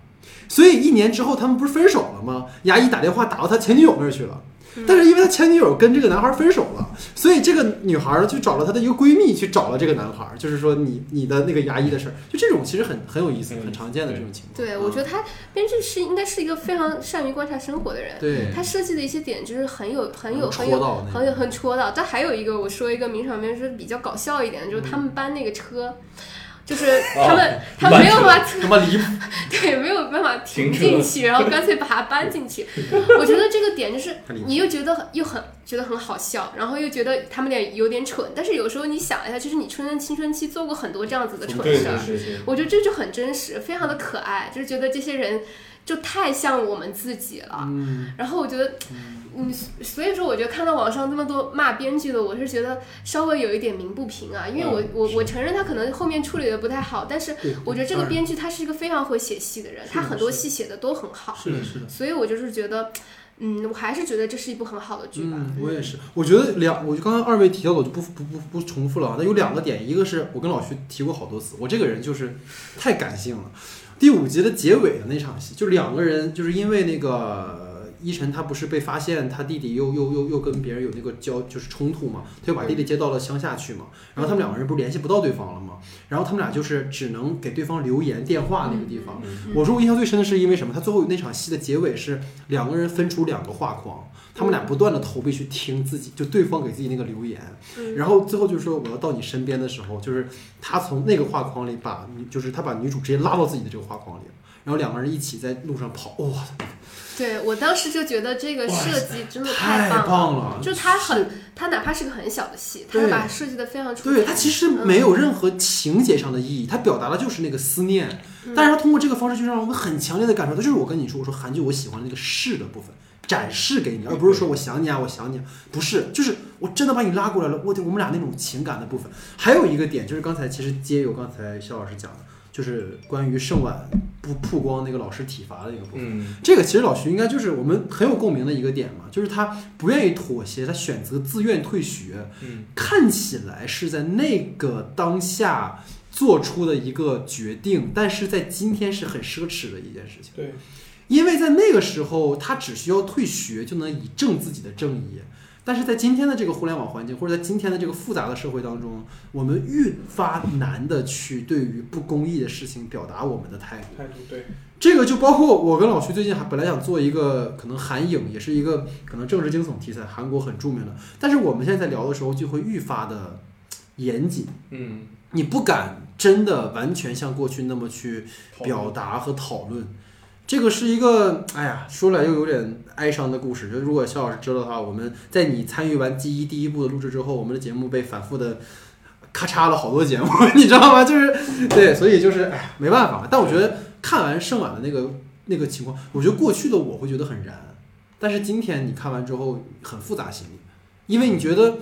A: 所以一年之后，他们不是分手了吗？牙医打电话打到他前女友那儿去了，但是因为他前女友跟这个男孩分手了，所以这个女孩儿就找了她的一个闺蜜去找了这个男孩儿，就是说你你的那个牙医的事儿，就这种其实很很有意思、
B: 很
A: 常见的这种情况。
C: 对，我觉得他编剧是应该是一个非常善于观察生活的人。
A: 对
C: 他设计的一些点就是很有很有很有很有很戳到。但还有一个，我说一个名场面是比较搞笑一点的，就是他们搬那个车，就是他们、他们没有办法
A: 他妈离谱，
C: 对没有办法停进去，然后干脆把它搬进去。我觉得这个点就是你又觉得很又很觉得很好笑，然后又觉得他们俩有点蠢，但是有时候你想一下，就是你春春青春期做过很多这样子的蠢事我觉得这就很真实，非常的可爱，就是觉得这些人就太像我们自己了。
A: 嗯，
C: 然后我觉得，嗯，所以说我觉得看到网上这么多骂编剧的，我是觉得稍微有一点鸣不平啊，因为我、
B: 嗯
C: 我我承认他可能后面处理的不太好，但是我觉得这个编剧他是一个非常会写戏的人，他很多戏写的都很好，
A: 是的，是的，
C: 所以我就是觉得。嗯，嗯我还是觉得这是一部很好的剧吧。
A: 我也是。我觉得两，我就刚刚二位提到的，我就不不不不重复了啊。那有两个点，一个是我跟老徐提过好多次，我这个人就是太感性了。第五集的结尾的那场戏，就两个人就是因为那个依晨他不是被发现他弟弟又又又又跟别人有那个交就是冲突嘛，他又把弟弟接到了乡下去嘛，然后他们两个人不是联系不到对方了吗？然后他们俩就是只能给对方留言电话那个地方。
B: 嗯
A: 我说我印象最深的是因为什么？他最后那场戏的结尾是两个人分出两个画框，他们俩不断的投币去听自己，就对方给自己那个留言，
C: 嗯
A: 然后最后就是说我要到你身边的时候，就是他从那个画框里把，就是他把女主直接拉到自己的这个画框里，然后两个人一起在路上跑，哇，
C: 对我当时就觉得这个设计真的
A: 太
C: 棒了。
A: 棒了！
C: 就他很，它哪怕是个很小的戏，他
A: 对
C: 把它设计的非常出彩。
A: 对它其实没有任何情节上的意义，它表达的就是那个思念，但是它通过这个方式就让我们很强烈的感受到，就是我跟你说，我说韩剧我喜欢那个是的部分，展示给你，而不是说我想你啊，我想你啊，不是，就是我真的把你拉过来了，我我们俩那种情感的部分。还有一个点就是刚才其实接有刚才肖老师讲的，就是关于盛晚不曝光那个老师体罚的一个部分。
B: 嗯
A: 这个其实老徐应该就是我们很有共鸣的一个点嘛，就是他不愿意妥协，他选择自愿退学，
B: 嗯
A: 看起来是在那个当下做出的一个决定，但是在今天是很奢侈的一件事情。
B: 对，
A: 因为在那个时候，他只需要退学就能以正自己的正义。但是在今天的这个互联网环境，或者在今天的这个复杂的社会当中，我们愈发难的去对于不公义的事情表达我们的态度。
B: 态度对，
A: 这个就包括我跟老徐最近还本来想做一个可能韩影，也是一个可能政治惊悚题材，韩国很著名的。但是我们现在在聊的时候，就会愈发的严谨，
B: 嗯，
A: 你不敢真的完全像过去那么去表达和讨论。这个是一个，哎呀，说来又有点哀伤的故事。就如果肖老师知道的话，我们在你参与完《记忆》第一部的录制之后，我们的节目被反复的咔嚓了好多节目，你知道吗？就是对，所以就是哎呀，没办法。但我觉得看完盛晚的那个那个情况，我觉得过去的我会觉得很燃，但是今天你看完之后很复杂心理，因为你觉得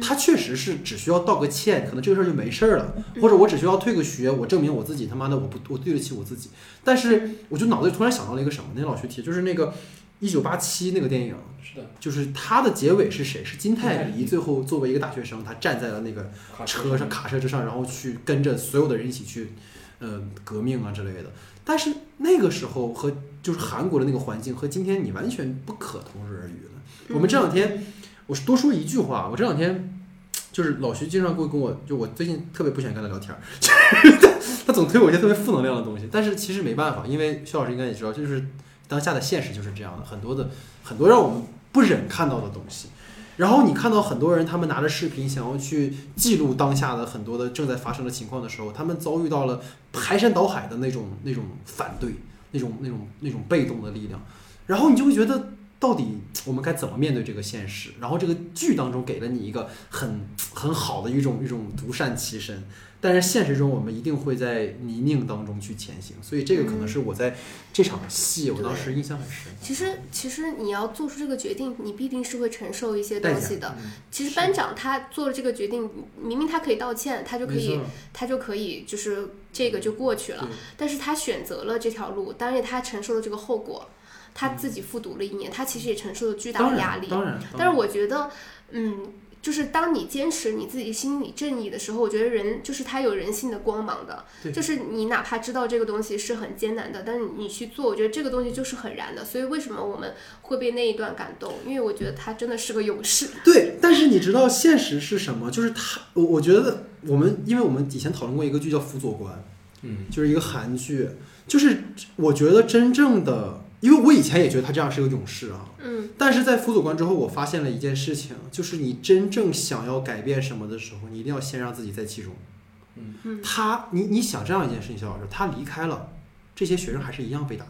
A: 他确实是只需要道个歉，可能这个事儿就没事儿了，或者我只需要退个学，我证明我自己他妈的我不我对得起我自己。但是我就脑子里突然想到了一个什么，那老徐提就是那个一九八七那个电影，
B: 是的，
A: 就是它的结尾是谁？是金泰梨最后作为一个大学生，他站在了那个车上卡车之上，然后去跟着所有的人一起去，呃，革命啊之类的。但是那个时候和就是韩国的那个环境和今天你完全不可同日而语了。我们这两天，我多说一句话，我这两天就是老徐经常会跟我，就我最近特别不喜欢跟他聊天儿，他总推我一些特别负能量的东西。但是其实没办法，因为肖老师应该也知道，就是当下的现实就是这样的，很多的很多让我们不忍看到的东西。然后你看到很多人，他们拿着视频想要去记录当下的很多的正在发生的情况的时候，他们遭遇到了排山倒海的那种那种反对，那种那种那种被动的力量，然后你就会觉得，到底我们该怎么面对这个现实？然后这个剧当中给了你一个很很好的一种一种独善其身，但是现实中我们一定会在泥泞当中去前行，所以这个可能是我在这场戏我当时印象很深。
C: 其实，其实你要做出这个决定，你必定是会承受一些东西的。
B: 嗯
C: 其实班长他做了这个决定，明明他可以道歉，他就可以，他就可以就是这个就过去了。但是他选择了这条路，当然他承受了这个后果，他自己复读了一年，他其实也承受了巨大的压力。
A: 然当然，
C: 但是我觉得，嗯，就是当你坚持你自己心里正义的时候，我觉得人就是他有人性的光芒的。
A: 对
C: 就是你哪怕知道这个东西是很艰难的，但是你去做，我觉得这个东西就是很燃的。所以为什么我们会被那一段感动？因为我觉得他真的是个勇士。
A: 对，但是你知道现实是什么？就是他，我我觉得我们，因为我们以前讨论过一个剧叫《辅佐官》，
B: 嗯
A: 就是一个韩剧，就是我觉得真正的，因为我以前也觉得他这样是个勇士啊，
C: 嗯
A: 但是在辅佐官之后，我发现了一件事情，就是你真正想要改变什么的时候，你一定要先让自己在其中。
B: 嗯
C: 嗯
A: 他，你你想这样一件事情，肖老师，他离开了，这些学生还是一样被打，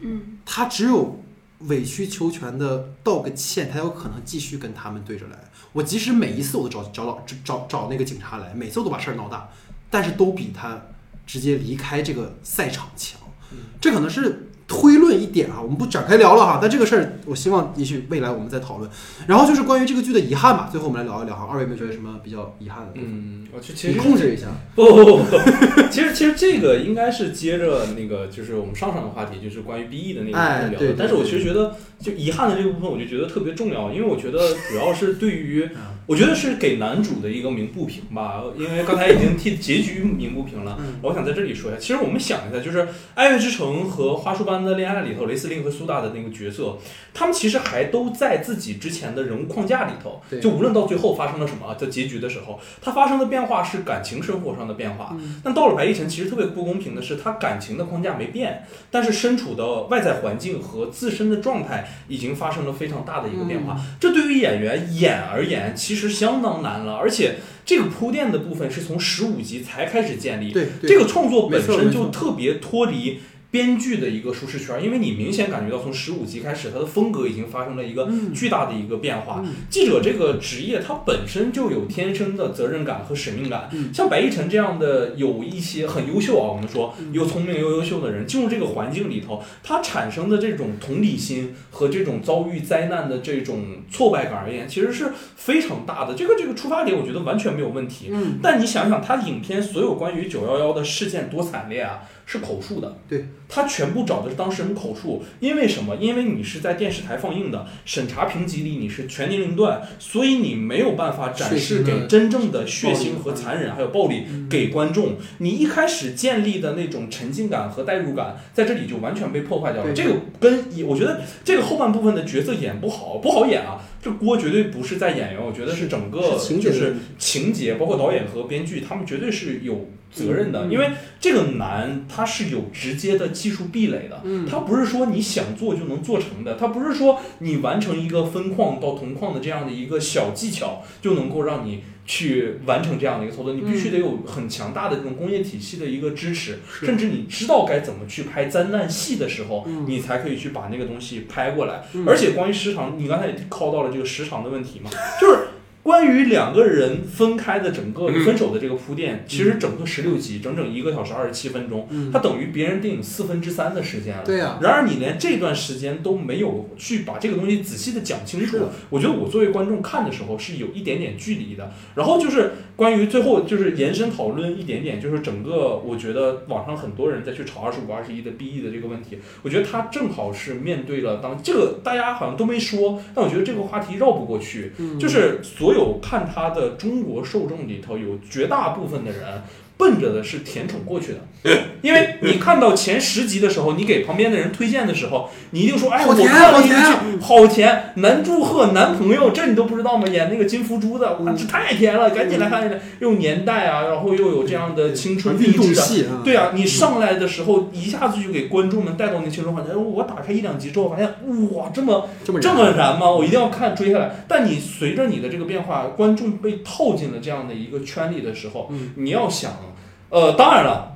C: 嗯
A: 他只有委曲求全的道个歉，他有可能继续跟他们对着来。我即使每一次我都找找老找找找那个警察来，每次我都把事儿闹大，但是都比他直接离开这个赛场强。
B: 嗯
A: 这可能是推论一点啊，我们不展开聊了哈。但这个事儿，我希望也许未来我们再讨论。然后就是关于这个剧的遗憾吧，最后我们来聊一聊哈。二位有没有觉得什么比较遗憾的？
B: 嗯，我去其
A: 你
B: 实
A: 控制一下。
B: 不不不不，其实 其实这个应该是接着那个就是我们上上个话题，就是关于 BE 的那个
A: 哎对对。
B: 聊的但是我其实觉得，就遗憾的这个部分，我就觉得特别重要，因为我觉得主要是对于，我觉得是给男主的一个鸣不平吧。因为刚才已经替结局鸣不平了，
A: 嗯
B: 我想在这里说一下。其实我们想一下，就是《爱乐之城》和《花束般的恋爱》里头，雷司令和苏打的那个角色，他们其实还都在自己之前的人物框架里头。
A: 对
B: 就无论到最后发生了什么，在结局的时候，它发生的变化是感情生活上的变化。
A: 嗯
B: 但到了白亦晨，其实特别不公平的是，他感情的框架没变，但是身处的外在环境和自身的状态已经发生了非常大的一个变化。这对于演员演而言，其实相当难了，而且这个铺垫的部分是从十五集才开始建立。
A: 对，对
B: 这个创作本身就特别脱离编剧的一个舒适圈，因为你明显感觉到从十五集开始，它的风格已经发生了一个
A: 嗯
B: 巨大的一个变化。
A: 嗯
B: 记者这个职业，它本身就有天生的责任感和使命感。
A: 嗯
B: 像白亦晨这样的有一些很优秀啊，我们说
A: 嗯
B: 又聪明又优秀的人，进入这个环境里头，他产生的这种同理心和这种遭遇灾难的这种挫败感而言，其实是非常大的。这个这个出发点，我觉得完全没有问题。
A: 嗯，
B: 但你想想，他影片所有关于九幺幺的事件多惨烈啊，是口述的。
A: 对，
B: 他全部找的是当事人口述。因为什么？因为你是在电视台放映的，审查评级里你是全年龄段，所以你没有办法展示给真正的血腥和残忍还有暴力
A: 嗯
B: 给观众。你一开始建立的那种沉浸感和代入感，在这里就完全被破坏掉了。这个跟我觉得这个后半部分的角色演不好，不好演啊。这锅绝对不是在演员，我觉得是整个就是情节，包括导演和编剧，他们绝对是有责任的，
A: 嗯
B: 因为这个难，它是有直接的技术壁垒的，
A: 嗯
B: 它不是说你想做就能做成的，它不是说你完成一个分矿到同矿的这样的一个小技巧就能够让你去完成这样的一个操作，你必须得有很强大的这种工业体系的一个支持，
A: 是。
B: 甚至你知道该怎么去拍灾难戏的时候，
A: 嗯。
B: 你才可以去把那个东西拍过来。
A: 嗯。
B: 而且关于时长，你刚才也靠到了这个时长的问题嘛，就是关于两个人分开的整个
A: 嗯。
B: 分手的这个铺垫，其实整个十六集，整整一个小时二十七分钟，
A: 嗯。
B: 它等于别人电影四分之三的时间了。
A: 对呀，
B: 然而你连这段时间都没有去把这个东西仔细的讲清楚，我觉得我作为观众看的时候是有一点点距离的。然后就是关于最后就是延伸讨论一点点，就是整个我觉得网上很多人在去炒二十五二十一的 BE 的这个问题，我觉得他正好是面对了当这个大家好像都没说，但我觉得这个话题绕不过去，
A: 嗯。
B: 就是所有有看他的中国受众里头，有绝大部分的人奔着的是甜宠过去的，因为你看到前十集的时候，你给旁边的人推荐的时候，你一定说，哎，我看了一剧，好甜，男祝贺男朋友，这你都不知道吗？演那个金福珠的，哇，
A: 嗯
B: 这太甜了，赶紧来看一看，又年代啊，然后又有这样的青春励志啊，
A: 戏啊，
B: 对啊，你上来的时候一下子就给观众们带到那青春环境。我打开一两集之后，发现哇，这么
A: 这么
B: 这么燃吗？我一定要看追下来。但你随着你的这个变化，观众被套进了这样的一个圈里的时候，
A: 嗯
B: 你要想，呃，当然了。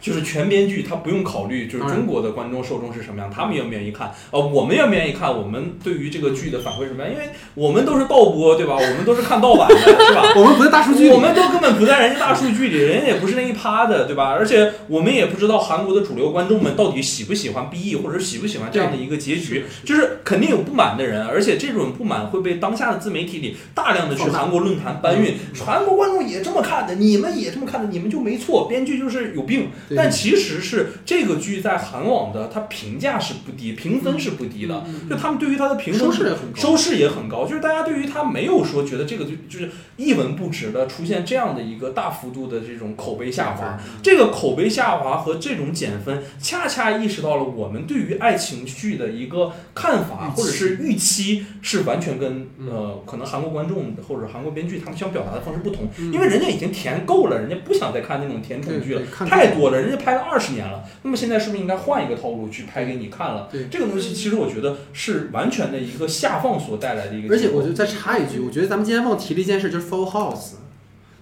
B: 就是全编剧，他不用考虑就是中国的观众受众是什么样，他们愿不愿意看？呃，我们愿不愿意看？我们对于这个剧的反馈什么样？因为我们都是盗播，对吧？我们都是看盗版的，是吧？
A: 我们不在大数据里，
B: 我们都根本不在人家大数据里，人家也不是那一趴的，对吧？而且我们也不知道韩国的主流观众们到底喜不喜欢 BE，或者喜不喜欢这样的一个结局，就是肯定有不满的人，而且这种不满会被当下的自媒体里大量的去韩国论坛搬运，韩国观众也这么看的，你们也这么看的，你们就没错，编剧就是有病。
A: 对
B: 但其实是这个剧在韩网的它评价是不低，评分是不低的，
A: 嗯
B: 就他们对于它的评分
A: 收视也很高，
B: 收视也很高，就是大家对于它没有说觉得这个就就是一文不值的出现这样的一个大幅度的这种口碑下滑。这个口碑下滑和这种减分，恰恰意识到了我们对于爱情剧的一个看法或者是预期是完全跟
A: 嗯
B: 呃可能韩国观众或者韩国编剧他们想表达的方式不同，
A: 嗯
B: 因为人家已经甜够了，人家不想再看那种甜宠剧了太多了，人家拍了二十年了，那么现在是不是应该换一个套路去拍给你看了？
A: 对。
B: 这个东西其实我觉得是完全的一个下放所带来的一个，
A: 而且我就再插一句，我觉得咱们今天忘提了一件事，就是《Full House》，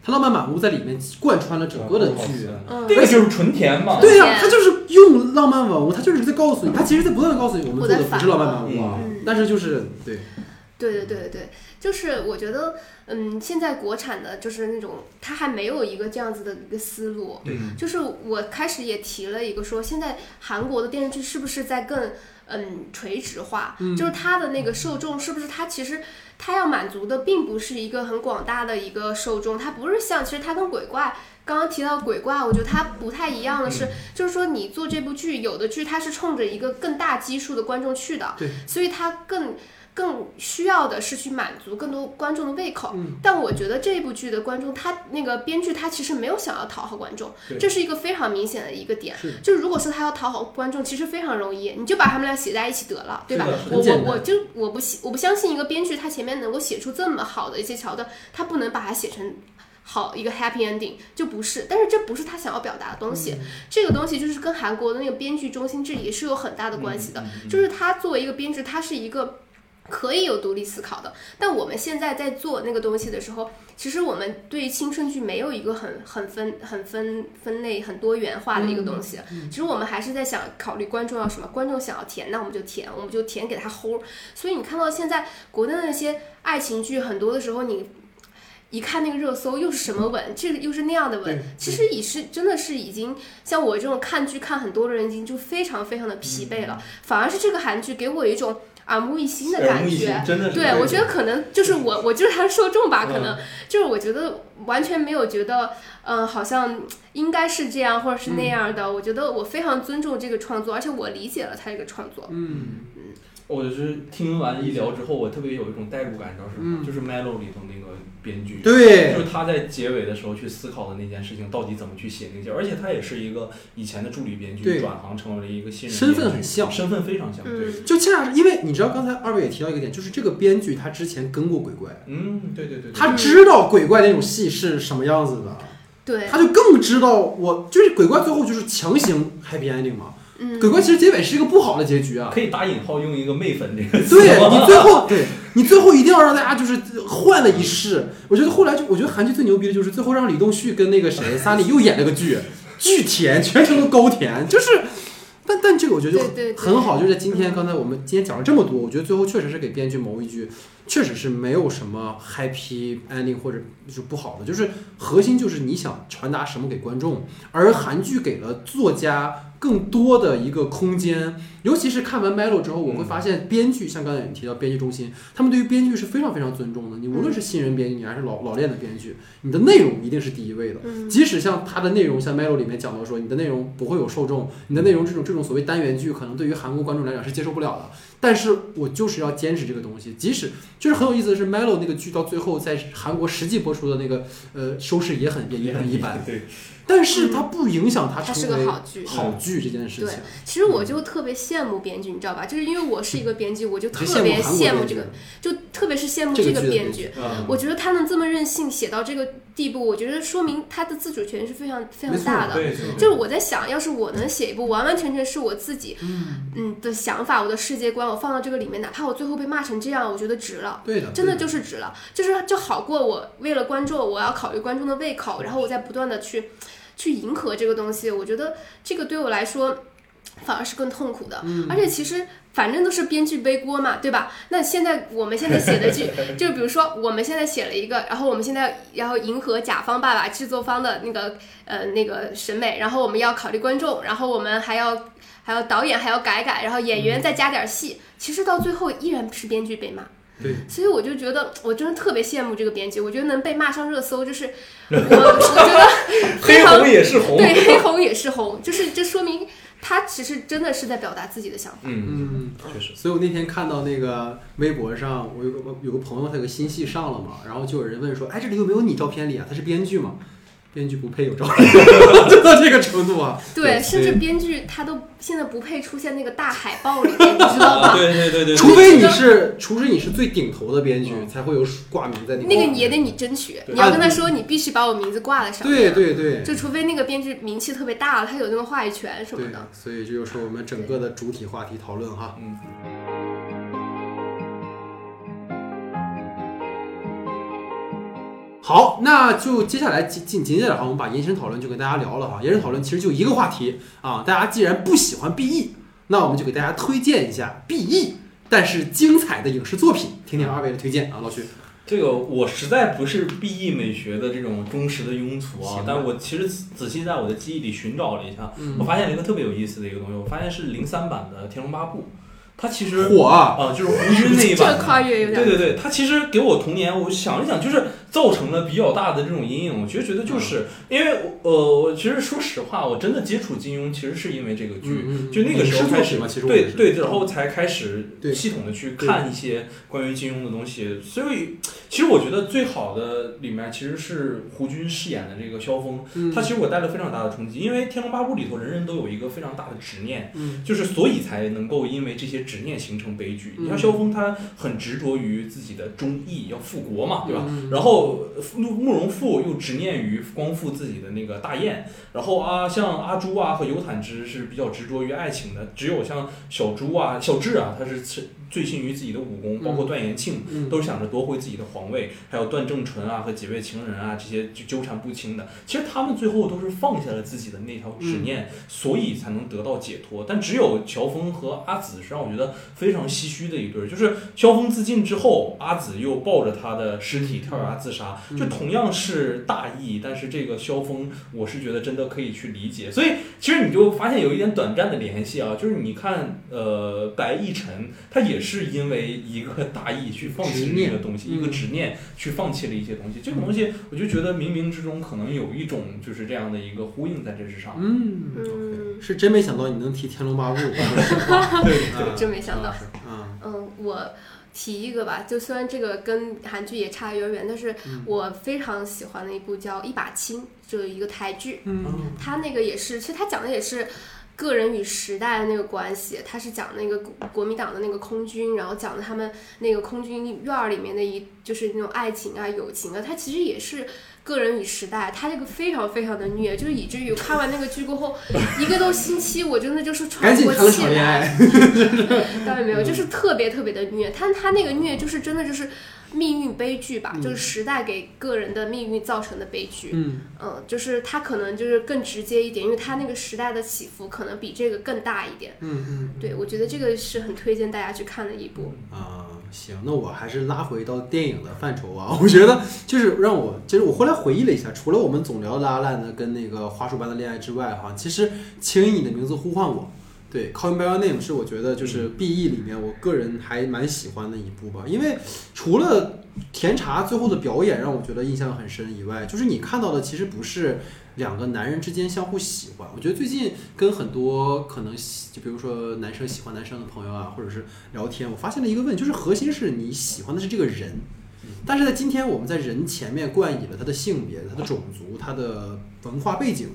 A: 他浪漫满屋在里面贯穿了整个的剧。
C: 嗯。
B: 这个就是纯甜嘛。
A: 对呀、
C: 而且
A: 它就是用浪漫满屋，他就是在告诉你，他其实在不断的告诉你，我们做的不是浪漫满屋啊
C: 嗯，
A: 但是就是对，
C: 对对对对，就是我觉得，嗯，现在国产的就是那种，它还没有一个这样子的一个思路。
B: 对
C: 就是我开始也提了一个说，现在韩国的电视剧是不是在更嗯垂直化？
A: 嗯
C: 就是它的那个受众是不是它其实它要满足的并不是一个很广大的一个受众，它不是像其实它跟鬼怪。刚刚提到鬼怪，我觉得它不太一样的是，就是说你做这部剧，有的剧它是冲着一个更大基数的观众去的，
A: 对，
C: 所以它更更需要的是去满足更多观众的胃口。
A: 嗯
C: 但我觉得这部剧的观众，他那个编剧他其实没有想要讨好观众，这是一个非常明显的一个点
A: 是。
C: 就是如果说他要讨好观众，其实非常容易，你就把他们俩写在一起得了，对吧？我我我就我不信我不相信一个编剧他前面能够写出这么好的一些桥段，他不能把它写成。好一个 happy ending 就不是，但是这不是他想要表达的东西，这个东西就是跟韩国的那个编剧中心制也是有很大的关系的。
B: 嗯
C: 就是他作为一个编剧，他是一个可以有独立思考的。但我们现在在做那个东西的时候，其实我们对于青春剧没有一个很很分很分分类很多元化的一个东西。其实我们还是在想考虑观众要什么，观众想要甜，那我们就甜，我们就甜给他齁。所以你看到现在国内的那些爱情剧，很多的时候你。一看那个热搜，又是什么吻，这个又是那样的吻，其实已是真的是已经像我这种看剧看很多的人，已经就非常非常的疲惫了。反而是这个韩剧给我一种耳目一新的感觉，。
B: 真的是
C: 对，我觉得可能就是我，我就是他的受众吧，可能
B: 嗯
C: 就是我觉得完全没有觉得，嗯、好像应该是这样或者是那样的。我觉得我非常尊重这个创作，而且我理解了他这个创作。
A: 嗯嗯，
B: 我就是听完一聊之后，我特别有一种代入感，你知道是什么？
A: 嗯
B: 就是《Melo》里头那个编剧，
A: 对。
B: 就是他在结尾的时候去思考的那件事情，到底怎么去写那个结，而且他也是一个以前的助理编
A: 对。
B: 剧，转行成为了一个新人
A: 身份很像。
B: 身份非常像，对，
C: 嗯，
A: 就恰恰是因为你知道，刚才二位也提到一个点，就是这个编剧他之前跟过鬼怪，
B: 嗯，对对对，对。
A: 他知道鬼怪那种戏是什么样子的，
C: 对，
A: 他就更知道我就是鬼怪最后就是强行 happy ending 嘛。
C: 嗯，
A: 鬼怪其实结尾是一个不好的结局啊。
B: 可以打引号用一个媚粉这个词
A: 对你最后，对你最后一定要让大家就是换了一世。我觉得后来就，我觉得韩剧最牛逼的就是最后让李栋旭跟那个谁 萨里又演了个剧，巨甜，全程都高甜，就是。但但这个我觉得就
C: 对对对
A: 很好，就是在今天刚才我们今天讲了这么多，我觉得最后确实是给编剧谋一句，确实是没有什么 happy ending 或者就不好的，就是核心就是你想传达什么给观众，而韩剧给了作家更多的一个空间，尤其是看完 Melo 之后，我会发现编剧像刚才你提到编剧中心，他们对于编剧是非常非常尊重的。你无论是新人编剧，你还是老老练的编剧，你的内容一定是第一位的。
C: 嗯。
A: 即使像它的内容，像 Melo 里面讲到说，你的内容不会有受众，你的内容这种这种所谓单元剧，可能对于韩国观众来讲是接受不了的。但是我就是要坚持这个东西，即使就是很有意思的是，Melo 那个剧到最后在韩国实际播出的那个呃收视也很也也很一般，
B: 对，
A: 但是它不影响它
C: 它是
A: 成为
C: 个好剧。
A: 好剧这件事情对。
C: 其实我就特别羡慕编剧，你知道吧？就是因为我是一个编剧，我就特别
A: 羡慕
C: 羡慕这个，就特别是羡慕
A: 这个编
C: 编剧。
B: 嗯
C: 我觉得他能这么任性写到这个地步，我觉得说明他的自主权是非常非常大的。就是我在想，要是我能写一部完完全全是我自己嗯的想法，我的世界观，我放到这个里面，哪怕我最后被骂成这样，我觉得值了。
A: 对的，
C: 真的就是值了，就是就好过我为了观众，我要考虑观众的胃口，然后我再不断的去去迎合这个东西。我觉得这个对我来说反而是更痛苦的。
A: 嗯
C: 而且其实反正都是编剧背锅嘛，对吧？那现在我们现在写的剧，就比如说我们现在写了一个，然后我们现在然后迎合甲方爸爸制作方的那个呃那个审美，然后我们要考虑观众，然后我们还要还有导演还要改改，然后演员再加点戏，其实到最后依然是编剧被骂。
A: 对，
C: 所以我就觉得，我真的特别羡慕这个编辑，我觉得能被骂上热搜，就是 我我觉得
B: 黑红也是红，
C: 对黑红也是红，就是这说明他其实真的是在表达自己的想法。
B: 嗯，
A: 嗯。
B: 确实，
A: 所以我那天看到那个微博上，我有个有个朋友，他有个新戏上了嘛，然后就有人问说，哎，这里有没有你照片里啊？他是编剧嘛？编剧不配有照片，就到这个程度啊。
C: 对，甚至编剧他都现在不配出现那个大海报里面，你知道
B: 啊，
C: 吧？
B: 对对对对，
A: 除非你是，除非你是最顶头的编剧，才会有挂名在那
C: 那个也得你争取，你要跟他说你必须把我名字挂在上面。
A: 对对对
C: 就除非那个编剧名气特别大了，他有那个话语权什么
A: 对
C: 的。，
A: 所以这就是我们整个的主体话题讨论哈。
B: 嗯，
A: 好，那就接下来紧紧紧接着哈，我们把延伸讨论就给大家聊了哈。延伸讨论其实就一个话题啊，大家既然不喜欢 BE，那我们就给大家推荐一下 BE 但是精彩的影视作品，听听二位的推荐啊，老徐。
B: 这个我实在不是 B E 美学的这种忠实的
A: 拥簇，
B: 啊但我其实仔细在我的记忆里寻找了一下，
A: 嗯
B: 我发现了一个特别有意思的一个东西，我发现是零三版的《天龙八部》，它其实
A: 火啊！
B: 啊、就是胡军那一版的。
C: 个跨越有点
B: 对对对，他其实给我童年，我想一想，就是造成了比较大的这种阴影。我就觉得就是因为呃，我其实说实话，我真的接触金庸，其实是因为这个剧。
A: 嗯
B: 就那个时候开始对对，然后才开始系统的去看一些关于金庸的东西。所以，其实我觉得最好的里面其实是胡军饰演的这个萧峰，
A: 嗯
B: 他其实我带了非常大的冲击，因为《天龙八部》里头人人都有一个非常大的执念，
A: 嗯
B: 就是所以才能够因为这些执念形成悲剧。
A: 嗯
B: 你像萧峰，他很执着于自己的忠义，要复国嘛，对吧？
A: 嗯
B: 然后慕慕容复又执念于光复自己的那个大燕，然后啊，像阿朱啊和尤坦之是比较执着于爱情的，只有像小朱啊、小智啊，他是是醉心于自己的武功，包括段延庆。
A: 嗯
B: 都是想着夺回自己的皇位，还有段正淳啊和几位情人啊这些就纠缠不清的。其实他们最后都是放下了自己的那条执念，所以才能得到解脱。但只有乔峰和阿紫是让我觉得非常唏嘘的一对儿，就是乔峰自尽之后，阿紫又抱着他的尸体跳崖自杀，
A: 嗯
B: 就同样是大义，但是这个萧峰，我是觉得真的可以去理解。所以其实你就发现有一点短暂的联系啊，就是你看，呃，白亦辰他也是因为一个大意去放弃了一个东西，一个执念去放弃了一些东西。这个东西，我就觉得冥冥之中可能有一种就是这样的一个呼应在这之上。
A: 嗯，
C: 嗯，
A: 是真没想到你能提《天龙八部》，
B: 对
A: 啊
C: 真 没想到。嗯，我提一个吧，就虽然这个跟韩剧也差有点远，但是
A: 嗯。
C: 我非常喜欢的一部叫《一把青》，就是一个台剧，
A: 嗯。
C: 它那个也是，其实它讲的也是。个人与时代的那个关系，它是讲那个国国民党的那个空军，然后讲的他们那个空军院儿里面的一就是那种爱情啊、友情啊，它其实也是个人与时代，它这个非常非常的虐，就是以至于看完那个剧过后，一个多星期我真的就是喘不过气来。
A: 爱，
C: 当然没有，就是特别特别的虐。他他那个虐就是真的就是命运悲剧吧，
A: 嗯
C: 就是时代给个人的命运造成的悲剧。
A: 嗯
C: 嗯，就是他可能就是更直接一点，因为他那个时代的起伏可能比这个更大一点。
A: 嗯嗯
C: 对，我觉得这个是很推荐大家去看的一部。
A: 啊，行，那我还是拉回到电影的范畴啊。我觉得就是让我，其实我后来回忆了一下，除了我们总聊拉拉烂的跟那个花束般的恋爱之外，哈，其实请以你的名字呼唤我。对，《Call Me by Your Name》是我觉得就是 B E 里面我个人还蛮喜欢的一部吧，因为除了甜茶最后的表演让我觉得印象很深以外，就是你看到的其实不是两个男人之间相互喜欢。我觉得最近跟很多可能喜就比如说男生喜欢男生的朋友啊，或者是聊天，我发现了一个问题，就是核心是你喜欢的是这个人。但是在今天，我们在人前面冠以了他的性别、他的种族、他的文化背景。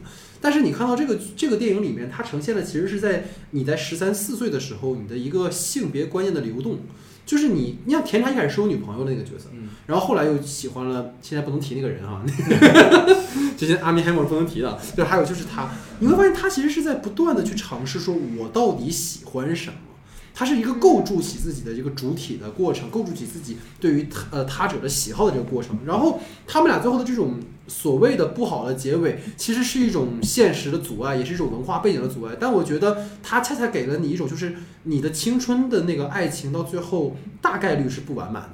A: 但是你看到这个这个电影里面，它呈现的其实是在你在十三四岁的时候，你的一个性别观念的流动。就是你，你像甜茶一开始是有女朋友的那个角色，
B: 嗯
A: 然后后来又喜欢了，现在不能提那个人哈，这些阿米海默不能提的。对，还有就是他，你会发现他其实是在不断的去尝试，说我到底喜欢什么。他是一个构筑起自己的这个主体的过程，构筑起自己对于他呃他者的喜好的这个过程。然后他们俩最后的这种所谓的不好的结尾，其实是一种现实的阻碍，也是一种文化背景的阻碍。但我觉得它恰恰给了你一种，就是你的青春的那个爱情到最后大概率是不完满的。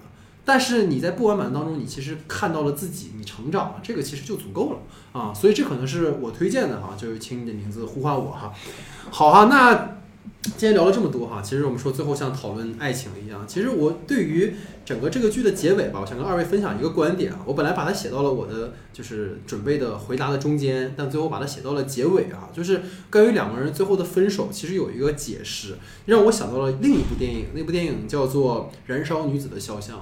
A: 但是你在不完满当中，你其实看到了自己，你成长了，这个其实就足够了啊！所以这可能是我推荐的哈，就是请你的名字呼唤我哈。好哈，那今天聊了这么多哈，其实我们说最后像讨论爱情一样，其实我对于整个这个剧的结尾吧，我想跟二位分享一个观点啊。我本来把它写到了我的就是准备的回答的中间，但最后把它写到了结尾啊，就是关于两个人最后的分手，其实有一个解释，让我想到了另一部电影，那部电影叫做《燃烧女子的肖像》，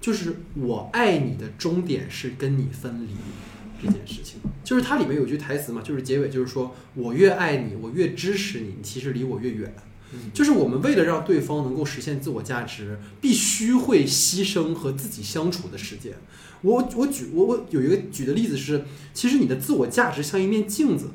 A: 就是我爱你的终点是跟你分离。这件事情，就是它里面有句台词嘛，就是结尾就是说我越爱你，我越支持你，你其实离我越远。
B: 嗯
A: 就是我们为了让对方能够实现自我价值，必须会牺牲和自己相处的时间。我我举我我有一个举的例子是，其实你的自我价值像一面镜子，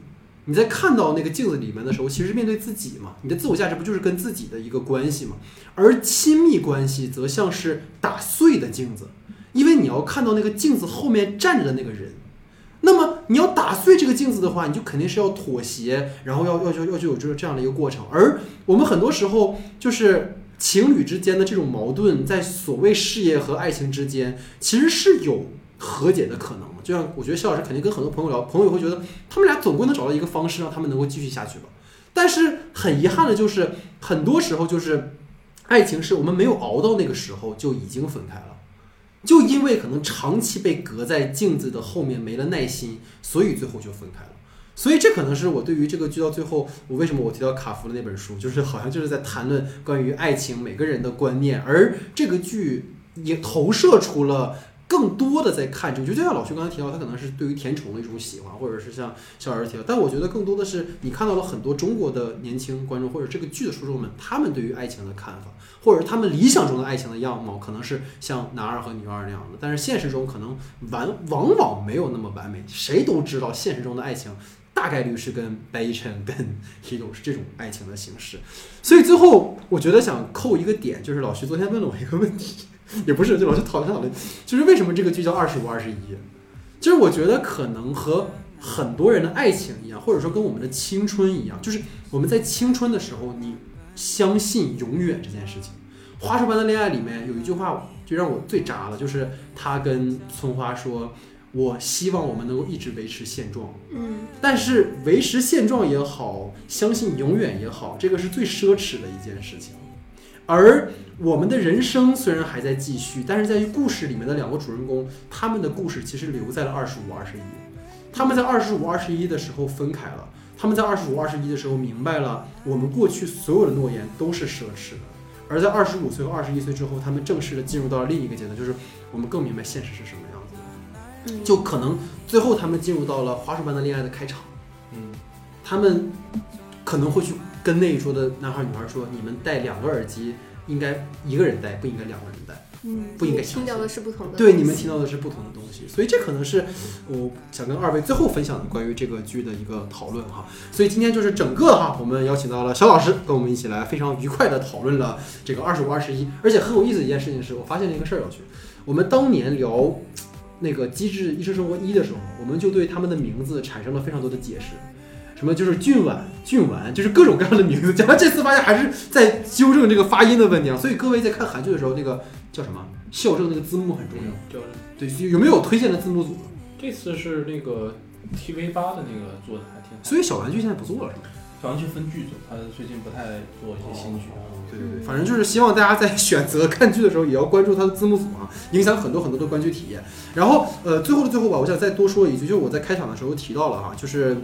A: 你在看到那个镜子里面的时候，其实面对自己嘛。你的自我价值不就是跟自己的一个关系嘛？而亲密关系则像是打碎的镜子，因为你要看到那个镜子后面站着的那个人。那么你要打碎这个镜子的话，你就肯定是要妥协，然后要要要要就有这这样的一个过程。而我们很多时候就是情侣之间的这种矛盾，在所谓事业和爱情之间，其实是有和解的可能。就像我觉得肖老师肯定跟很多朋友聊，朋友也会觉得他们俩总归能找到一个方式，让他们能够继续下去吧。但是很遗憾的就是，很多时候就是爱情是我们没有熬到那个时候就已经分开了，就因为可能长期被隔在镜子的后面没了耐心，所以最后就分开了。所以这可能是我对于这个剧到最后，我为什么我提到卡夫的那本书，就是好像就是在谈论关于爱情每个人的观念，而这个剧也投射出了更多的在看这个，就像老徐刚才提到，他可能是对于甜宠的一种喜欢，或者是像小老师提到，但我觉得更多的是你看到了很多中国的年轻观众或者这个剧的书中们，他们对于爱情的看法，或者他们理想中的爱情的样貌，可能是像男二和女二那样的，但是现实中可能完往往没有那么完美。谁都知道现实中的爱情。大概率是跟白 一晨、跟 Hiro 是这种爱情的形式，所以最后我觉得想扣一个点，就是老徐昨天问了我一个问题，也不是，就老师讨论讨论，就是为什么这个剧叫二十五二十一？就是我觉得可能和很多人的爱情一样，或者说跟我们的青春一样，就是我们在青春的时候，你相信永远这件事情。花束般的恋爱里面有一句话就让我最渣了，就是他跟村花说。我希望我们能够一直维持现状，
C: 嗯，
A: 但是维持现状也好，相信永远也好，这个是最奢侈的一件事情。而我们的人生虽然还在继续，但是在于故事里面的两个主人公，他们的故事其实留在了二十五、二十一。他们在二十五、二十一的时候分开了，他们在二十五、二十一的时候明白了，我们过去所有的诺言都是奢侈的。而在二十五岁和二十一岁之后，他们正式的进入到了另一个阶段，就是我们更明白现实是什么样子的。
C: 嗯
A: 就可能最后他们进入到了花束般的恋爱的开场，
B: 嗯，
A: 他们可能会去跟那一桌的男孩女孩说：“你们戴两个耳机，应该一个人戴，不应该两个人戴。
C: 嗯，
A: 不应该
C: 听到的是不同的，
A: 对，你们听到的是不同的东西，所以这可能是我想跟二位最后分享的关于这个剧的一个讨论哈。所以今天就是整个哈，我们邀请到了小老师跟我们一起来非常愉快的讨论了这个二十五二十一，而且很有意思的一件事情是我发现了一个事儿，要去我们当年聊。那个《机智医生生活一》的时候，我们就对他们的名字产生了非常多的解释，什么就是俊婉、俊婉，就是各种各样的名字。讲到这次发现还是在纠正这个发音的问题啊，所以各位在看韩剧的时候，那个叫什么校正那个字幕很重要。
D: 就
A: 对，有没有推荐的字幕组呢？
D: 这次是那个 TV 八的那个做的还挺好。
A: 所以小玩具现在不做了是吗？
B: 小玩具分剧组，他最近不太做一些新剧。
A: 对对对，反正就是希望大家在选择看剧的时候，也要关注它的字幕组啊，影响很多很多的观剧体验。然后呃，最后的最后吧，我想再多说一句，就是我在开场的时候提到了哈，就是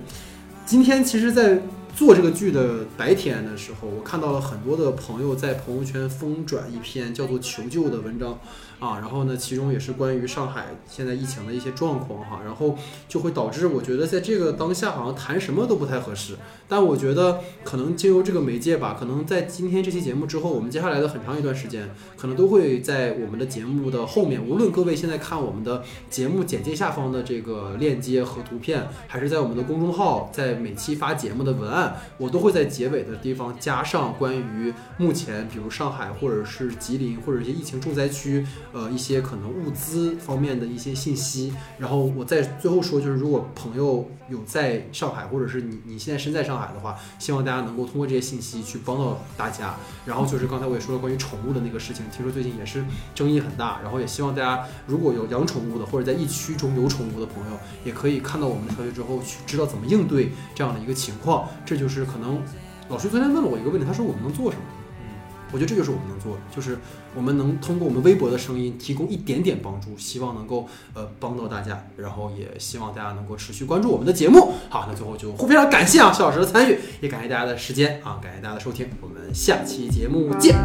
A: 今天其实，在做这个剧的白天的时候，我看到了很多的朋友在朋友圈疯转一篇叫做“求救”的文章。啊，然后呢，其中也是关于上海现在疫情的一些状况哈，然后就会导致我觉得在这个当下好像谈什么都不太合适。但我觉得可能经由这个媒介吧，可能在今天这期节目之后，我们接下来的很长一段时间，可能都会在我们的节目的后面，无论各位现在看我们的节目简介下方的这个链接和图片，还是在我们的公众号，在每期发节目的文案，我都会在结尾的地方加上关于目前比如上海或者是吉林或者一些疫情重灾区，呃一些可能物资方面的一些信息。然后我在最后说，就是如果朋友有在上海，或者是你你现在身在上海的话，希望大家能够通过这些信息去帮到大家。然后就是刚才我也说了关于宠物的那个事情，听说最近也是争议很大。然后也希望大家如果有养宠物的，或者在疫区中有宠物的朋友，也可以看到我们的消息之后去知道怎么应对这样的一个情况。这就是可能老师昨天问了我一个问题，他说我们能做什么？我觉得这就是我们能做的就是我们能通过我们微博的声音提供一点点帮助希望能够呃帮到大家然后也希望大家能够持续关注我们的节目。好那最后就非常感谢啊肖老师的参与也感谢大家的时间啊感谢大家的收听我们下期节目见。